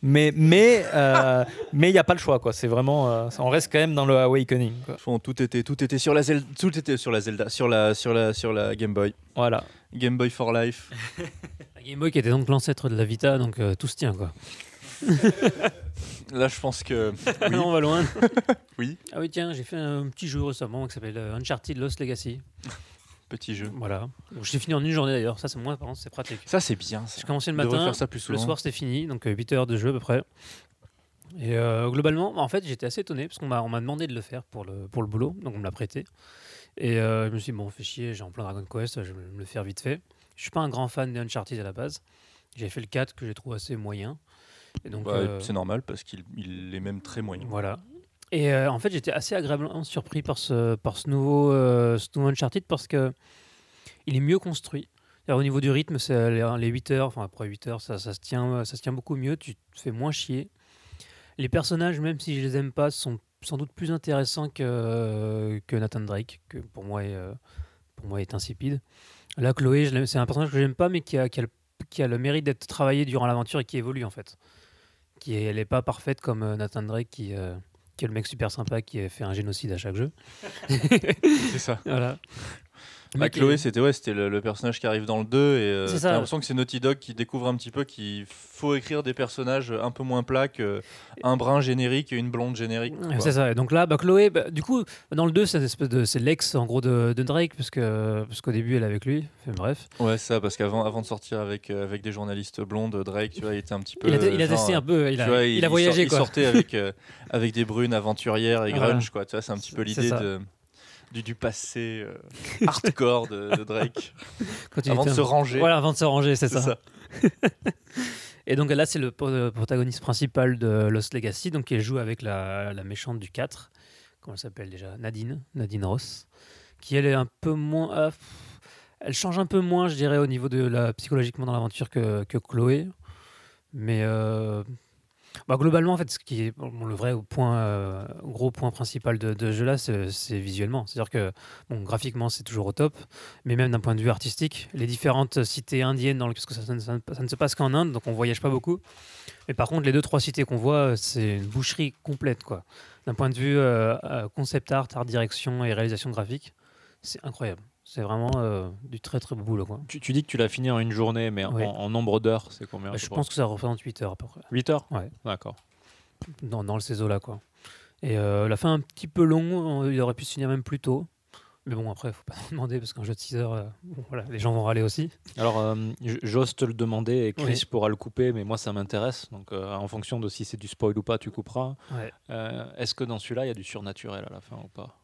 Mais mais euh, mais il n'y a pas le choix quoi. C'est vraiment euh, on reste quand même dans le Awakening. quoi. Tout était, tout était sur la Zelda, tout était sur la Zelda, sur la, sur la, sur la Game Boy. Voilà. Game Boy for Life. La Game Boy qui était donc l'ancêtre de la Vita, donc euh, tout se tient quoi. Là, je pense que. Non, on va loin. Oui. Ah oui, tiens, j'ai fait un petit jeu récemment qui s'appelle Uncharted Lost Legacy. Petit jeu. Voilà. Je l'ai fini en une journée d'ailleurs. Ça, c'est moi, par contre, c'est pratique. Ça, c'est bien. Ça. J'ai commencé le matin, faire ça plus le soir c'était fini, donc 8 heures de jeu à peu près. Et euh, globalement, en fait, j'étais assez étonné parce qu'on m'a demandé de le faire pour le, pour le boulot, donc on me l'a prêté. Et euh, je me suis dit, bon, fait chier, j'ai en plein Dragon Quest, je vais me le faire vite fait. Je suis pas un grand fan des Uncharted à la base. J'ai fait le 4 que j'ai trouvé assez moyen. Et donc, Bah, euh, C'est normal parce qu'il il est même très moyen. voilà. Et euh, en fait, j'étais assez agréablement surpris par ce, par ce, nouveau, euh, ce nouveau Uncharted parce que il est mieux construit. C'est-à-dire, Au niveau du rythme, c'est les, les 8 heures, enfin après 8 heures, ça, ça, se tient, ça se tient beaucoup mieux, tu te fais moins chier. Les personnages, même si je les aime pas, sont sans doute plus intéressant que, que Nathan Drake, que pour moi est, euh, pour moi est insipide. Là, Chloé, c'est un personnage que j'aime pas, mais qui a, qui a le, mérite d'être travaillé durant l'aventure et qui évolue en fait. Qui elle n'est pas parfaite comme euh, Nathan Drake, qui, euh, qui est le mec super sympa qui a fait un génocide à chaque jeu. C'est ça. Voilà. Bah, Chloé, c'était ouais, c'était le, le personnage qui arrive dans le 2 et euh, t'as ça. l'impression que c'est Naughty Dog qui découvre un petit peu qu'il faut écrire des personnages un peu moins plats un brun générique et une blonde générique. C'est ça. Et donc là, bah, Chloé, bah, du coup, dans le 2, c'est l'ex en gros de, de Drake, parce que parce qu'au début, elle est avec lui. Enfin, bref. Ouais, c'est ça, parce qu'avant avant de sortir avec, euh, avec des journalistes blondes, Drake, tu vois, il était un petit peu. il a, il a genre, testé un peu, il a, vois, il a voyagé sort- quoi. Il sortait avec, euh, avec des brunes aventurières et Voilà. grunge, quoi. Tu vois, c'est un petit peu l'idée de- du, du passé euh, hardcore de, de Drake. Quand il avant de se ranger. Voilà, avant de se ranger, c'est ça. Et donc là, c'est le protagoniste principal de Lost Legacy, donc il joue avec la, la méchante du 4. Comment elle s'appelle déjà? Nadine, Nadine Ross, qui elle est un peu moins. ah, pff, elle change un peu moins, je dirais, au niveau de la psychologiquement dans l'aventure que, que Chloé. Mais euh, bah, globalement, en fait, ce qui est le vrai point, euh, gros point principal de, ce jeu-là, c'est visuellement. C'est-à-dire que bon, graphiquement, c'est toujours au top, mais même d'un point de vue artistique, les différentes cités indiennes, dans parce que ça ne se passe qu'en Inde, donc on voyage pas beaucoup. Mais par contre, les deux trois cités qu'on voit, c'est une boucherie complète, quoi. D'un point de vue euh, euh, concept art, art direction et réalisation graphique, c'est incroyable. C'est vraiment euh, du très très beau boulot, quoi. Tu, tu dis que tu l'as fini en une journée, mais en, Oui. en nombre d'heures, c'est combien Bah, je pense que ça représente 8 heures à peu près. 8 heures Ouais. D'accord. dans, dans le CESO là quoi. Et euh, la fin un petit peu long, il aurait pu se finir même plus tôt. Mais bon après faut pas en demander parce qu'un jeu de 6 heures, euh, bon, voilà, les gens vont râler aussi. Alors, euh, j'ose te le demander et Chris Oui. pourra le couper, mais moi ça m'intéresse. Donc, euh, en fonction de si c'est du spoil ou pas, tu couperas. Ouais. Est-ce que dans celui-là, il y a du surnaturel à la fin ou pas?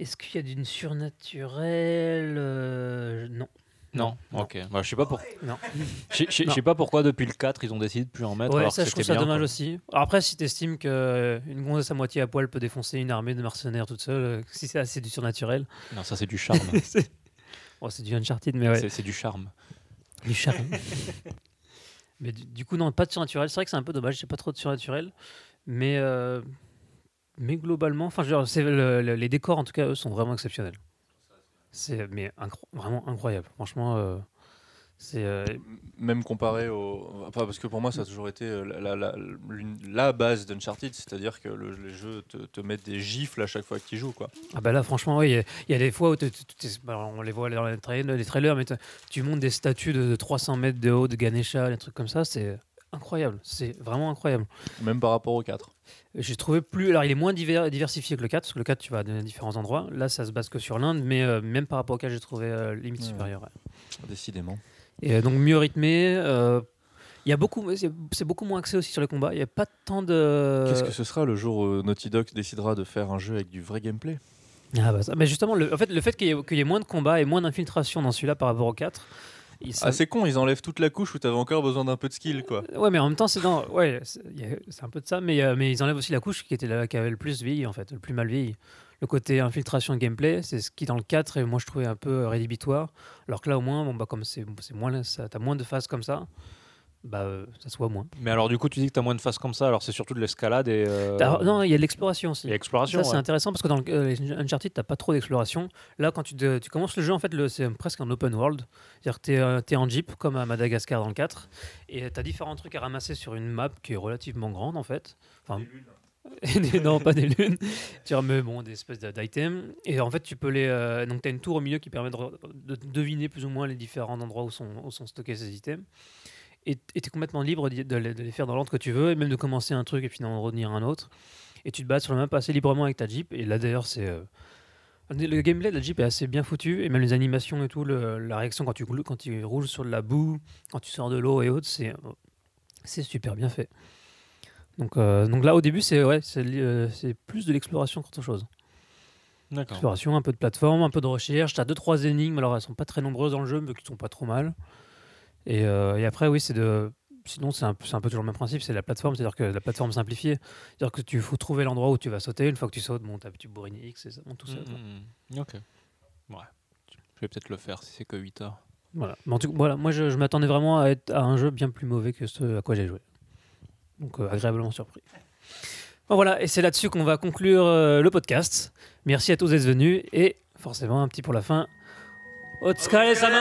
Est-ce qu'il y a d'une surnaturelle Euh, Non. Non, Non. ok. Bah, je sais pas pour... Non. Je sais- je sais- je Non. sais pas pourquoi depuis le 4 ils ont décidé de plus en mettre. Ouais, alors ça que je trouve ça bien, dommage quoi. aussi. Alors après si t'estimes qu'une gonzesse à moitié à poil peut défoncer une armée de mercenaires toute seule, euh, si c'est assez du surnaturel, Non, ça c'est du charme. c'est bon, c'est du Uncharted mais ouais. C'est- C'est du charme. Du charme. mais du, du coup, non, pas de surnaturel. C'est vrai que c'est un peu dommage, j'ai pas trop de surnaturel. Mais, euh, mais globalement, enfin, je veux dire, c'est le- le- les décors, en tout cas, eux, sont vraiment exceptionnels. C'est mais incro- vraiment incroyable. Franchement, euh, c'est. euh, Même comparé au. Enfin, parce que pour moi, ça a toujours été euh, la, la, la, la base d'Uncharted, c'est-à-dire que le- les jeux te, te mettent des gifles à chaque fois que tu joues. Quoi. Ah bah là, franchement, oui, il y a- il y, a des fois où bah, on les voit dans les trailers, les trailers mais tu montes des statues de, de 300 mètres de haut de Ganesha, des trucs comme ça, c'est incroyable. C'est vraiment incroyable. Même par rapport au 4. J'ai trouvé plus. Alors, il est moins diver- diversifié que le 4, parce que le 4, tu vas à différents endroits. Là, ça se base que sur l'Inde, mais euh, même par rapport au 4, j'ai trouvé euh, limite Ouais. supérieur. ouais. Décidément. Et euh, donc, mieux rythmé. euh, Il y a beaucoup, c'est beaucoup moins axé aussi sur les combats. Il n'y a pas tant de. Qu'est-ce que ce sera le jour où Naughty Dog décidera de faire un jeu avec du vrai gameplay? Ah bah ça- mais justement, le, en fait, le fait qu'il y, y ait moins de combats et moins d'infiltration dans celui-là par rapport au 4. Il- ça- Ah, c'est con, ils enlèvent toute la couche où t'avais encore besoin d'un peu de skill, quoi. Ouais, mais en même temps, c'est dans. Ouais, c'est un peu de ça, mais, euh, mais ils enlèvent aussi la couche qui, était là, qui avait le plus vieilli, en fait, le plus mal vieilli. Le côté infiltration gameplay, c'est ce qui, dans le 4, et moi je trouvais un peu rédhibitoire. Alors que là, au moins, bon, bah, comme c'est moins, t'as moins de phases comme ça, bah, euh, ça se voit moins. Mais alors, du coup, tu dis que tu as moins de phases comme ça, alors c'est surtout de l'escalade et. euh, Non, il y a de l'exploration aussi. et exploration. Ça, c'est intéressant parce que dans le, euh, Uncharted, t'as pas trop d'exploration. Là, quand tu, tu commences le jeu, en fait, le- c'est presque un open world. C'est-à-dire que tu es, en jeep, comme à Madagascar dans le 4, et tu as différents trucs à ramasser sur une map qui est relativement grande, en fait. Enfin, des- non, pas des lunes. Tu remets bon, des espèces d'items. Et en fait, tu peux les. euh, donc, tu as une tour au milieu qui permet de, re- de deviner plus ou moins les différents endroits où sont, où sont stockés ces items. Et tu es complètement libre de les, de les faire dans l'ordre que tu veux, et même de commencer un truc et puis d'en retenir un autre. Et tu te bats sur la map assez librement avec ta Jeep. Et là, d'ailleurs, c'est. euh, le gameplay de la Jeep est assez bien foutu, et même les animations et tout, le- la réaction quand tu, quand tu roules sur de la boue, quand tu sors de l'eau et autres, c'est c'est super bien fait. Donc, euh, donc là, au début, c'est ouais, c'est euh, c'est plus de l'exploration qu'autre chose. D'accord. Exploration, un peu de plateforme, un peu de recherche. Tu as deux, trois énigmes, alors elles sont pas très nombreuses dans le jeu, mais qui sont pas trop mal. Et, euh, et après, oui, c'est de. Sinon, c'est un, peu- c'est un peu toujours le même principe, c'est la plateforme, c'est-à-dire que la plateforme simplifiée. C'est-à-dire que tu faut trouver l'endroit où tu vas sauter. Une fois que tu sautes, bon, tu bourrines X et ça monte tout seul. quoi. Mm, mm, Ok. Ouais. Je vais peut-être le faire si c'est que 8 heures. Voilà. Mais en tout cas, voilà, moi, je, je m'attendais vraiment à, être, à un jeu bien plus mauvais que ce à quoi j'ai joué. Donc, euh, agréablement surpris. Bon, voilà, et c'est là-dessus qu'on va conclure euh, le podcast. Merci à tous d'être venus et forcément un petit pour la fin. Otskare sama